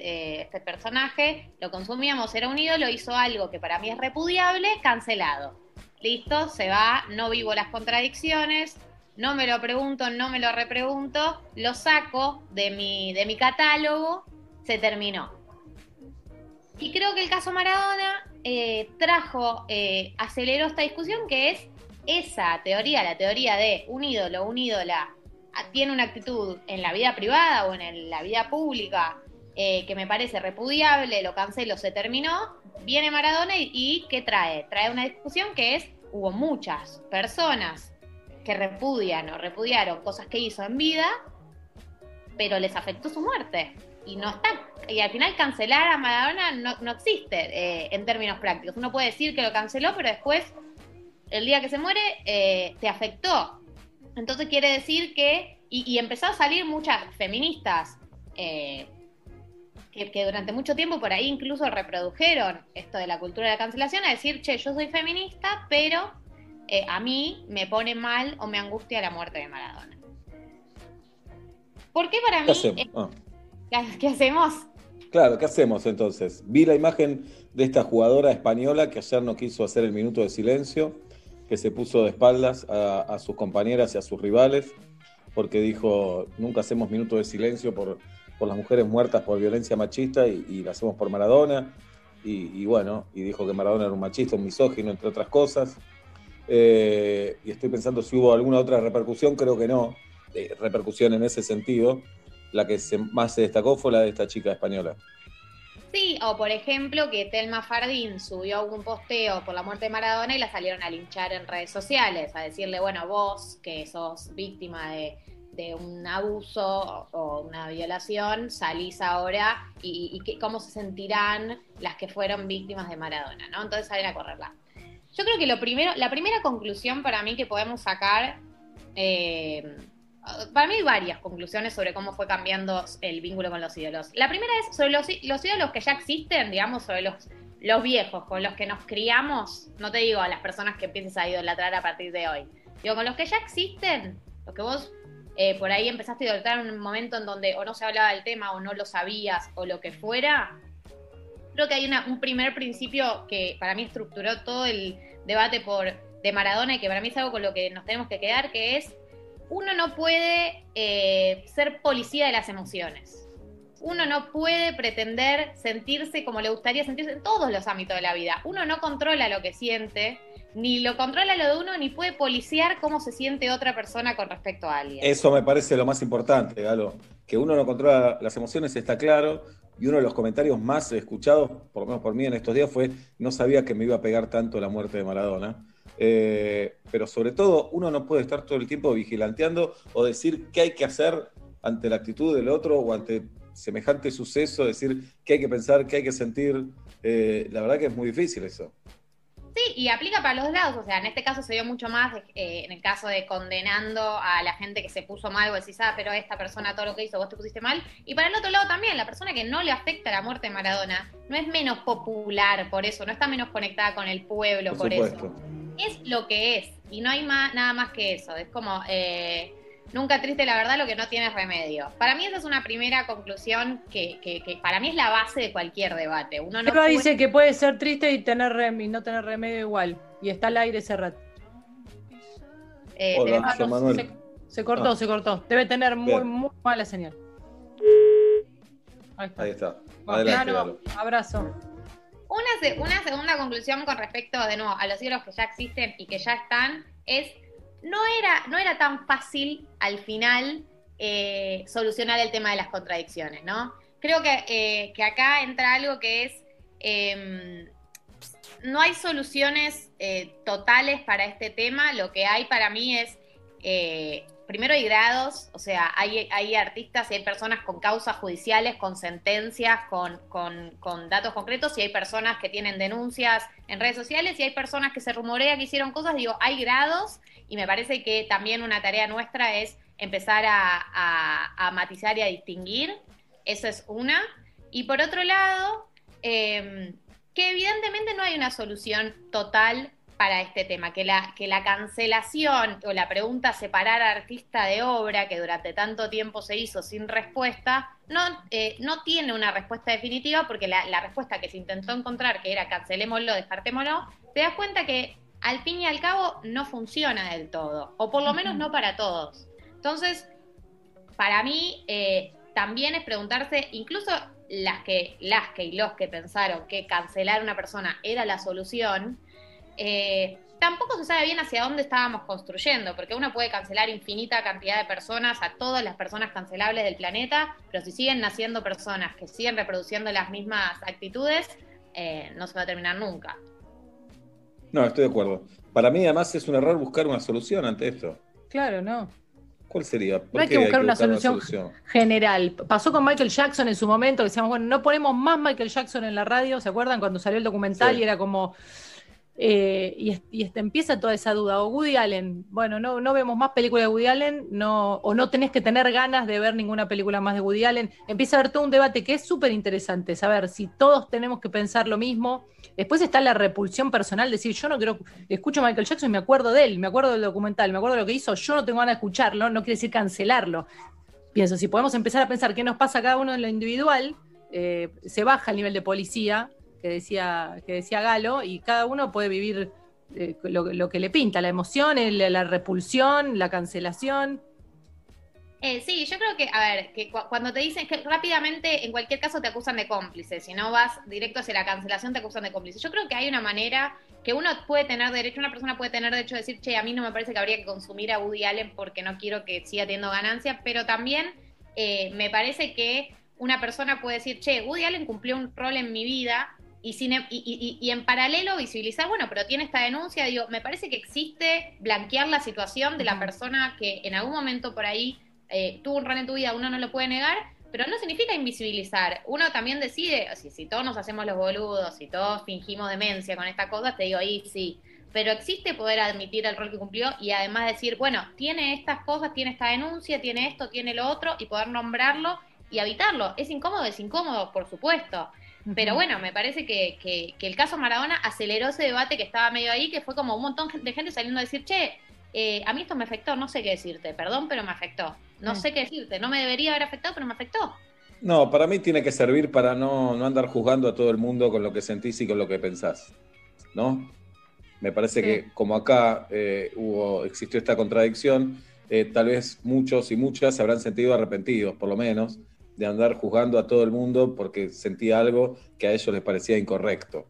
este- personaje lo consumíamos, era un ídolo, hizo algo que para mí es repudiable, cancelado. Listo, se va, no vivo las contradicciones, no me lo pregunto, no me lo repregunto, lo saco de mi, de mi catálogo, se terminó. Y creo que el caso Maradona eh, trajo, eh, aceleró esta discusión que es esa teoría, la teoría de un ídolo, un ídola, a- tiene una actitud en la vida privada o en la vida pública eh, que me parece repudiable, lo cancelo, se terminó, viene Maradona y, y ¿qué trae? Trae una discusión que es, hubo muchas personas que repudian o repudiaron cosas que hizo en vida, pero les afectó su muerte. Y no está. Y al final cancelar a Maradona no, no existe eh, en términos prácticos. Uno puede decir que lo canceló, pero después, el día que se muere, eh, te afectó. Entonces quiere decir que. Y, y empezó a salir muchas feministas eh, que, que durante mucho tiempo por ahí incluso reprodujeron esto de la cultura de la cancelación, a decir, che, yo soy feminista, pero eh, a mí me pone mal o me angustia la muerte de Maradona. ¿Por qué para mí? ¿Qué hacemos? Ah, ¿qué- ¿Qué hacemos? claro, ¿qué hacemos entonces? Vi la imagen de esta jugadora española que ayer no quiso hacer el minuto de silencio, que se puso de espaldas a, a sus compañeras y a sus rivales, porque dijo, nunca hacemos minuto de silencio por, por las mujeres muertas por violencia machista y, y lo hacemos por Maradona. Y, y bueno, y dijo que Maradona era un machista, un misógino, entre otras cosas. Eh, y estoy pensando si hubo alguna otra repercusión, creo que no, eh, repercusión en ese sentido. La que se- más se destacó fue la de esta chica española. Sí, o por ejemplo que Telma Fardín subió un posteo por la muerte de Maradona y la salieron a linchar en redes sociales, a decirle, bueno, vos que sos víctima de, un abuso o una violación, salís ahora y, y que- cómo se sentirán las que fueron víctimas de Maradona, ¿no? Entonces salen a correrla. Yo creo que lo primero, la primera conclusión para mí que podemos sacar, eh, para mí hay varias conclusiones sobre cómo fue cambiando el vínculo con los ídolos. La primera es sobre los, ídolos que ya existen, digamos, sobre los, viejos, con los que nos criamos, no te digo a las personas que empieces a idolatrar a partir de hoy, digo, con los que ya existen, los que vos eh, por ahí empezaste a idolatrar en un momento en donde o no se hablaba del tema o no lo sabías o lo que fuera, creo que hay un primer principio que para mí estructuró todo el debate por, de Maradona y que para mí es algo con lo que nos tenemos que quedar, que es uno no puede eh, ser policía de las emociones. Uno no puede pretender sentirse como le gustaría sentirse en todos los ámbitos de la vida. Uno no controla lo que siente, ni lo controla lo de uno, ni puede policiar cómo se siente otra persona con respecto a alguien. Eso me parece lo más importante, Galo. Que uno no controla las emociones, está claro. Y uno de los comentarios más escuchados, por lo menos por mí en estos días, fue: no sabía que me iba a pegar tanto la muerte de Maradona. Eh, pero sobre todo, uno no puede estar todo el tiempo vigilanteando o decir qué hay que hacer ante la actitud del otro o ante semejante suceso, decir qué hay que pensar, qué hay que sentir. Eh, la verdad que es muy difícil eso. Sí, y aplica para los dos lados, o sea, en este caso se dio mucho más eh, en el caso de condenando a la gente que se puso mal, vos decís, ah, pero esta persona todo lo que hizo, vos te pusiste mal, y para el otro lado también, la persona que no le afecta la muerte de Maradona no es menos popular por eso, no está menos conectada con el pueblo por, Por supuesto. eso. Es lo que es y no hay más, nada más que eso. Es como eh, nunca triste la verdad lo que no tiene remedio. Para mí esa es una primera conclusión que, que- que para mí es la base de cualquier debate. Uno no Eva puede- dice que puede ser triste y tener rem y no tener remedio igual. Y está al aire ese rato. eh, Hola, tenemos-. Se, se cortó, Ah. se cortó. Debe tener muy, Bien. muy mala señal. Ahí está. Ahí está. Adelante, Galo. abrazo. Una, se- una segunda conclusión con respecto, de nuevo, a los ídolos que ya existen y que ya están, es, no era, no era tan fácil al final eh, solucionar el tema de las contradicciones, ¿no? Creo que, eh, que acá entra algo que es, eh, no hay soluciones eh, totales para este tema, lo que hay para mí es, primero hay grados, o sea, hay, artistas y hay personas con causas judiciales, con sentencias, con, con- datos concretos, y hay personas que tienen denuncias en redes sociales, y hay personas que se rumorea que hicieron cosas, digo, hay grados, y me parece que también una tarea nuestra es empezar a, a- matizar y a distinguir, eso es una, y por otro lado, eh, que evidentemente no hay una solución total para este tema, que la, que la cancelación o la pregunta separar artista de obra, que durante tanto tiempo se hizo sin respuesta, no, eh, no tiene una respuesta definitiva porque la, la respuesta que se intentó encontrar, que era cancelémoslo, descartémoslo, te das cuenta que al fin y al cabo no funciona del todo, o por lo menos no para todos. Entonces, para mí eh, también es preguntarse, incluso las que, las que y los que pensaron que cancelar a una persona era la solución, eh, tampoco se sabe bien hacia dónde estábamos construyendo, porque uno puede cancelar infinita cantidad de personas, a todas las personas cancelables del planeta, pero si siguen naciendo personas que siguen reproduciendo las mismas actitudes, eh, no se va a terminar nunca. No, estoy de acuerdo. Para mí, además, es un error buscar una solución ante esto. Claro, no. ¿Cuál sería? ¿Por No hay qué que buscar una solución general. Pasó con Michael Jackson en su momento, que decíamos, bueno, no ponemos más Michael Jackson en la radio, ¿se acuerdan? Cuando salió el documental Sí. y era como... eh, y, empieza toda esa duda. O Woody Allen, bueno, no, no vemos más películas de Woody Allen, no, o no tenés que tener ganas de ver ninguna película más de Woody Allen. Empieza a haber todo un debate que es súper interesante, saber si todos tenemos que pensar lo mismo. Después está la repulsión personal, decir, yo no quiero, escucho a Michael Jackson y me acuerdo de él, me acuerdo del documental, me acuerdo de lo que hizo, yo no tengo ganas de escucharlo, no quiere decir cancelarlo. Pienso, si podemos empezar a pensar qué nos pasa cada uno en lo individual, eh, se baja el nivel de policía que decía, que decía Galo, y cada uno puede vivir eh, lo, lo que le pinta, la emoción, la repulsión, la cancelación. Eh, sí, yo creo que, a ver, que cu- cuando te dicen que rápidamente, en cualquier caso te acusan de cómplice, si no vas directo hacia la cancelación te acusan de cómplice. Yo creo que hay una manera que uno puede tener derecho, una persona puede tener derecho a decir, che, a mí no me parece que habría que consumir a Woody Allen porque no quiero que siga teniendo ganancias, pero también eh, me parece que una persona puede decir, che, Woody Allen cumplió un rol en mi vida y, sin, em- y, y- y en paralelo visibilizar, bueno, pero tiene esta denuncia, digo, me parece que existe blanquear la situación de la persona que en algún momento por ahí eh, tuvo un rol en tu vida, uno no lo puede negar, pero no significa invisibilizar. Uno también decide, si, si todos nos hacemos los boludos, si todos fingimos demencia con estas cosas, te digo ahí sí. Pero existe poder admitir el rol que cumplió y además decir, bueno, tiene estas cosas, tiene esta denuncia, tiene esto, tiene lo otro, y poder nombrarlo y evitarlo. ¿Es incómodo? Es incómodo, por supuesto. Pero bueno, me parece que, que- que el caso Maradona aceleró ese debate que estaba medio ahí, que fue como un montón de gente saliendo a decir, che, eh, a mí esto me afectó, no sé qué decirte, perdón, pero me afectó. No Mm. sé qué decirte, no me debería haber afectado, pero me afectó. No, para mí tiene que servir para no, no andar juzgando a todo el mundo con lo que sentís y con lo que pensás. ¿No? Me parece Sí. que como acá eh, hubo, existió esta contradicción, eh, tal vez muchos y muchas se habrán sentido arrepentidos, por lo menos, de andar juzgando a todo el mundo porque sentía algo que a ellos les parecía incorrecto.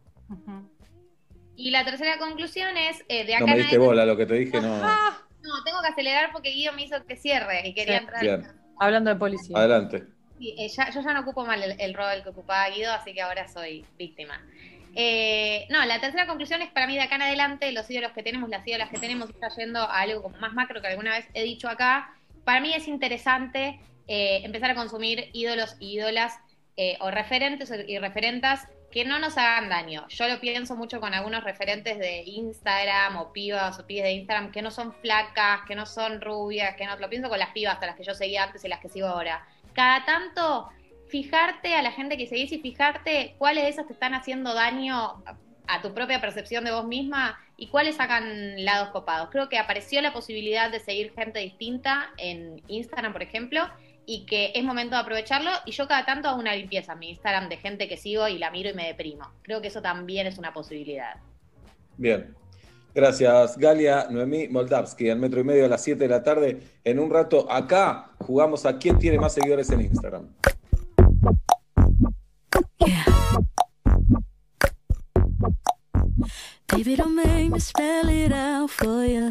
Y la tercera conclusión es, eh, de acá No me en diste adelante- bola lo que te dije, no. No, tengo que acelerar porque Guido me hizo que cierre y quería Sí. entrar. Bien, Hablando de policía. adelante. Sí, eh, ya- yo ya no ocupo mal el, el rol que ocupaba Guido, así que ahora soy víctima. Eh, no, la tercera conclusión es para mí de acá en adelante, los ídolos que tenemos, las ídolas que tenemos, está yendo a algo como más macro que alguna vez he dicho acá. Para mí es interesante eh, empezar a consumir ídolos y ídolas eh, o referentes y referentas que no nos hagan daño. Yo lo pienso mucho con algunos referentes de Instagram o pibas o pibes de Instagram que no son flacas, que no son rubias, que no lo pienso con las pibas hasta las que yo seguía antes y las que sigo ahora. Cada tanto fijarte a la gente que seguís y fijarte cuáles de esas te están haciendo daño a- a tu propia percepción de vos misma y cuáles sacan lados copados. Creo que apareció la posibilidad de seguir gente distinta en Instagram, por ejemplo, y que es momento de aprovecharlo. Y yo cada tanto hago una limpieza en mi Instagram de gente que sigo y la miro y me deprimo. Creo que eso también es una posibilidad. Bien. Gracias, Galia Noemí Moldavsky, al metro y medio a las 7 de la tarde. En un rato acá jugamos a quién tiene más seguidores en Instagram. Baby, don't make me spell it out for you.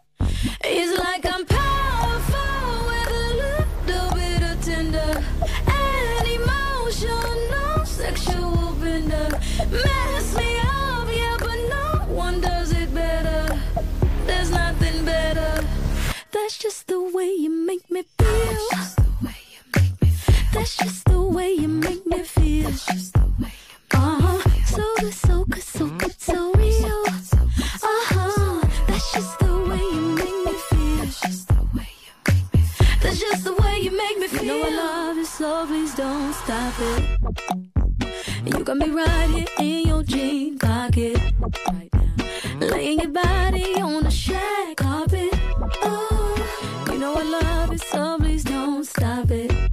It's like I'm powerful with a little bit of tender and emotional sexual bender. Mess me up, yeah, but no one does it better. There's nothing better. That's just the way you make me feel. That's just the way you make me feel. Uh-huh. So good, so good, so good, so real. Uh-huh. That's just you make me feel. You know I love you, so please don't stop it. You got me right here in your jean pocket. Laying your body on the shag carpet. Oh, you know I love it, so please don't stop it.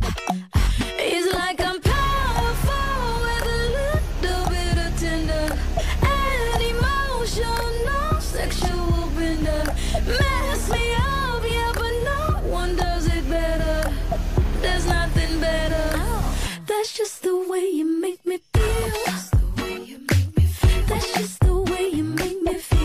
That's just the way you make me feel. That's just the way you make me feel.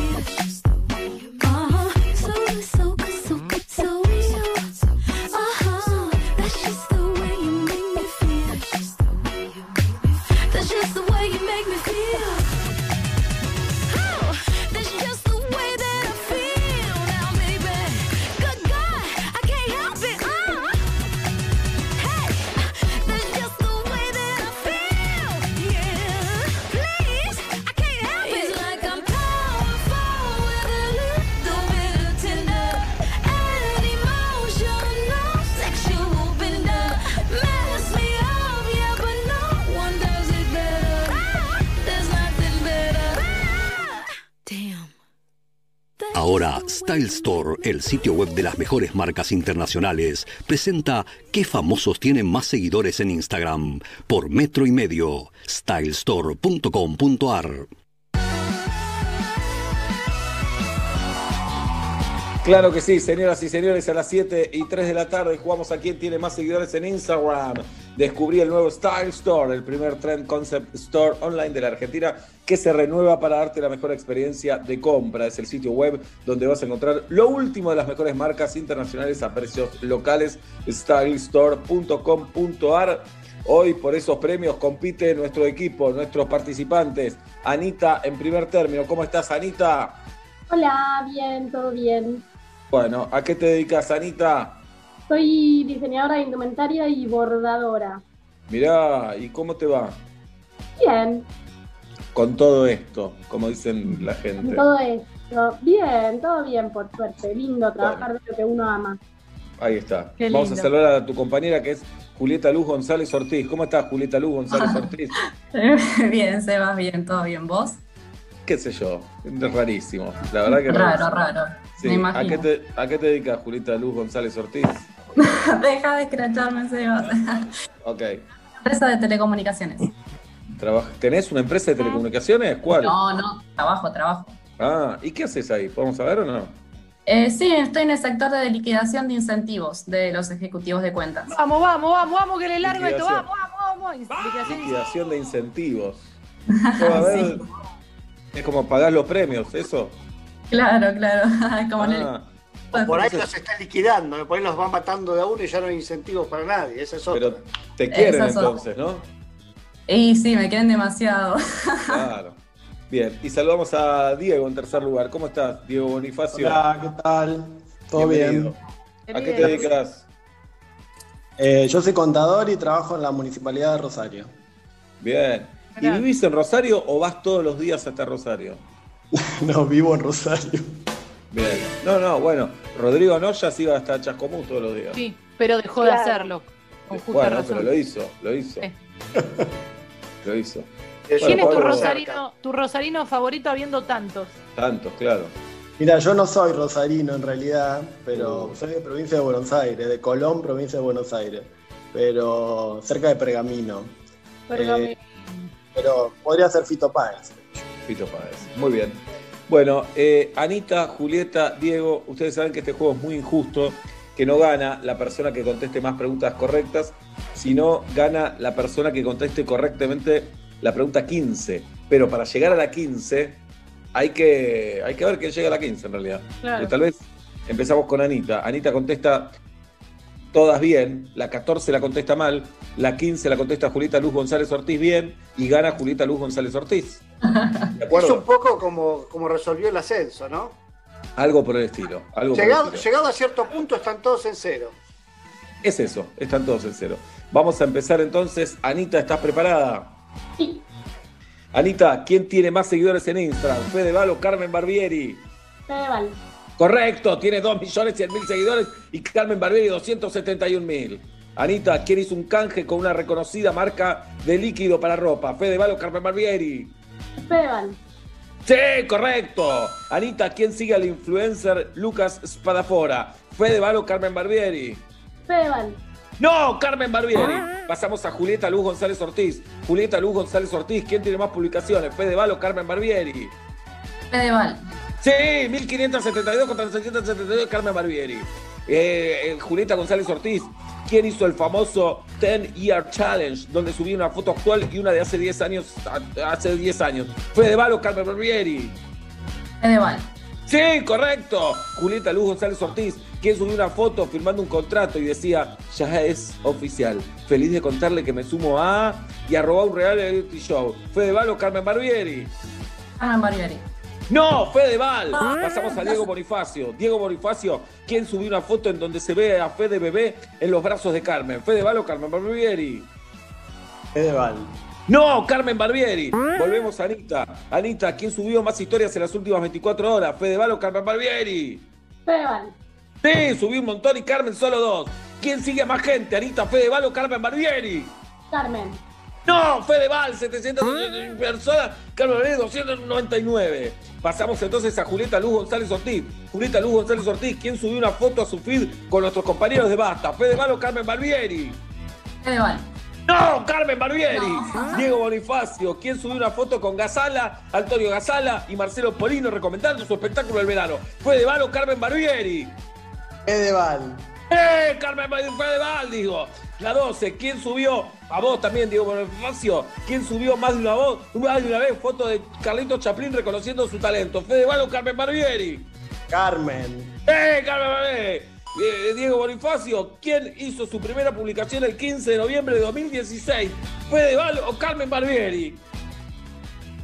Ahora, Style Store, el sitio web de las mejores marcas internacionales, presenta qué famosos tienen más seguidores en Instagram por metro y medio. stylestore.com.ar Claro que sí, señoras y señores, a las 7 y 3 de la tarde jugamos a quién tiene más seguidores en Instagram. Descubrí el nuevo Style Store, el primer Trend Concept Store online de la Argentina que se renueva para darte la mejor experiencia de compra. Es el sitio web donde vas a encontrar lo último de las mejores marcas internacionales a precios locales, stylestore.com.ar. Hoy por esos premios compite nuestro equipo, nuestros participantes. Anita en primer término, ¿cómo estás Anita? Hola, bien, todo bien. Bueno, ¿a qué te dedicas Anita? Soy diseñadora de indumentaria y bordadora. Mirá, ¿y cómo te va Bien, con todo esto? Como dicen la gente. con todo esto. Bien, todo bien, por suerte. Lindo trabajar de lo que uno ama. Ahí está. Qué Vamos a saludar a tu compañera que es Julieta Luz González Ortiz. ¿Cómo estás, Julieta Luz González Ortiz? bien, Sebas, bien, todo bien. ¿Vos? ¿Qué sé yo? Es rarísimo. La verdad que Raro, rarísimo. raro. Sí. Me ¿A qué, te, ¿A qué te dedicas, Julieta Luz González Ortiz? Deja de escracharme, Sebas. Ok. Empresa de telecomunicaciones. ¿Tenés una empresa de telecomunicaciones? ¿Cuál? No, no, trabajo, trabajo. Ah, ¿y qué haces ahí? ¿Podemos saber o no? Eh, sí, estoy en el sector de liquidación de incentivos de los ejecutivos de cuentas. Vamos, vamos, vamos, vamos, que le largo esto. Liquidación. Vamos, vamos, vamos. Liquidación de incentivos. Es como pagar los premios, ¿eso? Claro, claro. Como en el- Ah, Por ahí los están liquidando, por ahí los van matando de a uno y ya no hay incentivos para nadie. Esa es otra. pero te quieren Esas son- entonces, ¿no? Y sí, me quieren demasiado. Claro. Bien, y saludamos a Diego en tercer lugar. ¿Cómo estás, Diego Bonifacio? Hola, ¿qué tal? ¿Todo Bienvenido. bien? ¿A qué te dedicas? Eh, yo soy contador y trabajo en la Municipalidad de Rosario. Bien. ¿Y vivís en Rosario o vas todos los días hasta Rosario? no, vivo en Rosario. Bien. No, no, bueno, Rodrigo Noya sí iba hasta Chascomús todos los días. Sí, pero dejó de hacerlo. Con justa Bueno, razón. pero lo hizo, lo hizo. Sí. Lo hizo. ¿Quién Bueno, es tu rosarino, tu rosarino favorito habiendo tantos? Tantos, claro. Mira, yo no soy rosarino en realidad, pero soy de provincia de Buenos Aires, de Colón, provincia de Buenos Aires, pero cerca de Pergamino. Pergamino. Eh, pero podría ser Fito Páez. Fito Páez. Muy bien. Bueno, eh, Anita, Julieta, Diego, ustedes saben que este juego es muy injusto, que no gana la persona que conteste más preguntas correctas, sino gana la persona que conteste correctamente la pregunta 15. Pero para llegar a la 15 hay que, hay que ver quién llega a la 15 en realidad. Claro. Pero tal vez empezamos con Anita. Anita contesta todas bien, la 14 la contesta mal, la 15 la contesta Julieta Luz González Ortiz bien y gana Julieta Luz González Ortiz. ¿De Es un poco como, como resolvió el ascenso, ¿no? Algo por el estilo. Algo por el Llegado, estilo. llegado a cierto punto están todos en cero. Es eso, están todos en cero. Vamos a empezar entonces. Anita, ¿estás preparada? Sí. Anita, ¿quién tiene más seguidores en Instagram? ¿Fede Val o Carmen Barbieri? Fedeval. Correcto, tiene 2 millones 100 mil seguidores y Carmen Barbieri 271 mil. Anita, ¿quién hizo un canje con una reconocida marca de líquido para ropa? ¿Fede Val o Carmen Barbieri? Fedeval. Sí, correcto. Anita, ¿quién sigue al influencer Lucas Spadafora? ¿Fede Val o Carmen Barbieri? Fedeval. No, Carmen Barbieri. Pasamos a Julieta Luz González Ortiz. Julieta Luz González Ortiz, ¿quién tiene más publicaciones? ¿Fede Val o Carmen Barbieri? Fedeval. Sí, 1572 contra 672 Carmen Barbieri. Eh, eh, Julieta González Ortiz, ¿quién hizo el famoso 10 Year Challenge? Donde subí una foto actual y una de hace 10 años. Hace 10 años. ¿Fede Val o Carmen Barbieri? Fedeval. Sí, correcto. Julieta Luz González Ortiz, quien subió una foto firmando un contrato y decía, ya es oficial. Feliz de contarle que me sumo a y a robar un reality show. ¿Fede Val o Carmen Barbieri? Carmen Barbieri. No, Fede Val. Pasamos a Diego Bonifacio. Diego Bonifacio, quien subió una foto en donde se ve a Fede Bebé en los brazos de Carmen. ¿Fede Val o Carmen Barbieri? Fedeval. No, Carmen Barbieri. Volvemos a Anita. Anita, ¿quién subió más historias en las últimas 24 horas? ¿Fede Val o Carmen Barbieri? Fedeval. Sí, subí un montón y Carmen solo dos. ¿Quién sigue a más gente? Anita Fedeval o Carmen Barbieri. Carmen. No, Fedeval, 700 personas, Carmen Barbieri 299. Pasamos entonces a Julieta Luz González Ortiz. Julieta Luz González Ortiz, ¿quién subió una foto a su feed con nuestros compañeros de Basta? ¿Fedeval o Carmen Barbieri? Fedeval. No, Carmen Barbieri. Diego Bonifacio, ¿quién subió una foto con Gazala, Antonio Gazala y Marcelo Polino recomendando su espectáculo del verano? ¿Fedeval o Carmen Barbieri? Fedeval. ¡Eh! Carmen Fedeval, digo. La 12, ¿quién subió? A vos también, Diego Bonifacio. ¿Quién subió más de una voz? Más de una vez foto de Carlito Chaplin reconociendo su talento. ¿Fedeval o Carmen Barbieri? Carmen. ¡Eh, Carmen Barbieri! Eh, Diego Bonifacio, ¿quién hizo su primera publicación el 15 de noviembre de 2016? ¿Fedeval o Carmen Barbieri?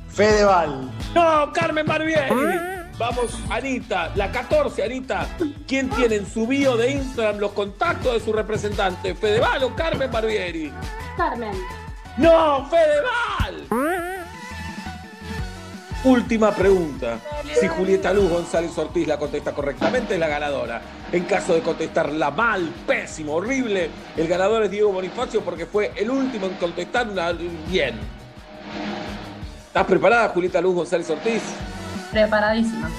Fedeval. No, Carmen Barbieri. Vamos, Anita, la 14, Anita. ¿Quién tiene en su bio de Instagram los contactos de su representante? ¿Fedeval o Carmen Barbieri? Carmen. ¡No, Fedeval! Última pregunta. Si Julieta Luz González Ortiz la contesta correctamente, es la ganadora. En caso de contestarla mal, pésimo, horrible, el ganador es Diego Bonifacio porque fue el último en contestar bien. ¿Estás preparada, Julieta Luz González Ortiz? Preparadísima.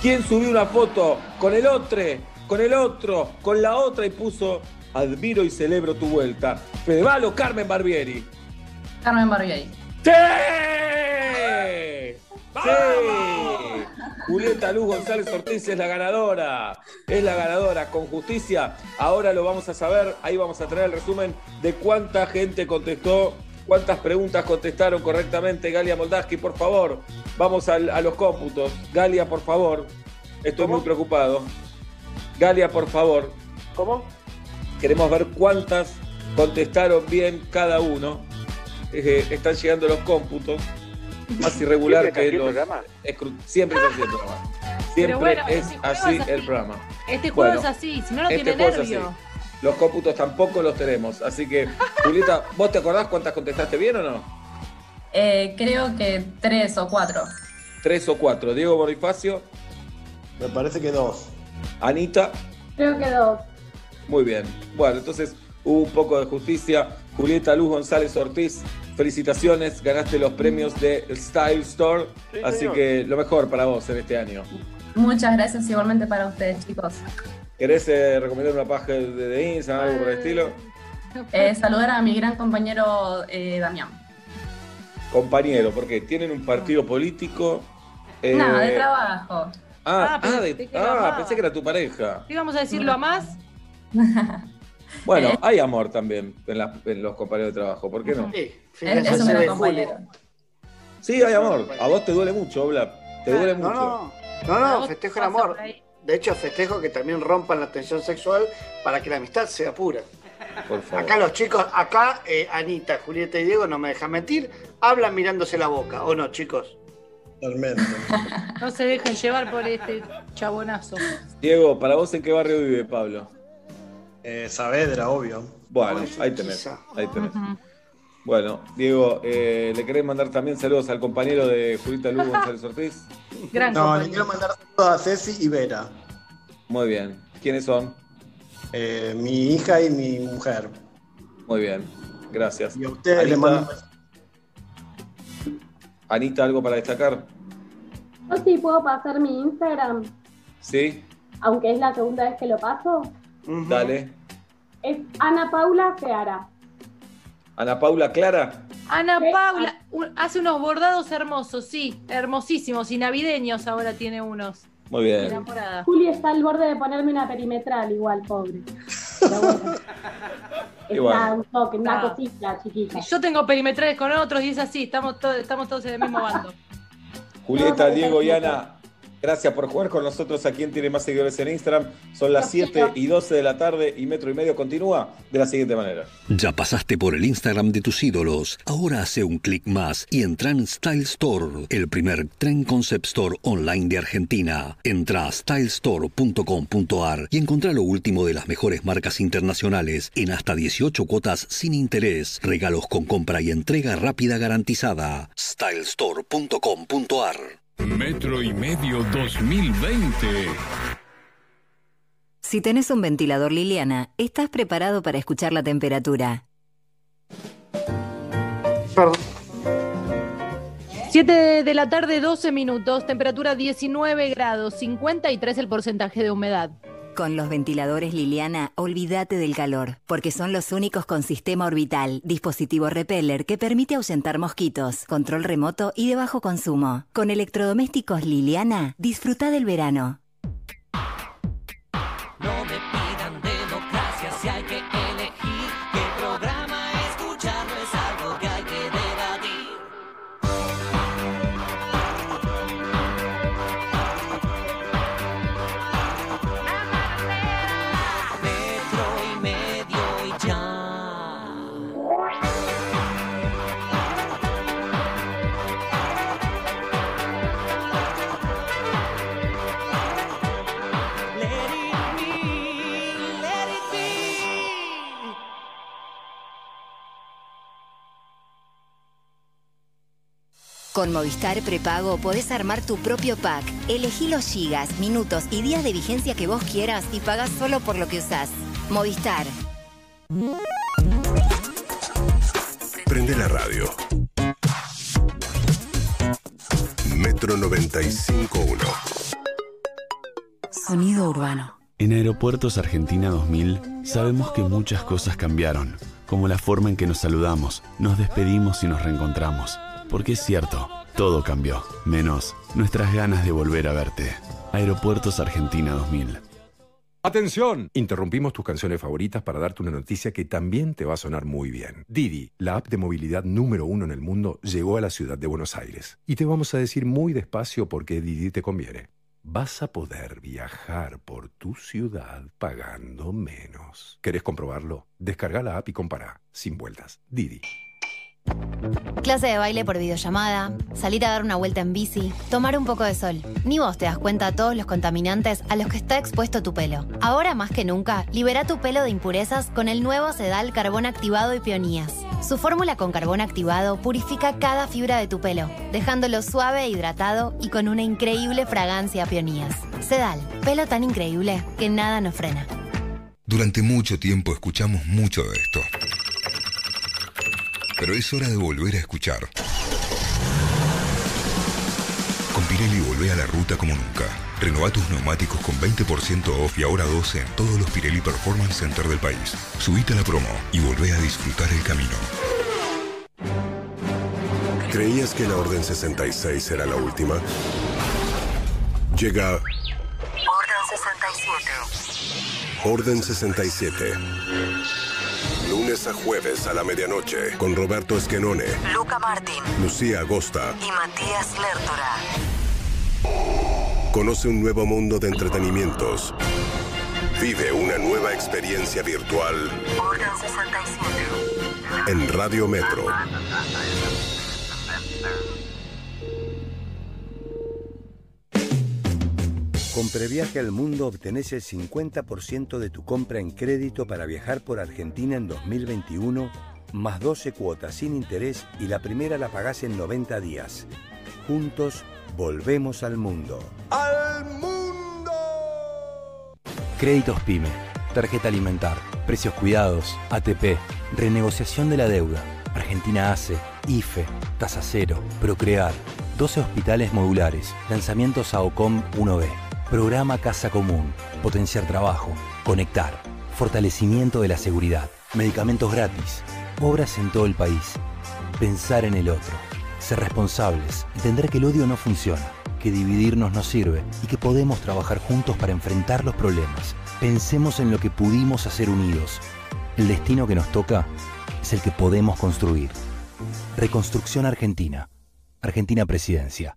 ¿Quién subió una foto con el otro, con el otro, con la otra y puso admiro y celebro tu vuelta? ¿Fedeval o Carmen Barbieri? Carmen Barbieri. ¡Sí! ¡Sí! Julieta Luz González Ortiz es la ganadora. Es la ganadora. Con justicia. Ahora lo vamos a saber. Ahí vamos a tener el resumen de cuánta gente contestó, cuántas preguntas contestaron correctamente. Galia Moldaski, por favor. Vamos al- a, los cómputos. Galia, por favor. Estoy muy preocupado. Galia, por favor. ¿Cómo? Queremos ver cuántas contestaron bien cada uno. Eh, están llegando los cómputos. más irregular ¿Siempre que los. siempre es así el programa. Siempre bueno, es este así es así. el programa. Este juego Bueno, es así, si no, no este tiene nervio. Los cómputos tampoco los tenemos. Así que, Julieta, ¿vos te acordás cuántas contestaste bien o no? Eh, creo que tres o cuatro. Tres o cuatro. Diego Bonifacio. Me parece que dos. Anita. Creo que dos. Muy bien. Bueno, entonces hubo un poco de justicia. Julieta Luz González Ortiz, felicitaciones. Ganaste los premios de Style Store. Sí, así señor. que lo mejor para vos en este año. Muchas gracias igualmente para ustedes, chicos. ¿Querés eh, recomendar una página de, de Instagram, algo por el estilo? Eh, saludar a mi gran compañero eh, Damián. Compañero, porque tienen un partido político. eh, Nada, de trabajo. Ah, Ah, ah, de- pensé que ah, pensé que era tu pareja. ¿Qué vamos a decirlo a más? Bueno, Eh. hay amor también en, la- en los compañeros de trabajo, ¿por qué no? Sí, Es, es un gran compañero. Sí, hay amor. A vos te duele mucho, Bla. Te duele No, mucho. no, no, A no, vos festejo el amor. ahí. De hecho, festejo que también rompan la tensión sexual para que la amistad sea pura. Por favor. Acá los chicos, acá eh, Anita, Julieta y Diego, no me dejan mentir, hablan mirándose la boca, ¿o no, chicos? Totalmente. No se dejen llevar por este chabonazo. Diego, ¿para vos en qué barrio vive Pablo? Eh, Saavedra, obvio. Bueno, ahí tenés. Ahí tenés. Bueno, Diego, eh, ¿le querés mandar también saludos al compañero de Julieta Luz González Ortiz? Gran No, le quiero mandar saludos a Ceci y Vera. Muy bien. ¿Quiénes son? Eh, mi hija y mi mujer. Muy bien. Gracias. Y a ustedes les mando un beso. Anita, ¿algo para destacar? Yo sí puedo pasar mi Instagram, ¿Sí? aunque es la segunda vez que lo paso. Dale. Es Ana Paula Seara. Ana Paula Clara. Ana. Paula un- hace unos bordados hermosos, sí, hermosísimos y navideños ahora tiene unos. Muy bien. Enamorada. Juli está al borde de ponerme una perimetral igual, pobre. Pero bueno. Está bueno. un toque, una Ah. cosita chiquita. Yo tengo perimetrales con otros y es así, estamos, todos estamos todos en el mismo bando. Julieta, No, Diego y. Ana, gracias por jugar con nosotros aquí en Tiene Más Seguidores en Instagram. Son las Los 7 quiero. y 12 de la tarde y Metro y Medio continúa de la siguiente manera. Ya pasaste por el Instagram de tus ídolos. Ahora hace un clic más y entra en Style Store, el primer tren concept store online de Argentina. Entra a stylestore.com.ar y encontrá lo último de las mejores marcas internacionales en hasta 18 cuotas sin interés, regalos con compra y entrega rápida garantizada. stylestore.com.ar Metro y medio 2020. Si tenés un ventilador Liliana, estás preparado para escuchar la temperatura. Perdón. 7 de la tarde, 12 minutos, temperatura 19 grados, 53 el porcentaje de humedad. Con los ventiladores Liliana, olvídate del calor, porque son los únicos con sistema orbital, dispositivo repeller que permite ahuyentar mosquitos, control remoto y de bajo consumo. Con electrodomésticos Liliana, disfruta del verano. Con Movistar Prepago podés armar tu propio pack. Elegí los gigas, minutos y días de vigencia que vos quieras y pagás solo por lo que usás. Movistar. Prende la radio. Metro 95.1. Sonido urbano. En Aeropuertos Argentina 2000 sabemos que muchas cosas cambiaron, como la forma en que nos saludamos, nos despedimos y nos reencontramos. Porque es cierto, todo cambió, menos nuestras ganas de volver a verte. Aeropuertos Argentina 2000. Atención, interrumpimos tus canciones favoritas para darte una noticia que también te va a sonar muy bien. Didi, la app de movilidad número uno en el mundo, llegó a la ciudad de Buenos Aires. Y te vamos a decir muy despacio por qué Didi te conviene. Vas a poder viajar por tu ciudad pagando menos. ¿Querés comprobarlo? Descarga la app y compara, sin vueltas. Didi. Clase de baile por videollamada, salir a dar una vuelta en bici, tomar un poco de sol. Ni vos te das cuenta de todos los contaminantes a los que está expuesto tu pelo. Ahora más que nunca, libera tu pelo de impurezas con el nuevo Sedal Carbón Activado y Peonías. Su fórmula con carbón activado purifica cada fibra de tu pelo, dejándolo suave e hidratado y con una increíble fragancia a peonías. Sedal, pelo tan increíble que nada nos frena. Durante mucho tiempo escuchamos mucho de esto. Pero es hora de volver a escuchar. Con Pirelli volvé a la ruta como nunca. Renová tus neumáticos con 20% off y ahora 12 en todos los Pirelli Performance Center del país. Subite a la promo y volvé a disfrutar el camino. ¿Creías que la Orden 66 era la última? Llega Orden 67. Orden 67. Lunes a jueves a la medianoche con Roberto Esquenone, Luca Martín Lucía Agosta. y Matías Lertora. Conoce un nuevo mundo de entretenimientos. Vive una nueva experiencia virtual Orden 67. en Radio Metro. Con Previaje al Mundo obtenés el 50% de tu compra en crédito para viajar por Argentina en 2021, más 12 cuotas sin interés y la primera la pagás en 90 días. Juntos, volvemos al mundo. ¡Al mundo! Créditos PYME, tarjeta alimentar, precios cuidados, ATP, renegociación de la deuda, Argentina ACE, IFE, Tasa Cero, Procrear, 12 hospitales modulares, lanzamientos a OCOM 1B, programa Casa Común, potenciar trabajo, conectar, fortalecimiento de la seguridad, medicamentos gratis, obras en todo el país, pensar en el otro, ser responsables, entender que el odio no funciona, que dividirnos no sirve y que podemos trabajar juntos para enfrentar los problemas. Pensemos en lo que pudimos hacer unidos. El destino que nos toca es el que podemos construir. Reconstrucción Argentina. Argentina Presidencia.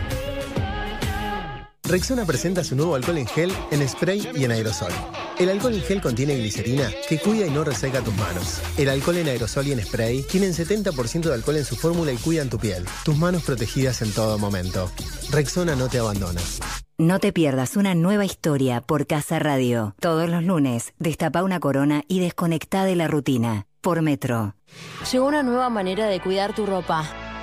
Rexona presenta su nuevo alcohol en gel en spray y en aerosol. El alcohol en gel contiene glicerina que cuida y no reseca tus manos. El alcohol en aerosol y en spray tienen 70% de alcohol en su fórmula y cuidan tu piel. Tus manos protegidas en todo momento. Rexona no te abandona. No te pierdas una nueva historia por Casa Radio. Todos los lunes, destapa una corona y desconecta de la rutina. Por Metro. Llegó una nueva manera de cuidar tu ropa.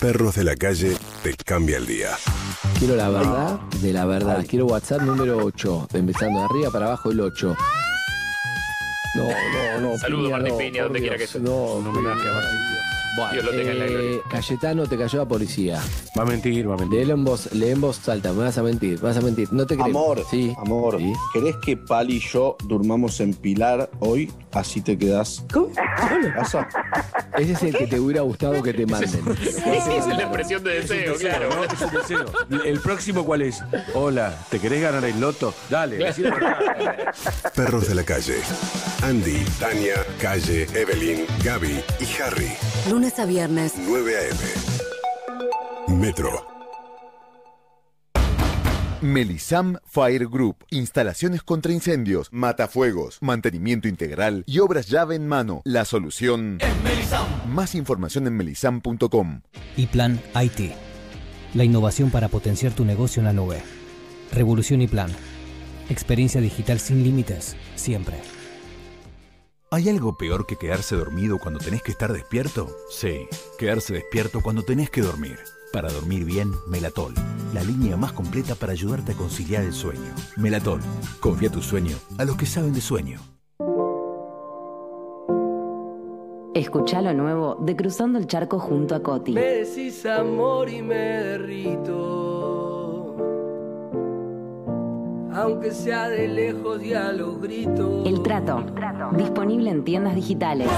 Perros de la calle te cambia el día. Quiero la verdad de la verdad. Quiero WhatsApp número 8. Empezando de arriba para abajo el 8. No, no, no. Saludos, Martín no, Piña, por donde quiera que estés. No, no, Martín. Bueno, Dios lo tenga en la eh, gloria. Cayetano te cayó la policía. Va a mentir, va a mentir. Léelo en voz, lee en voz alta, me vas a mentir, vas a mentir. No te creo. Amor, sí. amor, ¿querés que Pali y yo durmamos en Pilar hoy? Así te quedás. ¿Cómo? ¿Qué pasa? Ese es el que te hubiera gustado que te manden. Esa es la expresión de deseo, claro. ¿no? Es un deseo. ¿El próximo cuál es? Hola, ¿te querés ganar el loto? Dale, la verdad. Perros de la calle. Andy, Tania, Calle, Evelyn, Gaby y Harry. Lunes a viernes. 9 a.m. Metro. Melisam Fire Group. Instalaciones contra incendios, matafuegos, mantenimiento integral y obras llave en mano. La solución. Más información en melisam.com. Y Plan IT. La innovación para potenciar tu negocio en la nube. Revolución y Plan. Experiencia digital sin límites, siempre. ¿Hay algo peor que quedarse dormido cuando tenés que estar despierto? Sí, quedarse despierto cuando tenés que dormir. Para dormir bien, Melatol, la línea más completa para ayudarte a conciliar el sueño. Melatol, confía tu sueño a los que saben de sueño. Escucha lo nuevo de Cruzando el Charco junto a Coti. Me decís amor y me derrito. Aunque sea de lejos y a los gritos. El Trato, disponible en tiendas digitales.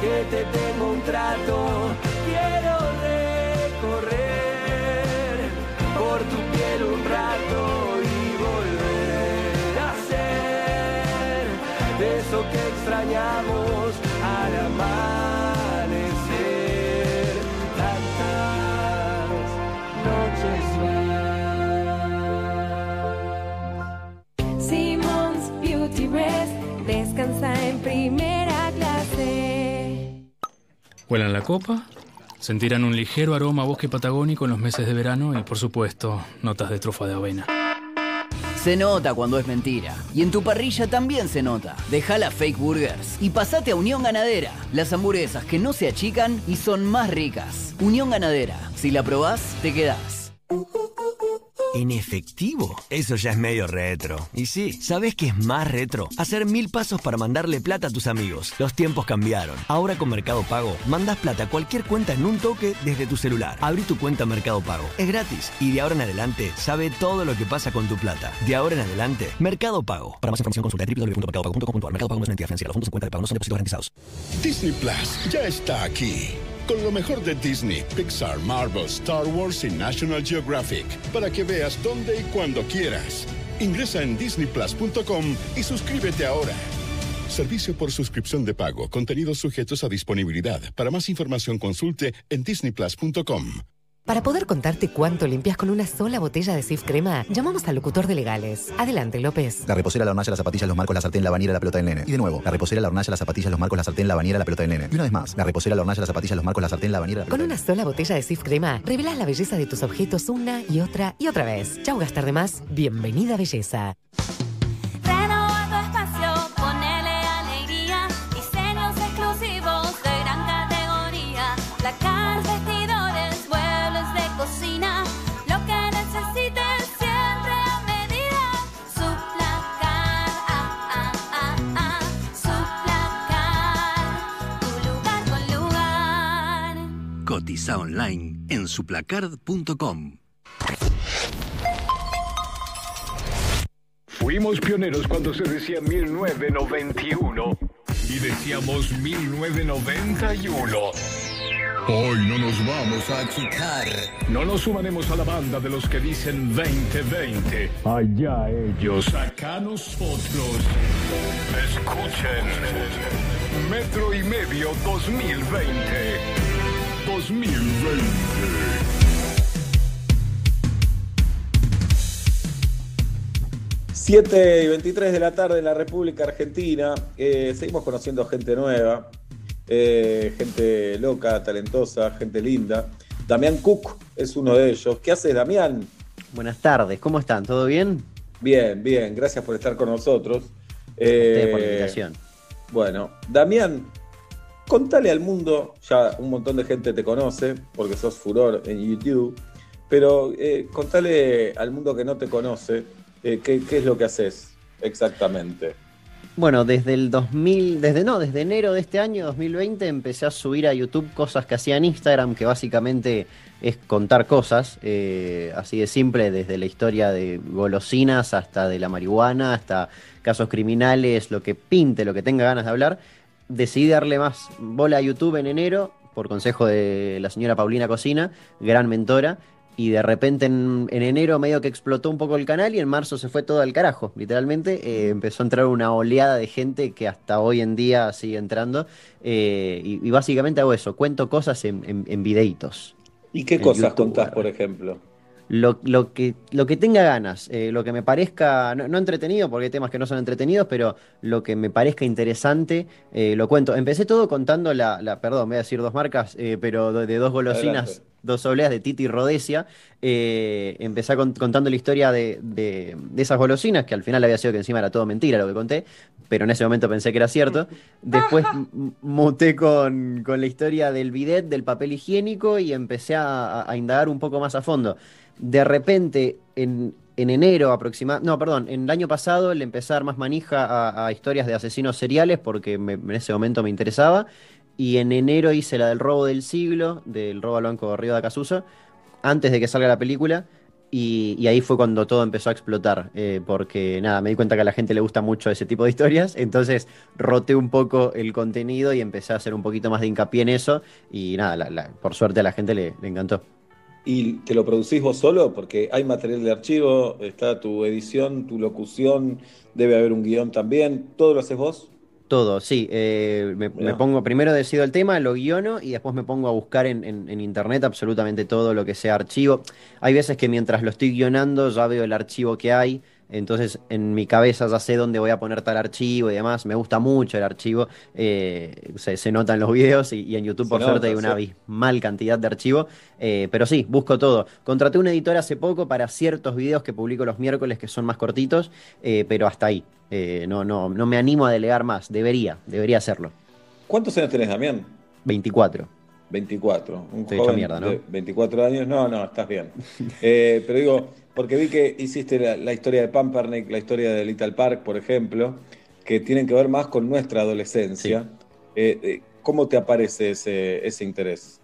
que te tengo un trato. Quiero recorrer por tu piel un rato y volver a ser de eso que extrañamos Huelan la copa, sentirán un ligero aroma a bosque patagónico en los meses de verano y, por supuesto, notas de trufa de avena. Se nota cuando es mentira. Y en tu parrilla también se nota. Deja las fake burgers y pasate a Unión Ganadera. Las hamburguesas que no se achican y son más ricas. Unión Ganadera. Si la probás, te quedás. ¿En efectivo? Eso ya es medio retro. Y sí, ¿sabes qué es más retro? Hacer mil pasos para mandarle plata a tus amigos. Los tiempos cambiaron. Ahora con Mercado Pago, mandas plata a cualquier cuenta en un toque desde tu celular. Abrí tu cuenta Mercado Pago. Es gratis. Y de ahora en adelante, sabe todo lo que pasa con tu plata. De ahora en adelante, Mercado Pago. Para más información consulta www.mercadopago.com.ar. Mercado Pago no es entidad financiera. Los fondos en cuenta pago no son depósitos garantizados. Disney ya está aquí. Con lo mejor de Disney, Pixar, Marvel, Star Wars y National Geographic. Para que veas dónde y cuando quieras. Ingresa en disneyplus.com y suscríbete ahora. Servicio por suscripción de pago. Contenidos sujetos a disponibilidad. Para más información consulte en disneyplus.com. Para poder contarte cuánto limpias con una sola botella de Sif Crema, llamamos al locutor de legales. Adelante, López. La reposera, la hornalla, las zapatillas, los marcos, la sartén, la bañera, la pelota del nene. Y de nuevo, la reposera, la hornalla, las zapatillas, los marcos, la sartén, la bañera, la pelota del nene. Y una vez más, la reposera, la hornalla, las zapatillas, los marcos, la sartén, la bañera, la Con una sola botella de Sif Crema, revelas la belleza de tus objetos una y otra y otra vez. Chau, gastar de más. Bienvenida, belleza. Online en suplacard.com. Fuimos pioneros cuando se decía 1991 y decíamos 1991. Hoy no nos vamos a achicar. No nos sumaremos a la banda de los que dicen 2020. Allá ellos, acá nosotros. Escuchen. Metro y medio 2020. 2020. 7 y 23 de la tarde en la República Argentina. Eh, seguimos conociendo gente nueva, eh, gente loca, talentosa, gente linda. Damián Cook es uno de ellos. ¿Qué haces, Damián? Buenas tardes, ¿cómo están? ¿Todo bien? Bien, bien, gracias por estar con nosotros. Ustedes por la Eh, invitación. Bueno, Damián, contale al mundo, ya un montón de gente te conoce, porque sos furor en YouTube, pero eh, contale al mundo que no te conoce eh, qué, es lo que haces exactamente. Bueno, desde el 2000, desde no, desde enero de este año 2020 empecé a subir a YouTube cosas que hacía en Instagram, que básicamente es contar cosas, eh, así de simple, desde la historia de golosinas hasta de la marihuana, hasta casos criminales, lo que pinte, lo que tenga ganas de hablar. Decidí darle más bola a YouTube en enero, por consejo de la señora Paulina Cocina, gran mentora, y de repente en, en enero medio que explotó un poco el canal y en marzo se fue todo al carajo, literalmente. eh, empezó a entrar una oleada de gente que hasta hoy en día sigue entrando. eh, y, y básicamente hago eso, cuento cosas en, en- en videitos. ¿Y qué cosas YouTube, contás, por ejemplo? Lo, lo que, lo que tenga ganas, eh, lo que me parezca, no, no entretenido, porque hay temas que no son entretenidos, pero lo que me parezca interesante, eh, lo cuento. Empecé todo contando la, la- perdón, voy a decir dos marcas, eh, pero de, dos golosinas. Dos obleas de Titi Rodesia. Eh, empecé con- contando la historia de, de- de esas golosinas, que al final había sido que encima era todo mentira lo que conté, pero en ese momento pensé que era cierto. Después muté con, con la historia del bidet, del papel higiénico y empecé a, a- a indagar un poco más a fondo. De repente, en, en enero aproximadamente, no, perdón, en el año pasado le empecé a dar más manija a, a historias de asesinos seriales porque me- en ese momento me interesaba. Y en enero hice la del robo del siglo, del robo al banco de Río de Acasuso, antes de que salga la película. Y, ahí fue cuando todo empezó a explotar, eh, porque nada, me di cuenta que a la gente le gusta mucho ese tipo de historias, entonces roté un poco el contenido y empecé a hacer un poquito más de hincapié en eso, y nada, por suerte a la gente le, le encantó. ¿Y te lo producís vos solo? Porque hay material de archivo, está tu edición, tu locución, debe haber un guion también. ¿Todo lo haces vos? Todo, sí. eh, me, pongo, primero decido el tema, lo guiono y después me pongo a buscar en, en- en internet absolutamente todo lo que sea archivo. Hay veces que mientras lo estoy guionando ya veo el archivo que hay, entonces en mi cabeza ya sé dónde voy a poner tal archivo y demás. Me gusta mucho el archivo, eh, se, se nota en los videos y, y en YouTube Se por nota, suerte hay una sí. abismal cantidad de archivo. eh, pero sí, busco todo. Contraté un editor hace poco para ciertos videos que publico los miércoles que son más cortitos, eh, pero hasta ahí. No, no, no me animo a delegar más. Debería, debería hacerlo. ¿Cuántos años tenés, Damián? 24. 24. Un hecho joven mierda, ¿no? de 24 años. No, no, estás bien. Pero digo, porque vi que hiciste la, la historia de Pampernick, la historia de Little Park, por ejemplo, que tienen que ver más con nuestra adolescencia. Eh, eh, ¿Cómo te aparece ese, ese interés?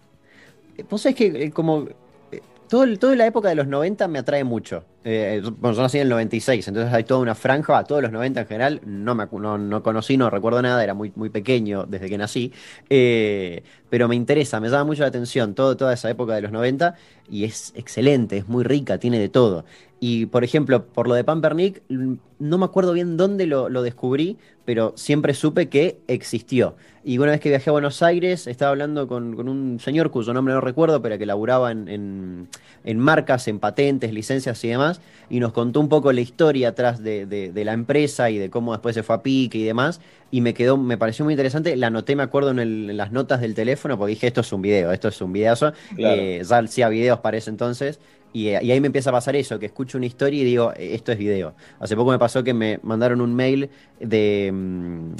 Vos sabés que eh, como eh, todo, toda la época de los 90 me atrae mucho. Eh, bueno, yo nací en el 96, entonces hay toda una franja, a todos los 90 en general, no, me, no, no conocí, no recuerdo nada, era muy, muy pequeño desde que nací, eh, pero me interesa, me llama mucho la atención todo, toda esa época de los 90 y es excelente, es muy rica, tiene de todo. Y por ejemplo, por lo de Pampernick, mm, no me acuerdo bien dónde lo, lo descubrí, pero siempre supe que existió. Y una vez que viajé a Buenos Aires, estaba hablando con, con un señor cuyo nombre no recuerdo, pero que laburaba en- en marcas, en patentes, licencias y demás, y nos contó un poco la historia atrás de, de- de la empresa y de cómo después se fue a pique y demás, y me quedó, me pareció muy interesante, la anoté, me acuerdo, en, el- en las notas del teléfono, porque dije, esto es un video, esto es un videazo, Claro. Eh, ya hacía videos para ese entonces, y, eh, y ahí me empieza a pasar eso, que escucho una historia y digo, "Eh, esto es video. Hace poco me pasó que me mandaron un mail de mm,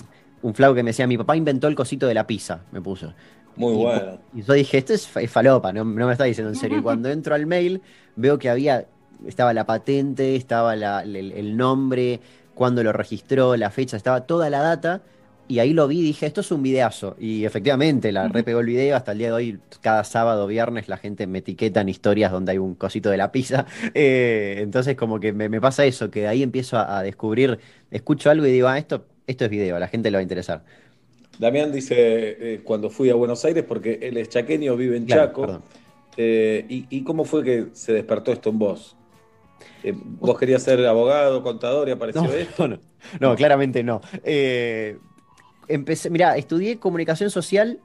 un flaco que me decía, mi papá inventó el cosito de la pizza, me puso. Muy Y- bueno. Y yo dije, esto es falopa, no, no me está diciendo en serio. Y cuando entro al mail, veo que había, estaba la patente, estaba la- el, el nombre, cuándo lo registró, la fecha, estaba toda la data. Y ahí lo vi y dije, esto es un videazo. Y efectivamente, la repegó el video. Hasta el día de hoy, cada sábado, viernes, la gente me etiqueta en historias donde hay un cosito de la pizza. Eh, entonces, como que me, me pasa eso, que de ahí empiezo a, a descubrir, escucho algo y digo, ah, esto, esto es video, a la gente le va a interesar. Damián dice, eh, cuando fui a Buenos Aires, porque él es chaqueño, vive en Claro, Chaco. Eh, y, y cómo fue que se despertó esto en vos? Eh, ¿Vos querías ser abogado, contador y apareció No, esto? no, no, claramente no. Eh, empecé, mira, estudié comunicación social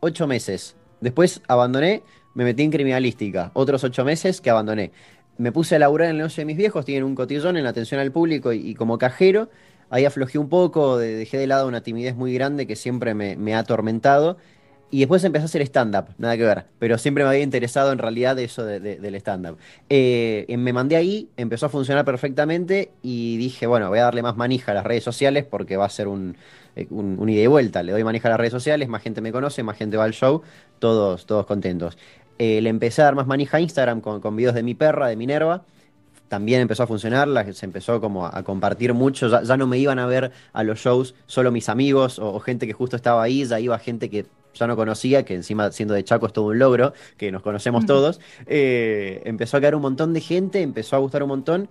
ocho meses. Después abandoné, me metí en criminalística. Otros ocho meses que abandoné. Me puse a laburar en el negocio de mis viejos, tienen un cotillón en la atención al público y, y como cajero. Ahí aflojé un poco, de- dejé de lado una timidez muy grande que siempre me, me ha atormentado. Y después empecé a hacer stand-up, nada que ver. Pero siempre me había interesado en realidad eso de- de- del stand-up. Eh, me mandé ahí, empezó a funcionar perfectamente y dije, bueno, voy a darle más manija a las redes sociales porque va a ser un, eh, un, un ida y vuelta. Le doy manija a las redes sociales, más gente me conoce, más gente va al show, todos, todos contentos. Eh, le empecé a dar más manija a Instagram con, con videos de mi perra, de Minerva. También empezó a funcionar, la- se empezó como a, compartir mucho. Ya, ya no me iban a ver a los shows solo mis amigos o, o gente que justo estaba ahí, ya iba gente que ya no conocía, que encima siendo de Chaco es todo un logro, que nos conocemos todos. Eh, empezó a caer un montón de gente, empezó a gustar un montón.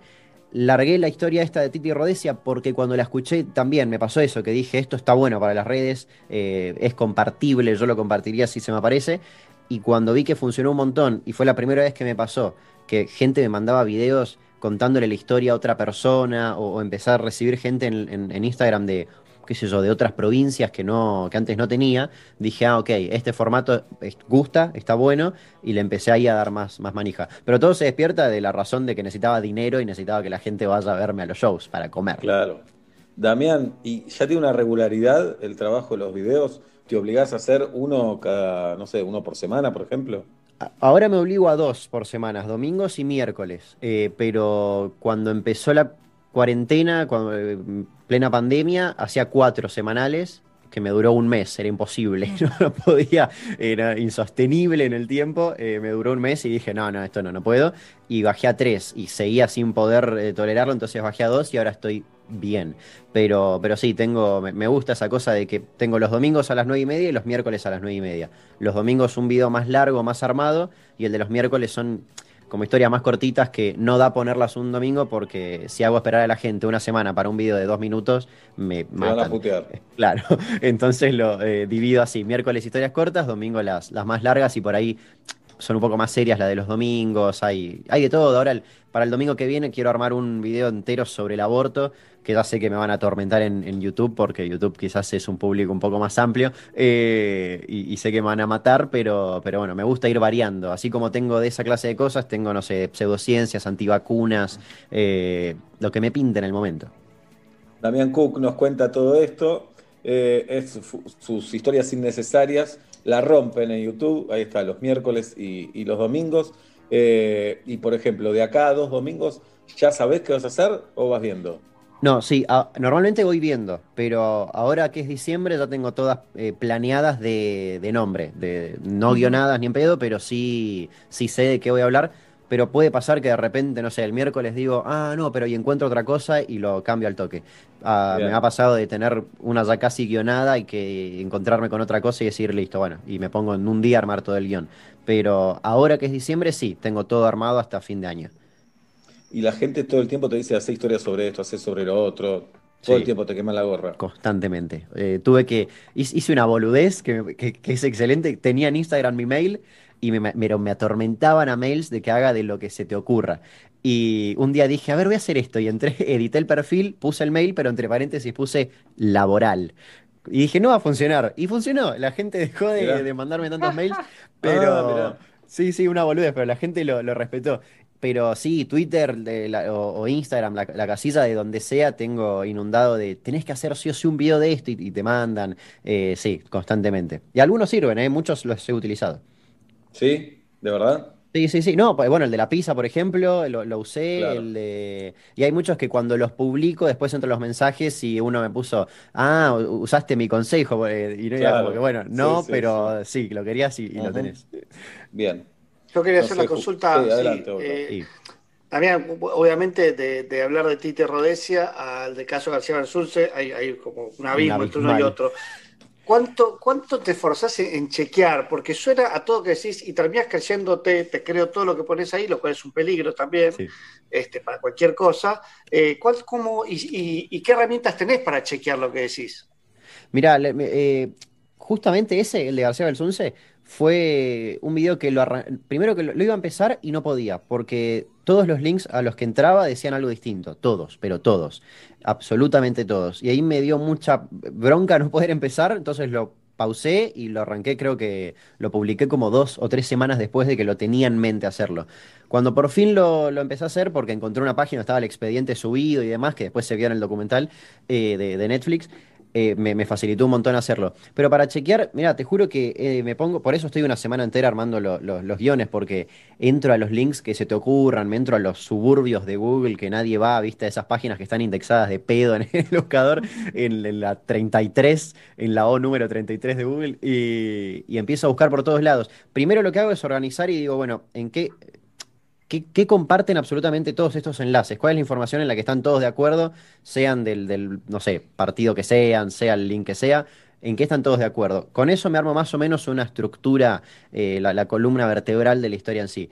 Largué la historia esta de Titi Rodesia porque cuando la escuché también me pasó eso, que dije, esto está bueno para las redes, eh, es compartible, yo lo compartiría si se me aparece. Y cuando vi que funcionó un montón, y fue la primera vez que me pasó, que gente me mandaba videos contándole la historia a otra persona, o, o empezar a recibir gente en, en- en Instagram de, qué sé yo, de otras provincias que, no, que antes no tenía, dije, ah, ok, este formato es- gusta, está bueno, y le empecé ahí a dar más, más manija. Pero todo se despierta de la razón de que necesitaba dinero y necesitaba que la gente vaya a verme a los shows para comer. Claro. Damián, ¿y ya tiene una regularidad el trabajo de los videos? ¿Te obligás a hacer uno cada, no sé, uno por semana, por ejemplo? Ahora me obligo a dos por semanas, domingos y miércoles. Eh, pero cuando empezó la cuarentena, cuando, eh, en plena pandemia, hacía cuatro semanales, que me duró un mes, era imposible, no podía, era insostenible en el tiempo, eh, me duró un mes y dije, no, no, esto no, no puedo. Y bajé a tres y seguía sin poder eh, tolerarlo, entonces bajé a dos y ahora estoy bien. Pero, pero sí, tengo, me gusta esa cosa de que tengo los domingos a las nueve y media y los miércoles a las nueve y media. Los domingos un video más largo, más armado, y el de los miércoles son como historias más cortitas que no da ponerlas un domingo porque si hago esperar a la gente una semana para un video de dos minutos, me Te van a matan. putear. Claro, entonces lo eh, divido así, miércoles historias cortas, domingo las, las más largas y por ahí son un poco más serias la de los domingos, hay, hay de todo. Ahora para el domingo que viene quiero armar un video entero sobre el aborto, que ya sé que me van a atormentar en, en YouTube porque YouTube quizás es un público un poco más amplio eh, y, sé que me van a matar, pero, pero bueno, me gusta ir variando. Así como tengo de esa clase de cosas, tengo, no sé, pseudociencias, antivacunas, eh, lo que me pinta en el momento. Damián Cook nos cuenta todo esto. eh, sus historias innecesarias la rompen en YouTube. Ahí está, los miércoles y, y los domingos. Eh, y por ejemplo, de acá a dos domingos, ¿ya sabés qué vas a hacer o vas viendo? No, sí, a- normalmente voy viendo, pero ahora que es diciembre ya tengo todas eh, planeadas de, de nombre, de, no guionadas ni en pedo, pero sí, sí sé de qué voy a hablar, pero puede pasar que de repente, no sé, el miércoles digo, ah, no, pero y encuentro otra cosa y lo cambio al toque. Ah, me ha pasado de tener una ya casi guionada y que encontrarme con otra cosa y decir, listo, bueno, y me pongo en un día a armar todo el guion. Pero ahora que es diciembre, sí, tengo todo armado hasta fin de año. Y la gente todo el tiempo te dice, hace historias sobre esto, hace sobre lo otro. Todo el tiempo te quema la gorra. Constantemente. Eh, tuve que. hice una boludez que- que es excelente. Tenía en Instagram mi mail y me, me, me atormentaban a mails de que haga de lo que se te ocurra. Y un día dije, a ver, voy a hacer esto. Y entré, edité el perfil, puse el mail, pero entre paréntesis puse laboral. Y dije, no va a funcionar. Y funcionó. La gente dejó de, mandarme tantos mails. Pero. Ah, sí, sí, una boludez, pero la gente lo, lo respetó. Pero sí, Twitter de la- o, o Instagram, la, la casilla de donde sea, tengo inundado de tenés que hacer sí o sí un video de esto y, y te mandan. Eh, sí, constantemente. Y algunos sirven, ¿eh? Muchos los he utilizado. ¿Sí? ¿De verdad? Sí, sí, sí. No, pues, bueno, el de la pizza, por ejemplo, lo, lo usé. Claro. El de... Y hay muchos que cuando los publico, después entro los mensajes y uno me puso, ah, usaste mi consejo. eh, Y no era Claro. como que, bueno, no, Sí, sí, pero sí, lo querías y, y lo tenés. Bien. Yo quería No hacer Ju- consulta. adelante, eh, Sí. Damián, obviamente de, de hablar de Tite Rodesia al de caso García Bersulce hay, hay como un abismo entre uno y otro. ¿Cuánto, ¿Cuánto te esforzás en, chequear? Porque suena a todo que decís y terminás creyéndote, te creo todo lo que pones ahí, lo cual es un peligro también Sí. este, para cualquier cosa. Eh, ¿cuál, cómo, y, y- y qué herramientas tenés para chequear lo que decís? Mirá, eh, justamente ese, el de García Belsunce, fue un video que lo primero que lo, iba a empezar y no podía, porque todos los links a los que entraba decían algo distinto, todos, pero todos, absolutamente todos. Y ahí me dio mucha bronca no poder empezar, entonces lo pausé y lo arranqué, creo que lo publiqué como dos o tres semanas después de que lo tenía en mente hacerlo. Cuando por fin lo, lo empecé a hacer, porque encontré una página, estaba el expediente subido y demás, que después se vio en el documental eh, de Netflix, eh, me, facilitó un montón hacerlo. Pero para chequear, mira, te juro que eh, me pongo, por eso estoy una semana entera armando lo- lo- los guiones, porque entro a los links que se te ocurran, me entro a los suburbios de Google que nadie va, viste, esas páginas que están indexadas de pedo en el buscador, en, en la 33, en la O número 33 de Google, y, y empiezo a buscar por todos lados. Primero lo que hago es organizar y digo, bueno, ¿en qué, ¿Qué, comparten absolutamente todos estos enlaces? ¿Cuál es la información en la que están todos de acuerdo? Sean del, del, no sé, partido que sean, sea el link que sea, ¿en qué están todos de acuerdo? Con eso me armo más o menos una estructura, eh, la columna vertebral de la historia en sí.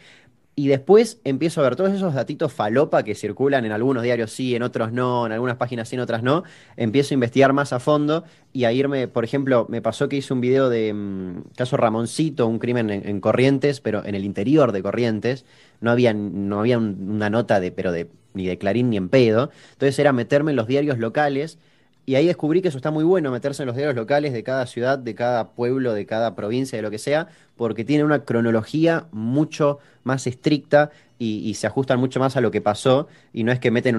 Y después empiezo a ver todos esos datitos falopa que circulan en algunos diarios sí, en otros no, en algunas páginas sí, en otras no. Empiezo a investigar más a fondo y a irme, por ejemplo, me pasó que hice un video de mm, caso Ramoncito, un crimen en, en Corrientes, pero en el interior de Corrientes. No había, no había un- una nota de, pero de, ni de Clarín ni en pedo. Entonces era meterme en los diarios locales y ahí descubrí que eso está muy bueno, meterse en los diarios locales de cada ciudad, de cada pueblo, de cada provincia, de lo que sea, porque tiene una cronología mucho más estricta y, se ajustan mucho más a lo que pasó y no es que meten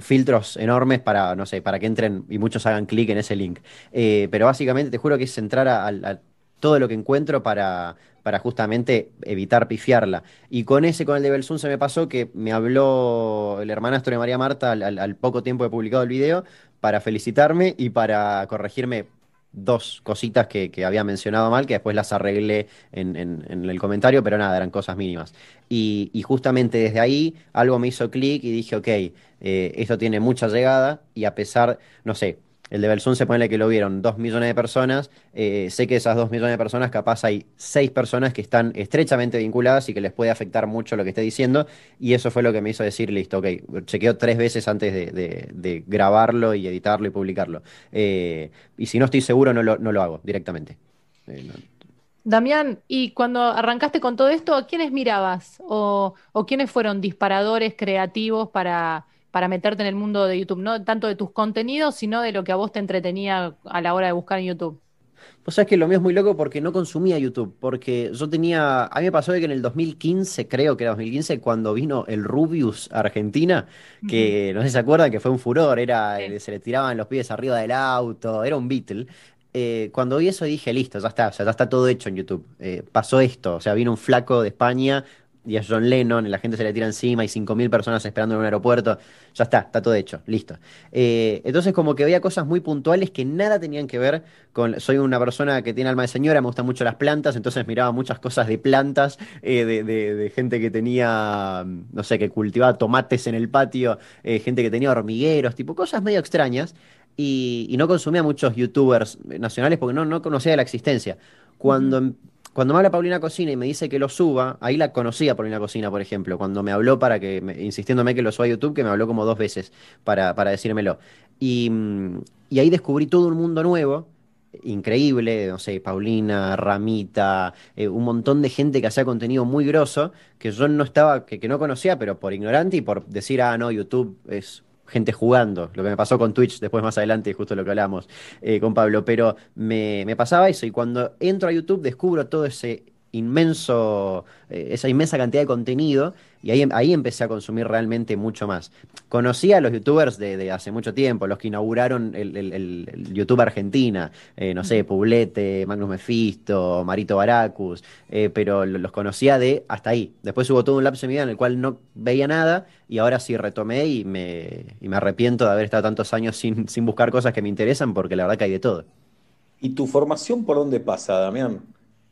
filtros enormes para, no sé, para que entren y muchos hagan clic en ese link. Eh, pero básicamente te juro que es entrar a, todo lo que encuentro para, para justamente evitar pifiarla. Y con ese, con el de Belsun, se me pasó que me habló el hermanastro de María Marta al, al- al poco tiempo de publicado el video para felicitarme y para corregirme dos cositas que, había mencionado mal, que después las arreglé en, en- en el comentario, pero nada, eran cosas mínimas. Y, y justamente desde ahí algo me hizo clic y dije, ok, eh, esto tiene mucha llegada y a pesar, no sé, el de Belsun se pone que lo vieron dos millones de personas, eh, sé que esas dos millones de personas capaz hay seis personas que están estrechamente vinculadas y que les puede afectar mucho lo que esté diciendo y eso fue lo que me hizo decir, listo, ok, chequeo tres veces antes de, grabarlo y editarlo y publicarlo. Eh, y si no estoy seguro, no lo, hago directamente. Eh, Damián, y cuando arrancaste con todo esto, ¿a quiénes mirabas? ¿O, o quiénes fueron disparadores creativos para, para meterte en el mundo de YouTube? No tanto de tus contenidos, sino de lo que a vos te entretenía a la hora de buscar en YouTube. Vos sabés que lo mío es muy loco porque no consumía YouTube, porque yo tenía, a mí me pasó de que en el 2015, creo que era 2015, cuando vino el Rubius a Argentina, que no sé si se acuerdan que fue un furor, era, eh, se le tiraban los pies arriba del auto, era un Beatle. Eh, cuando vi eso dije, listo, ya está, o sea, ya está todo hecho en YouTube. Eh, pasó esto, o sea, vino un flaco de España y es John Lennon, y la gente se le tira encima, y 5.000 personas esperando en un aeropuerto, ya está, está todo hecho, listo. Eh, entonces como que veía cosas muy puntuales que nada tenían que ver con, soy una persona que tiene alma de señora, me gustan mucho las plantas, entonces miraba muchas cosas de plantas, eh, de, de- de gente que tenía, no sé, que cultivaba tomates en el patio, eh, gente que tenía hormigueros, tipo cosas medio extrañas. Y, y no consumía muchos youtubers nacionales porque no, no conocía de la existencia. Cuando, em- cuando me habla Paulina Cocina y me dice que lo suba, ahí la conocía Paulina Cocina, por ejemplo, cuando me habló para que, me- insistiéndome que lo suba a YouTube, que me habló como dos veces para, para decírmelo. Y, mm, ahí descubrí todo un mundo nuevo, increíble, no sé, Paulina, Ramita, eh, un montón de gente que hacía contenido muy grosso, que yo no estaba, que, que no conocía, pero por ignorante y por decir, ah, no, YouTube es gente jugando, lo que me pasó con Twitch después más adelante, justo lo que hablamos eh, con Pablo, pero me, me pasaba eso y cuando entro a YouTube descubro todo ese inmenso, eh, esa inmensa cantidad de contenido y ahí, ahí empecé a consumir realmente mucho más. Conocí a los youtubers de, de hace mucho tiempo, los que inauguraron el, el- YouTube Argentina, eh, no sé, Publete, Magnus Mephisto, Marito Baracus, eh, pero lo- los conocía de hasta ahí. Después hubo todo un lapso de mi vida en el cual no veía nada y ahora sí retomé y me, y me arrepiento de haber estado tantos años sin, sin buscar cosas que me interesan porque la verdad que hay de todo. ¿Y tu formación por dónde pasa, Damián?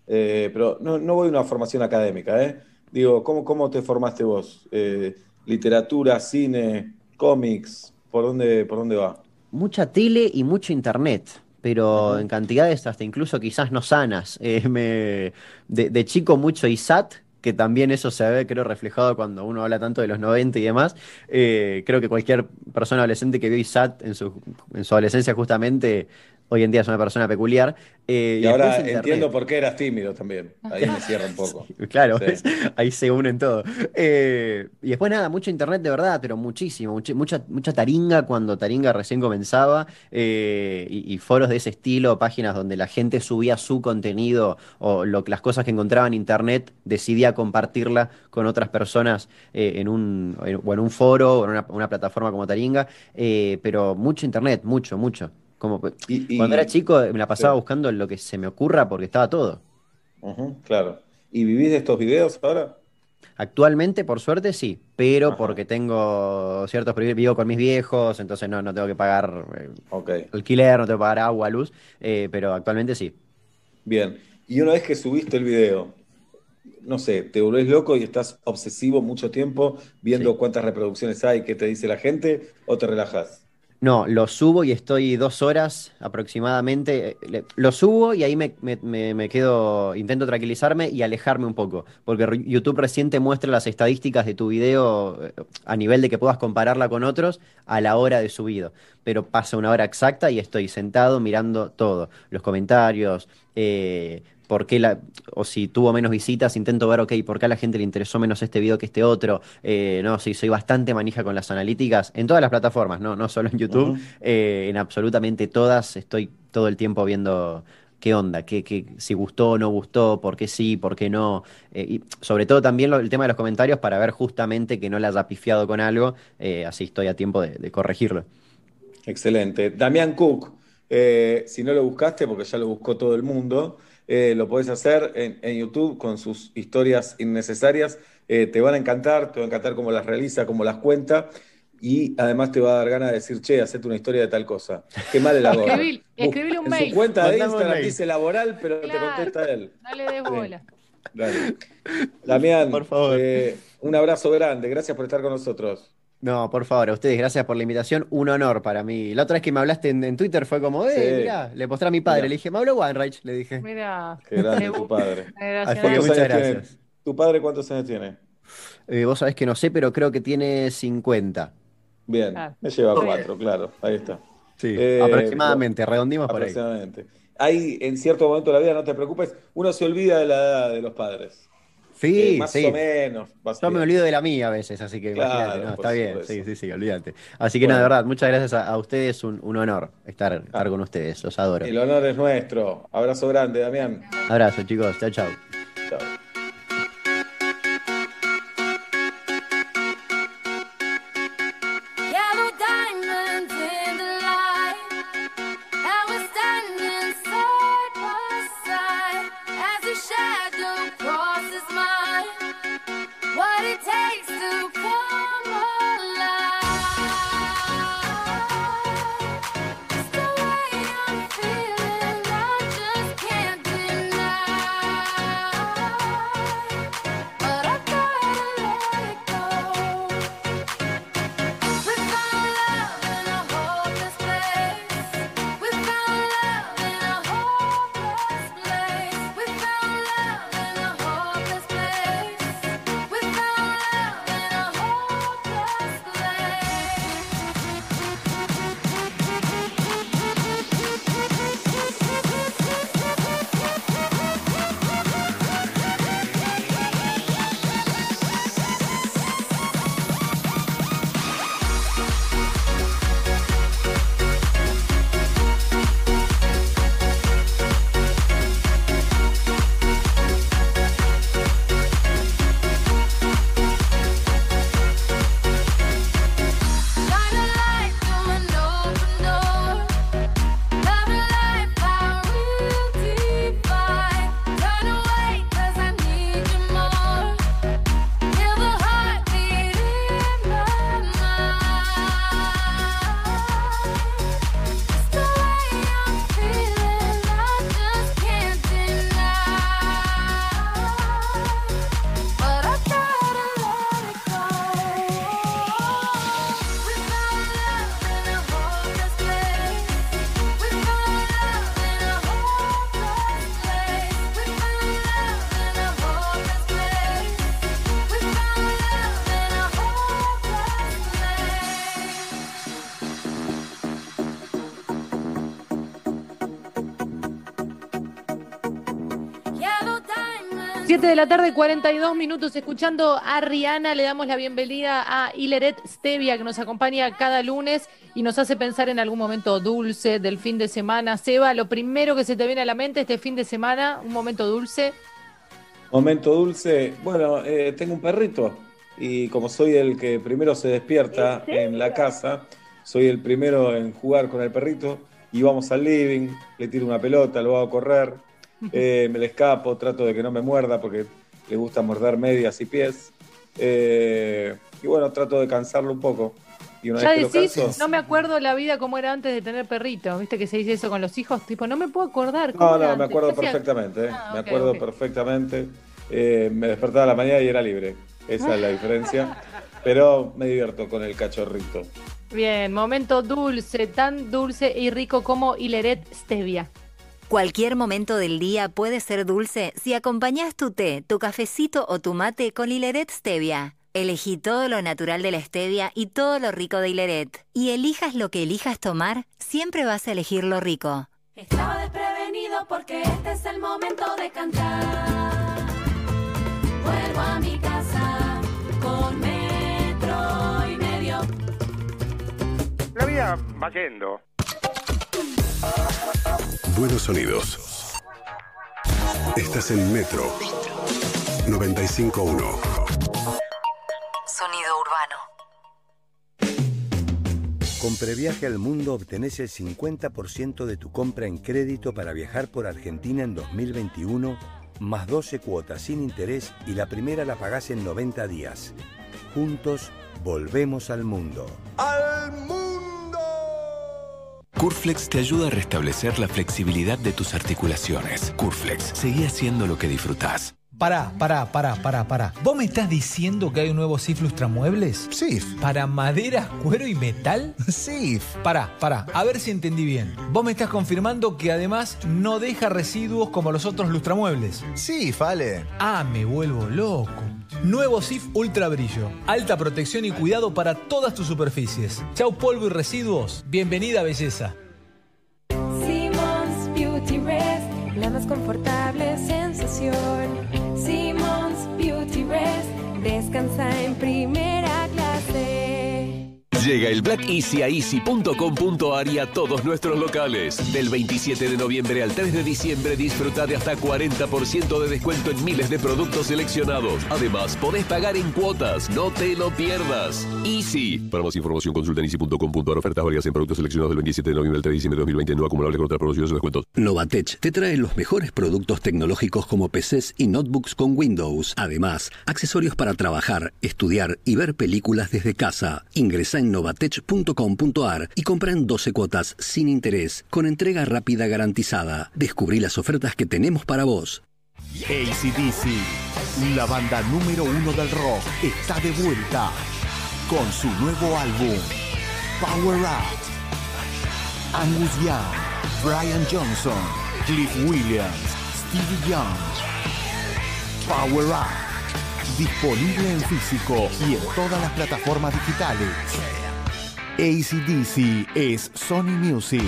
Eh, pero no, no voy a una formación académica, ¿eh? Digo, ¿cómo, cómo te formaste vos? Eh, literatura, cine, cómics, ¿por dónde, por dónde va? Mucha tele y mucho internet, pero en cantidades hasta incluso quizás no sanas. Eh, me- de, de chico mucho ISAT, que también eso se ve, creo, reflejado cuando uno habla tanto de los 90 y demás. Creo que cualquier persona adolescente que vio ISAT en su, en su adolescencia justamente, hoy en día es una persona peculiar. Eh, Y ahora entiendo por qué eras tímido también. Ahí me cierra un poco. Claro, ahí se unen todo. Eh, y después nada, mucho internet de verdad, pero muchísimo, mucha, mucha taringa cuando Taringa recién comenzaba, eh, y, y foros de ese estilo, páginas donde la gente subía su contenido o lo, las cosas que encontraba en internet, decidía compartirla con otras personas en un, en- o en un foro o en una, una plataforma como Taringa, pero mucho internet, mucho, mucho. Como, y- cuando era chico me la pasaba buscando lo que se me ocurra porque estaba todo. Claro. ¿Y vivís de estos videos ahora? Actualmente, por suerte, sí, pero porque tengo ciertos privilegios, vivo con mis viejos, entonces no, no tengo que pagar eh, alquiler, no tengo que pagar agua, luz, eh, pero actualmente sí. Bien. Y una vez que subiste el video, no sé, te volvés loco y estás obsesivo mucho tiempo viendo cuántas reproducciones hay, qué te dice la gente, o te relajas. No, lo subo y estoy dos horas aproximadamente. eh, Lo subo y ahí me, me- me- quedo, intento tranquilizarme y alejarme un poco. Porque YouTube recién te muestra las estadísticas de tu video eh, a nivel de que puedas compararla con otros a la hora de subido. Pero pasa una hora exacta y estoy sentado mirando todo. Los comentarios, eh, por qué la, o si tuvo menos visitas, intento ver, ok, por qué a la gente le interesó menos este video que este otro. Eh, no, sí, soy bastante manija con las analíticas en todas las plataformas, no, no solo en YouTube, eh, en absolutamente todas estoy todo el tiempo viendo qué onda, qué, qué- si gustó o no gustó, por qué sí, por qué no. eh, y sobre todo también lo- el tema de los comentarios para ver justamente que no la haya pifiado con algo, eh, así estoy a tiempo de, de corregirlo. Excelente. Damián Cook, eh, si no lo buscaste, porque ya lo buscó todo el mundo, eh, lo podés hacer en, en YouTube con sus historias innecesarias. Eh, te van a encantar, te va a encantar cómo las realiza, cómo las cuenta. Y además te va a dar ganas de decir, che, hacete una historia de tal cosa. Qué mal el gorra. Escribí- escribile un en mail. su cuenta de Mandame Instagram dice laboral, pero Claro. te contesta él. No le des bola. Dale. Damián, Por favor. eh, un abrazo grande. Gracias por estar con nosotros. No, por favor, a ustedes, gracias por la invitación. Un honor para mí. La otra vez que me hablaste en, en Twitter fue como, eh, Sí. mirá, le mostré a mi padre. Mirá. Le dije, me habló Weinreich, le dije. Mira. Qué grande tu padre. Así que ¿Cuántos muchas tiene? gracias. ¿Tu padre cuántos años tiene? Eh, vos sabés que no sé, pero creo que tiene 50. Bien, Claro. me lleva cuatro, claro, ahí está. Sí, Eh, aproximadamente, redondimos por ahí. Aproximadamente. Ahí, en cierto momento de la vida, no te preocupes, uno se olvida de la edad de los padres. Sí, Eh, más sí. o menos. vas Yo me olvido de la mía a veces, así que Claro, imagínate, no, está bien, sí, sí, sí, olvídate. Así que Bueno. nada, de verdad, muchas gracias a, a ustedes, un, un honor estar, estar con ustedes, los adoro. El honor es nuestro. Abrazo grande, Damián. Abrazo, chicos, chao, chao. Chao. 7 de la tarde, 42 minutos, escuchando a Rihanna. Le damos la bienvenida a Hileret Stevia, que nos acompaña cada lunes y nos hace pensar en algún momento dulce del fin de semana. Seba, lo primero que se te viene a la mente este fin de semana, un momento dulce. Momento dulce. Bueno, eh, tengo un perrito y como soy el que primero se despierta en la casa, soy el primero en jugar con el perrito y vamos al living, le tiro una pelota, lo hago correr, eh, me le escapo, trato de que no me muerda porque le gusta morder medias y pies. Eh, y bueno, trato de cansarlo un poco. Y una Ya vez que lo decís, canso, no me acuerdo la vida como era antes de tener perrito. Viste que se dice eso con los hijos, tipo, no me puedo acordar. ¿cómo No, no, me antes? acuerdo perfectamente, ¿eh? Ah, me acuerdo perfectamente. Me despertaba a la mañana y era libre. Esa es la diferencia. Pero me divierto con el cachorrito. Bien, momento dulce, tan dulce y rico como Hileret Stevia. Cualquier momento del día puede ser dulce si acompañas tu té, tu cafecito o tu mate con Hileret Stevia. Elegí todo lo natural de la stevia y todo lo rico de Hileret. Y elijas lo que elijas tomar, siempre vas a elegir lo rico. Estaba desprevenido porque este es el momento de cantar. Vuelvo a mi casa con metro y medio. La vida va yendo. Buenos sonidos. Estás en Metro 95.1. Sonido urbano. Con Previaje al Mundo obtenés el 50% de tu compra en crédito para viajar por Argentina en 2021, más 12 cuotas sin interés y la primera la pagás en 90 días. Juntos, volvemos al mundo. ¡Al mundo! Curflex te ayuda a restablecer la flexibilidad de tus articulaciones. Curflex, seguí haciendo lo que disfrutás. Pará, pará, pará, pará, pará. ¿Vos me estás diciendo que hay un nuevo SIF Lustramuebles? SIF. ¿Para madera, cuero y metal? SIF. Pará, pará, a ver si entendí bien. Vos me estás confirmando que además no deja residuos como los otros lustramuebles. SIF, Ale. Ah, me vuelvo loco. Nuevo SIF Ultra Brillo. Alta protección y cuidado para todas tus superficies. Chau polvo y residuos. Bienvenida belleza. Llega el Black Easy a easy.com.ar y a todos nuestros locales. Del 27 de noviembre al 3 de diciembre disfruta de hasta 40% de descuento en miles de productos seleccionados. Además, podés pagar en cuotas. No te lo pierdas. Easy. Para más información consulta en easy.com.ar. Ofertas válidas en productos seleccionados del 27 de noviembre al 3 de diciembre de 2020 no acumulables con otras promociones o descuentos. Novatech te trae los mejores productos tecnológicos como PCs y notebooks con Windows. Además, accesorios para trabajar, estudiar y ver películas desde casa. Ingresa en novatech.com.ar y compra en 12 cuotas sin interés, con entrega rápida garantizada. Descubrí las ofertas que tenemos para vos. ACDC, la banda número uno del rock, está de vuelta con su nuevo álbum, Power Up. Angus Young, Brian Johnson, Cliff Williams, Stevie Young. Power Up, disponible en físico y en todas las plataformas digitales. ACDC es Sony Music.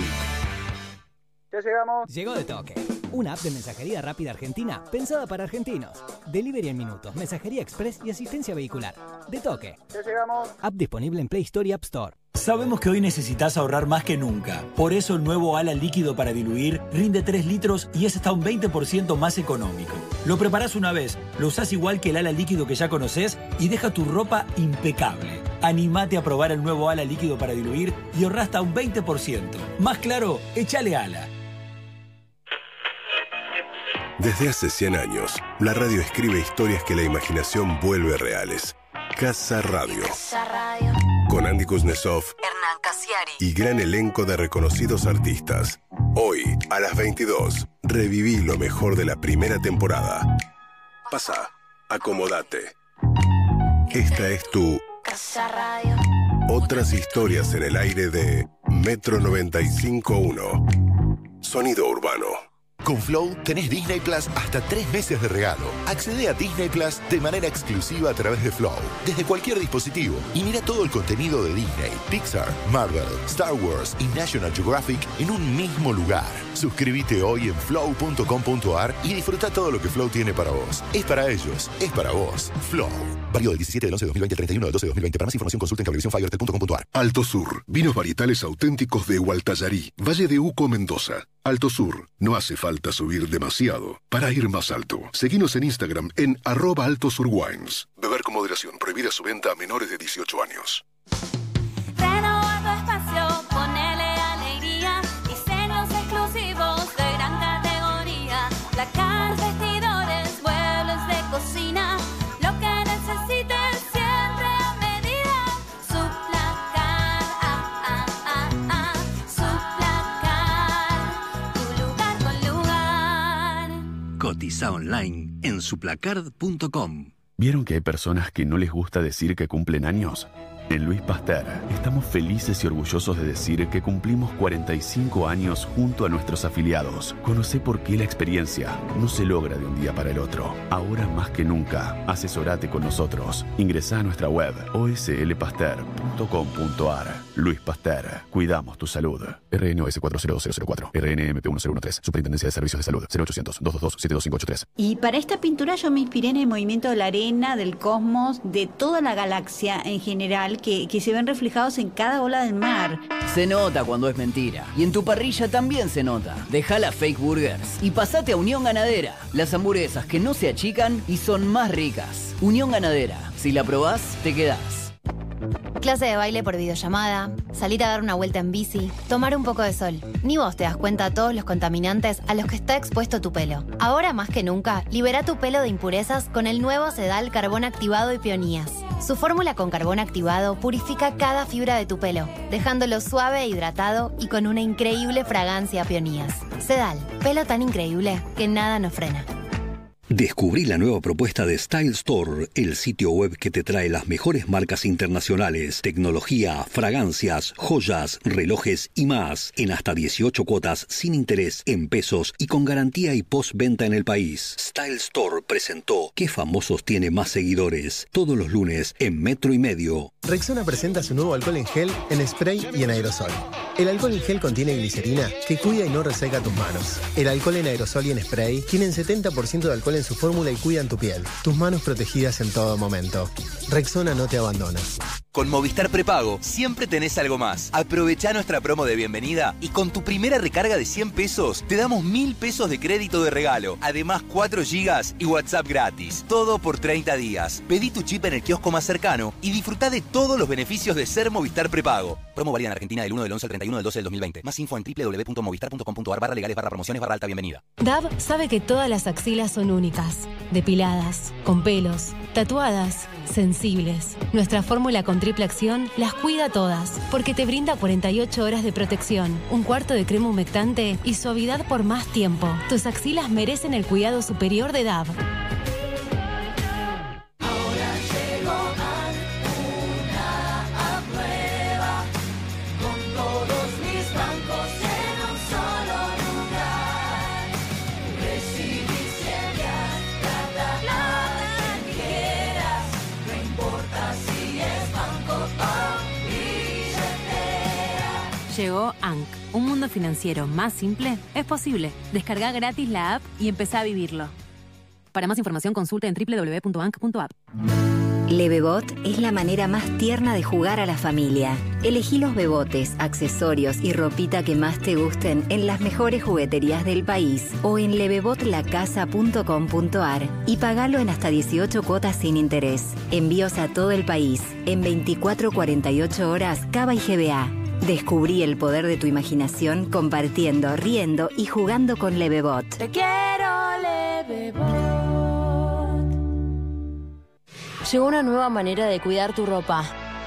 Ya llegamos. Llegó de toque. Una app de mensajería rápida argentina pensada para argentinos. Delivery en minutos, mensajería express y asistencia vehicular. De toque. Ya llegamos. App disponible en Play Store y App Store. Sabemos que hoy necesitas ahorrar más que nunca. Por eso el nuevo ala líquido para diluir rinde 3 litros y es hasta un 20% más económico. Lo preparás una vez, lo usás igual que el ala líquido que ya conoces y deja tu ropa impecable. Animate a probar el nuevo ala líquido para diluir y ahorra hasta un 20%. Más claro, échale ala. Desde hace 100 años, la radio escribe historias que la imaginación vuelve reales. Casa Radio. Con Andy Kuznetsov Hernán Casiari. y gran elenco de reconocidos artistas. Hoy, a las 22, reviví lo mejor de la primera temporada. Pasa, acomodate. Esta es tu Otras historias en el aire de Metro 95.1. Sonido urbano. Con Flow tenés Disney Plus hasta tres meses de regalo. Accede a Disney Plus de manera exclusiva a través de Flow, desde cualquier dispositivo, y mira todo el contenido de Disney, Pixar, Marvel, Star Wars y National Geographic en un mismo lugar. Suscríbete hoy en flow.com.ar y disfruta todo lo que Flow tiene para vos. Es para ellos, es para vos. Flow. Válido del 17 del 11 de 2020 al 31 del 12 de 2020. Para más información consulta en cablevisiónfibertel.com.ar. Alto Sur, vinos varietales auténticos de Hualtayarí, Valle de Uco, Mendoza. Alto Sur, no hace falta subir demasiado para ir más alto. Seguinos en Instagram en arroba Alto Sur Wines. Beber con moderación, prohibida su venta a menores de 18 años. Online en suplacard.com. ¿Vieron que hay personas que no les gusta decir que cumplen años? En Luis Pasteur estamos felices y orgullosos de decir que cumplimos 45 años junto a nuestros afiliados. Conoce por qué la experiencia no se logra de un día para el otro. Ahora más que nunca, asesorate con nosotros. Ingresa a nuestra web oslpasteur.com.ar. Luis Pasteur, cuidamos tu salud. RNOS 40004, RNMP 1013, Superintendencia de Servicios de Salud, 0800 222 72583. Y para esta pintura yo me inspiré en el movimiento de la arena, del cosmos, de toda la galaxia en general, que, que se ven reflejados en cada ola del mar. Se nota cuando es mentira. Y en tu parrilla también se nota. Deja la fake burgers y pasate a Unión Ganadera. Las hamburguesas que no se achican y son más ricas. Unión Ganadera. Si la probás, te quedás. Clase de baile por videollamada, salir a dar una vuelta en bici, tomar un poco de sol. Ni vos te das cuenta de todos los contaminantes a los que está expuesto tu pelo. Ahora más que nunca, libera tu pelo de impurezas con el nuevo Sedal Carbón Activado y Peonías. Su fórmula con carbón activado purifica cada fibra de tu pelo, dejándolo suave e hidratado y con una increíble fragancia a peonías. Sedal, pelo tan increíble que nada nos frena. Descubrí la nueva propuesta de Style Store, el sitio web que te trae las mejores marcas internacionales, tecnología, fragancias, joyas, relojes y más, en hasta 18 cuotas sin interés, en pesos y con garantía y postventa en el país. Style Store presentó ¿Qué famosos tiene más seguidores? Todos los lunes en Metro y Medio. Rexona presenta su nuevo alcohol en gel, en spray y en aerosol. El alcohol en gel contiene glicerina que cuida y no reseca tus manos. El alcohol en aerosol y en spray tienen 70% de alcohol en su fórmula y cuidan tu piel. Tus manos protegidas en todo momento. Rexona no te abandona. Con Movistar Prepago siempre tenés algo más. Aprovecha nuestra promo de bienvenida y con tu primera recarga de 100 pesos te damos 1000 pesos de crédito de regalo. Además 4 gigas y WhatsApp gratis. Todo por 30 días. Pedí tu chip en el kiosco más cercano y disfruta de todos los beneficios de ser Movistar Prepago. Promo válida en Argentina del 1 del 11 al 31 del 12 del 2020. Más info en www.movistar.com.ar barra legales barra promociones barra alta bienvenida. DAB sabe que todas las axilas son únicas, depiladas, con pelos, tatuadas, sensibles. Nuestra fórmula con triple acción las cuida todas, porque te brinda 48 horas de protección, un cuarto de crema humectante y suavidad por más tiempo. Tus axilas merecen el cuidado superior de DAB. Llegó ANC, un mundo financiero más simple, es posible. Descarga gratis la app y empezá a vivirlo. Para más información consulta en www.bank.app. Levebot es la manera más tierna de jugar a la familia. Elegí los bebotes, accesorios y ropita que más te gusten en las mejores jugueterías del país o en levebotlacasa.com.ar y pagalo en hasta 18 cuotas sin interés. Envíos a todo el país en 24-48 horas Cava y GBA. Descubrí el poder de tu imaginación compartiendo, riendo y jugando con Levebot. Te quiero, Levebot. Llegó una nueva manera de cuidar tu ropa.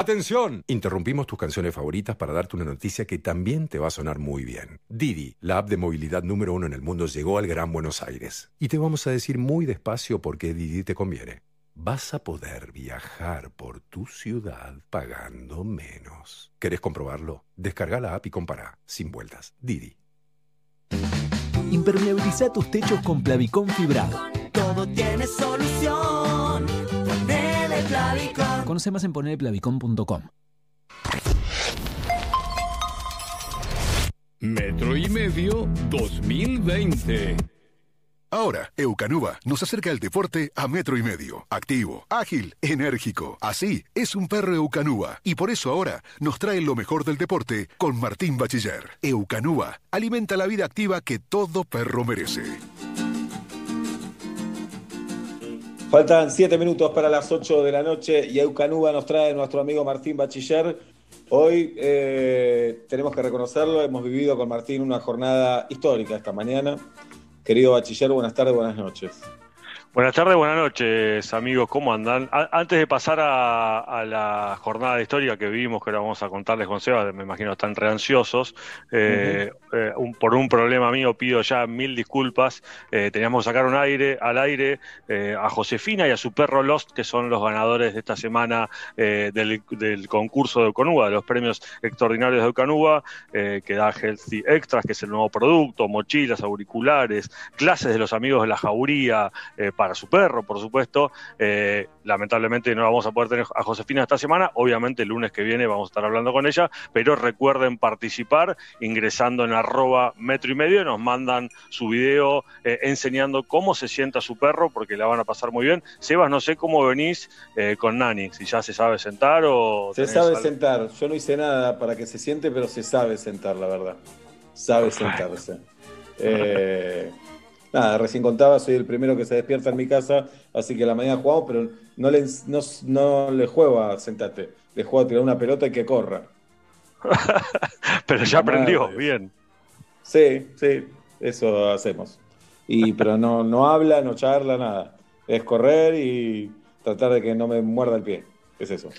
¡Atención! Interrumpimos tus canciones favoritas para darte una noticia que también te va a sonar muy bien. Didi, la app de movilidad número uno en el mundo, llegó al Gran Buenos Aires. Y te vamos a decir muy despacio por qué Didi te conviene. Vas a poder viajar por tu ciudad pagando menos. ¿Querés comprobarlo? Descarga la app y compara, sin vueltas. Didi. Impermeabiliza tus techos con Plavicón fibrado. Todo tiene solución. Ponele Plavicón. Conoce más en ponerplavicón.com. Metro y medio 2020. Ahora, Eucanuba nos acerca el deporte a metro y medio. Activo, ágil, enérgico. Así es un perro Eucanuba. Y por eso ahora nos trae lo mejor del deporte con Martín Bachiller. Eucanuba alimenta la vida activa que todo perro merece. Faltan 7 minutos para las 8 de la noche y Eucanuba nos trae nuestro amigo Martín Bachiller. Hoy eh, tenemos que reconocerlo, hemos vivido con Martín una jornada histórica esta mañana. Querido Bachiller, buenas tardes, buenas noches. Buenas tardes, buenas noches, amigos. ¿Cómo andan? A- antes de pasar a, a la jornada histórica que vivimos, que ahora vamos a contarles con Seba, me imagino están re ansiosos. eh, eh, un- por un problema mío pido ya mil disculpas. Eh, teníamos que sacar un aire, al aire a Josefina y a su perro Lost, que son los ganadores de esta semana del, del concurso de Eucanuba, de los premios extraordinarios de Eucanuba, eh, que da Healthy Extras, que es el nuevo producto, mochilas, auriculares, clases de los amigos de la jauría, para su perro, por supuesto. Eh, lamentablemente no vamos a poder tener a Josefina esta semana, obviamente el lunes que viene vamos a estar hablando con ella, pero recuerden participar ingresando en arroba metro y medio, nos mandan su video eh, enseñando cómo se sienta su perro, porque la van a pasar muy bien. Sebas, no sé cómo venís eh, con Nani, si ya se sabe sentar o... Se sabe algo- sentar. Yo no hice nada para que se siente, pero se sabe sentar, la verdad. Sabe sentarse. Nada, recién contaba, soy el primero que se despierta en mi casa, así que a la mañana jugamos, pero no le, no, no le juego a sentate, le juego a tirar una pelota y que corra. Pero ya aprendió, Madre. bien. Sí, sí, eso hacemos. Y, pero no, no habla, no charla, nada. Es correr y tratar de que no me muerda el pie. Es eso.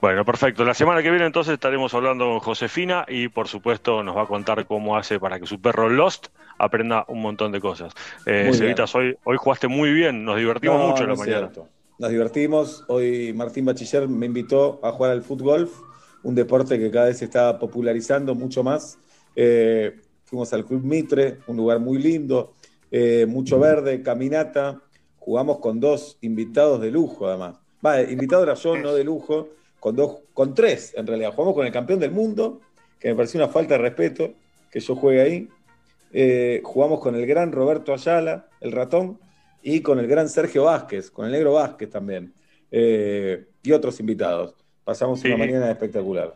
Bueno, perfecto. La semana que viene entonces estaremos hablando con Josefina y por supuesto nos va a contar cómo hace para que su perro Lost aprenda un montón de cosas. Eh, Cevitas, hoy, hoy jugaste muy bien, nos divertimos No, mucho en no la mañana. cierto. Nos divertimos. Hoy Martín Bachiller me invitó a jugar al fútbol, un deporte que cada vez se está popularizando mucho más. Eh, fuimos al Club Mitre, un lugar muy lindo, eh, mucho verde, caminata. Jugamos con dos invitados de lujo, además. Va, invitado era yo, no de lujo, con dos, con tres en realidad. Jugamos con el campeón del mundo, que me pareció una falta de respeto que yo juegue ahí. Eh, jugamos con el gran Roberto Ayala, el ratón, y con el gran Sergio Vázquez, con el negro Vázquez también, eh, y otros invitados. Pasamos una mañana espectacular.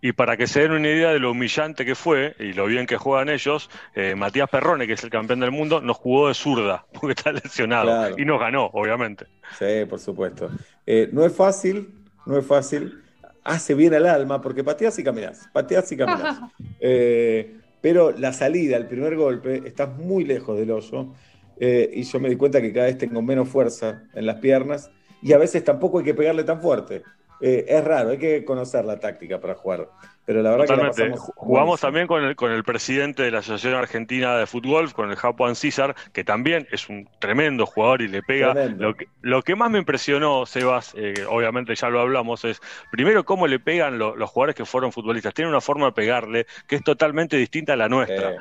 Y para que se den una idea de lo humillante que fue y lo bien que juegan ellos, eh, Matías Perrone, que es el campeón del mundo, nos jugó de zurda porque está lesionado Claro. y nos ganó, obviamente. Sí, por supuesto. No es fácil, no es fácil. Hace bien al alma, porque pateás y caminás, pateás y caminás. Eh, pero la salida, el primer golpe, estás muy lejos del hoyo. eh, y yo me di cuenta que cada vez tengo menos fuerza en las piernas. Y a veces tampoco hay que pegarle tan fuerte. Eh, es raro, hay que conocer la táctica para jugar. Pero la verdad Totalmente. que la Jugamos también con el, con el presidente de la Asociación Argentina de Fútbol, con el Japuan César, que también es un tremendo jugador y le pega. Lo que, lo que más me impresionó, Sebas, eh, obviamente ya lo hablamos, es primero cómo le pegan lo- los jugadores que fueron futbolistas. Tienen una forma de pegarle que es totalmente distinta a la nuestra.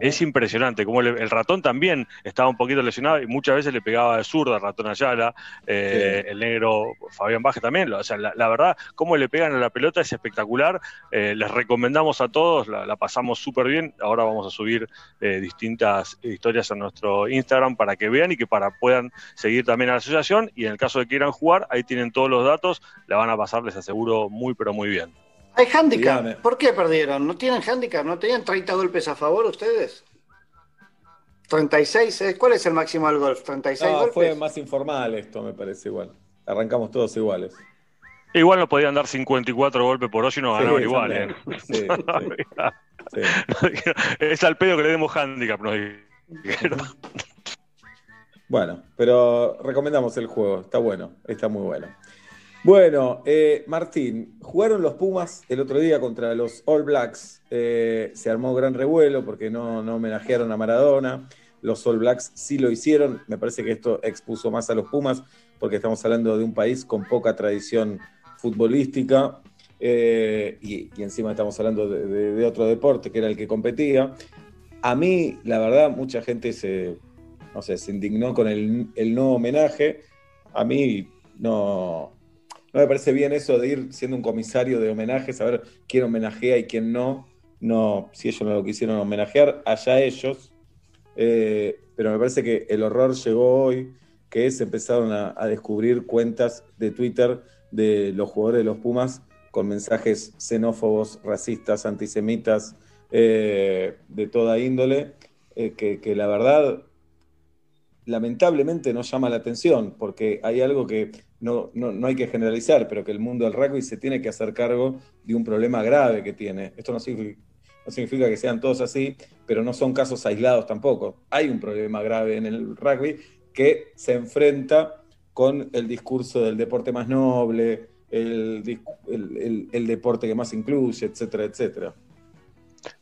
Es impresionante, como le- el ratón también estaba un poquito lesionado y muchas veces le pegaba de zurda al ratón Ayala, eh, el negro Fabián Baje también. O sea, la, la verdad, cómo le pegan a la pelota es espectacular. Eh, les recomendamos a todos, la, la pasamos súper bien. Ahora vamos a subir eh, distintas historias a nuestro Instagram para que vean y que para puedan seguir también a la asociación. Y en el caso de que quieran jugar, ahí tienen todos los datos, la van a pasar, les aseguro, muy pero muy bien. Hay handicap. Dígame. ¿Por qué perdieron? ¿No tienen handicap? ¿No tenían 30 golpes a favor ustedes? 36, ¿eh? ¿cuál es el máximo del golf? 36 No, golpes. fue más informal esto, me parece igual. Arrancamos todos iguales. Igual nos podían dar 54 golpes por hoyo y nos Sí, ganaban igual. ¿eh? Sí, sí. es al pedo que le demos handicap, nos. Bueno, pero recomendamos el juego, está bueno, está muy bueno. Bueno, eh, Martín, jugaron los Pumas el otro día contra los All Blacks. Eh, se armó gran revuelo porque no, no homenajearon a Maradona. Los All Blacks sí lo hicieron. Me parece que esto expuso más a los Pumas porque estamos hablando de un país con poca tradición futbolística eh, y, encima estamos hablando de, de- de otro deporte que era el que competía. A mí, la verdad, mucha gente se, no sé, se indignó con el, el no homenaje. A mí no, no me parece bien eso de ir siendo un comisario de homenaje, saber quién homenajea y quién no. No, si ellos no lo quisieron homenajear, allá ellos. Eh, pero me parece que el horror llegó hoy, que se empezaron a, descubrir cuentas de Twitter de los jugadores de los Pumas con mensajes xenófobos, racistas, antisemitas, eh, de toda índole, eh, que la verdad lamentablemente no llama la atención, porque hay algo que no, no, no hay que generalizar, pero que el mundo del rugby se tiene que hacer cargo de un problema grave que tiene. Esto no significa, que sean todos así, pero no son casos aislados tampoco. Hay un problema grave en el rugby que se enfrenta con el discurso del deporte más noble, el- el deporte que más incluye, etcétera, etcétera.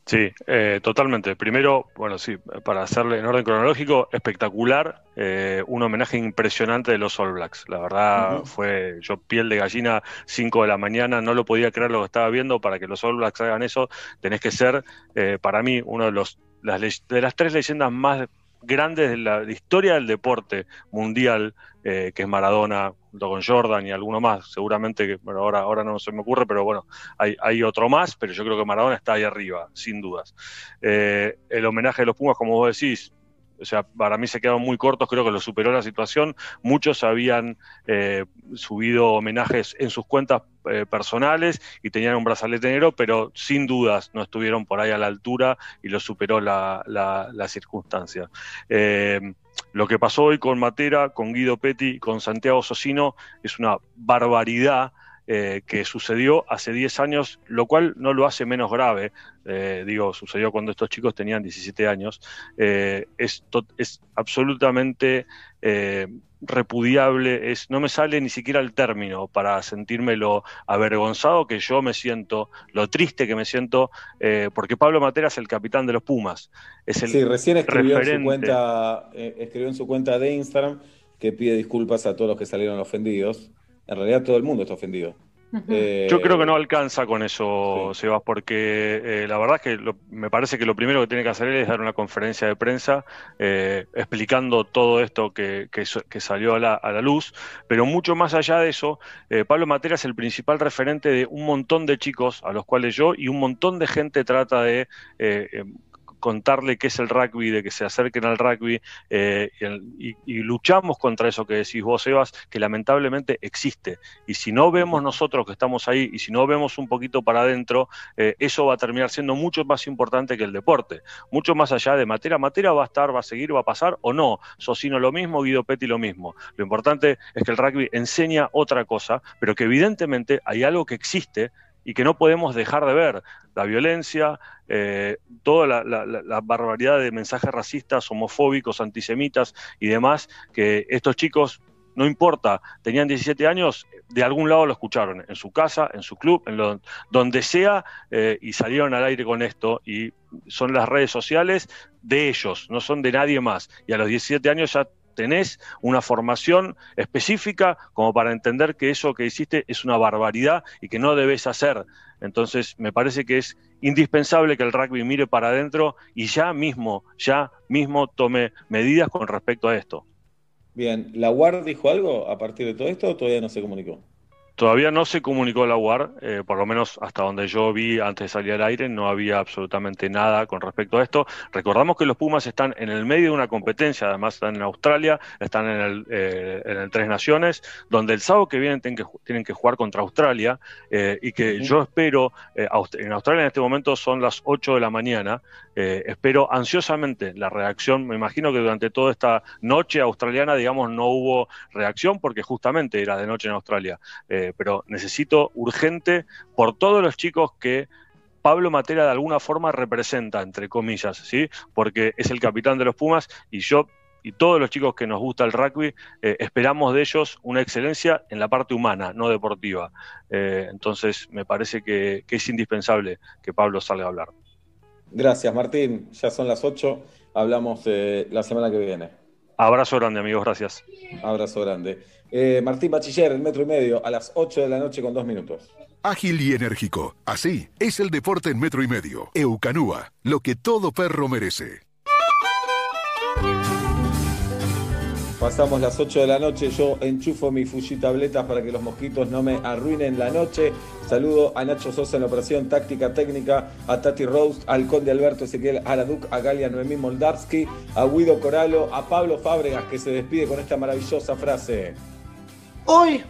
Sí, eh, totalmente. Primero, bueno, sí, para hacerle en orden cronológico, espectacular, eh, un homenaje impresionante de los All Blacks. La verdad fue, yo piel de gallina, 5 de la mañana, no lo podía creer lo que estaba viendo. Para que los All Blacks hagan eso, tenés que ser, eh, para mí, uno de los las, de las tres leyendas más grandes de la de historia del deporte mundial, eh, que es Maradona, junto con Jordan y alguno más, seguramente que bueno, ahora, ahora no se me ocurre, pero bueno, hay, hay otro más, pero yo creo que Maradona está ahí arriba, sin dudas. Eh, el homenaje de los Pumas, como vos decís, o sea, para mí se quedaron muy cortos, creo que lo superó la situación. Muchos habían eh, subido homenajes en sus cuentas eh, personales y tenían un brazalete negro, pero sin dudas no estuvieron por ahí a la altura y lo superó la, la- circunstancia. Eh, lo que pasó hoy con Matera, con Guido Petti con Santiago Socino es una barbaridad eh, que sucedió hace 10 años, lo cual no lo hace menos grave. Digo, sucedió cuando estos chicos tenían 17 años. Eh, es, absolutamente repudiable, es, no me sale ni siquiera el término para sentirme lo avergonzado que yo me siento, lo triste que me siento, eh, porque Pablo Matera es el capitán de los Pumas. Es el Sí, recién escribió en, su cuenta, eh, escribió en su cuenta de Instagram que pide disculpas a todos los que salieron ofendidos. En realidad todo el mundo está ofendido. Eh, Yo creo que no alcanza con eso, Sebas, porque eh, la verdad es que lo- me parece que lo primero que tiene que hacer él es dar una conferencia de prensa eh, explicando todo esto que, que so- que salió a la, a la luz, pero mucho más allá de eso, eh, Pablo Matera es el principal referente de un montón de chicos a los cuales yo y un montón de gente trata de... contarle qué es el rugby, de que se acerquen al rugby eh, y, luchamos contra eso que decís vos, Sebas, que lamentablemente existe. Y si no vemos nosotros que estamos ahí y si no vemos un poquito para adentro, eh, eso va a terminar siendo mucho más importante que el deporte. Mucho más allá de Matera. Matera va a estar, va a seguir, va a pasar o no. Socino lo mismo, Guido Petti lo mismo. Lo importante es que el rugby enseña otra cosa, pero que evidentemente hay algo que existe y que no podemos dejar de ver. La violencia, eh, toda la, la- barbaridad de mensajes racistas, homofóbicos, antisemitas y demás, que estos chicos, no importa, tenían 17 años, de algún lado lo escucharon, en su casa, en su club, en lo- donde sea, eh, y salieron al aire con esto, y son las redes sociales de ellos, no son de nadie más. Y a los 17 años ya tenés una formación específica como para entender que eso que hiciste es una barbaridad y que no debes hacer. Entonces, me parece que es indispensable que el rugby mire para adentro y ya mismo, ya mismo tome medidas con respecto a esto. Bien, ¿la UAR dijo algo a partir de todo esto o todavía no se comunicó? Todavía no se comunicó la UAR, eh, por lo menos hasta donde yo vi antes de salir al aire, no había absolutamente nada con respecto a esto. Recordamos que los Pumas están en el medio de una competencia, además están en Australia, están en el, eh, en el Tres Naciones, donde el sábado que viene tienen que, ju- tienen que jugar contra Australia eh, y que yo espero, eh, en Australia en este momento son las 8 de la mañana, eh, espero ansiosamente la reacción. Me imagino que durante toda esta noche australiana, digamos, no hubo reacción porque justamente era de noche en Australia. Eh, pero necesito urgente por todos los chicos que Pablo Matera de alguna forma representa, entre comillas, ¿sí? Porque es el capitán de los Pumas y yo y todos los chicos que nos gusta el rugby, eh, esperamos de ellos una excelencia en la parte humana, no deportiva. Entonces, me parece que, que es indispensable que Pablo salga a hablar. Gracias, Martín. Ya son las 8. Hablamos eh, la semana que viene. Abrazo grande, amigos, gracias. Abrazo grande. Eh, Martín Bachiller, el metro y medio, a las 8 de la noche con dos minutos. Ágil y enérgico. Así es el deporte en metro y medio. Eucanúa, lo que todo perro merece. Pasamos las 8 de la noche, yo enchufo mi Fuji tabletas para que los mosquitos no me arruinen la noche. Saludo a Nacho Sosa en la operación táctica técnica, a Tati Roast, al Conde Alberto Ezequiel Araduc, a Galia Noemí Moldarsky, a Guido Coralo, a Pablo Fábregas que se despide con esta maravillosa frase. Hoy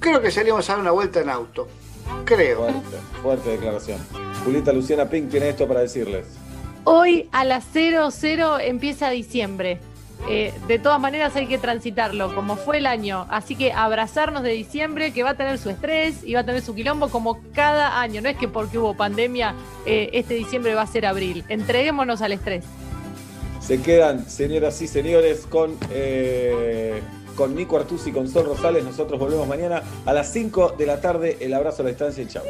creo que salimos a dar una vuelta en auto. Creo. Fuerte, fuerte declaración. Julieta Luciana Pink tiene esto para decirles. Hoy a las 00 empieza diciembre. Eh, de todas maneras hay que transitarlo como fue el año. Así que abrazarnos de diciembre, que va a tener su estrés y va a tener su quilombo como cada año. No es que porque hubo pandemia eh, este diciembre va a ser abril. Entreguémonos al estrés. Se quedan, señoras y señores, con, eh, con Nico Artusi y con Sol Rosales. Nosotros volvemos mañana a las 5 de la tarde. El abrazo a la distancia y chao.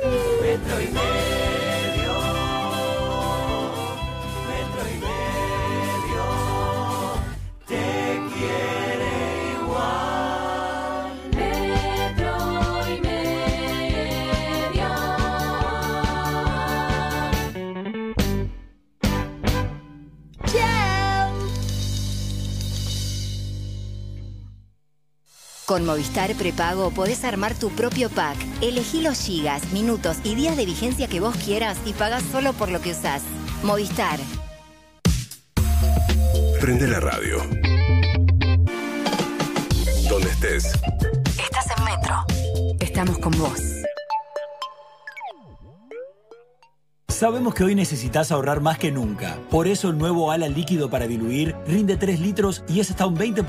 Con Movistar Prepago podés armar tu propio pack. Elegí los gigas, minutos y días de vigencia que vos quieras y pagás solo por lo que usás. Movistar. Prende la radio. Donde estés. Estás en Metro. Estamos con vos. Sabemos que hoy necesitas ahorrar más que nunca. Por eso el nuevo ala líquido para diluir rinde 3 litros y es hasta un 20%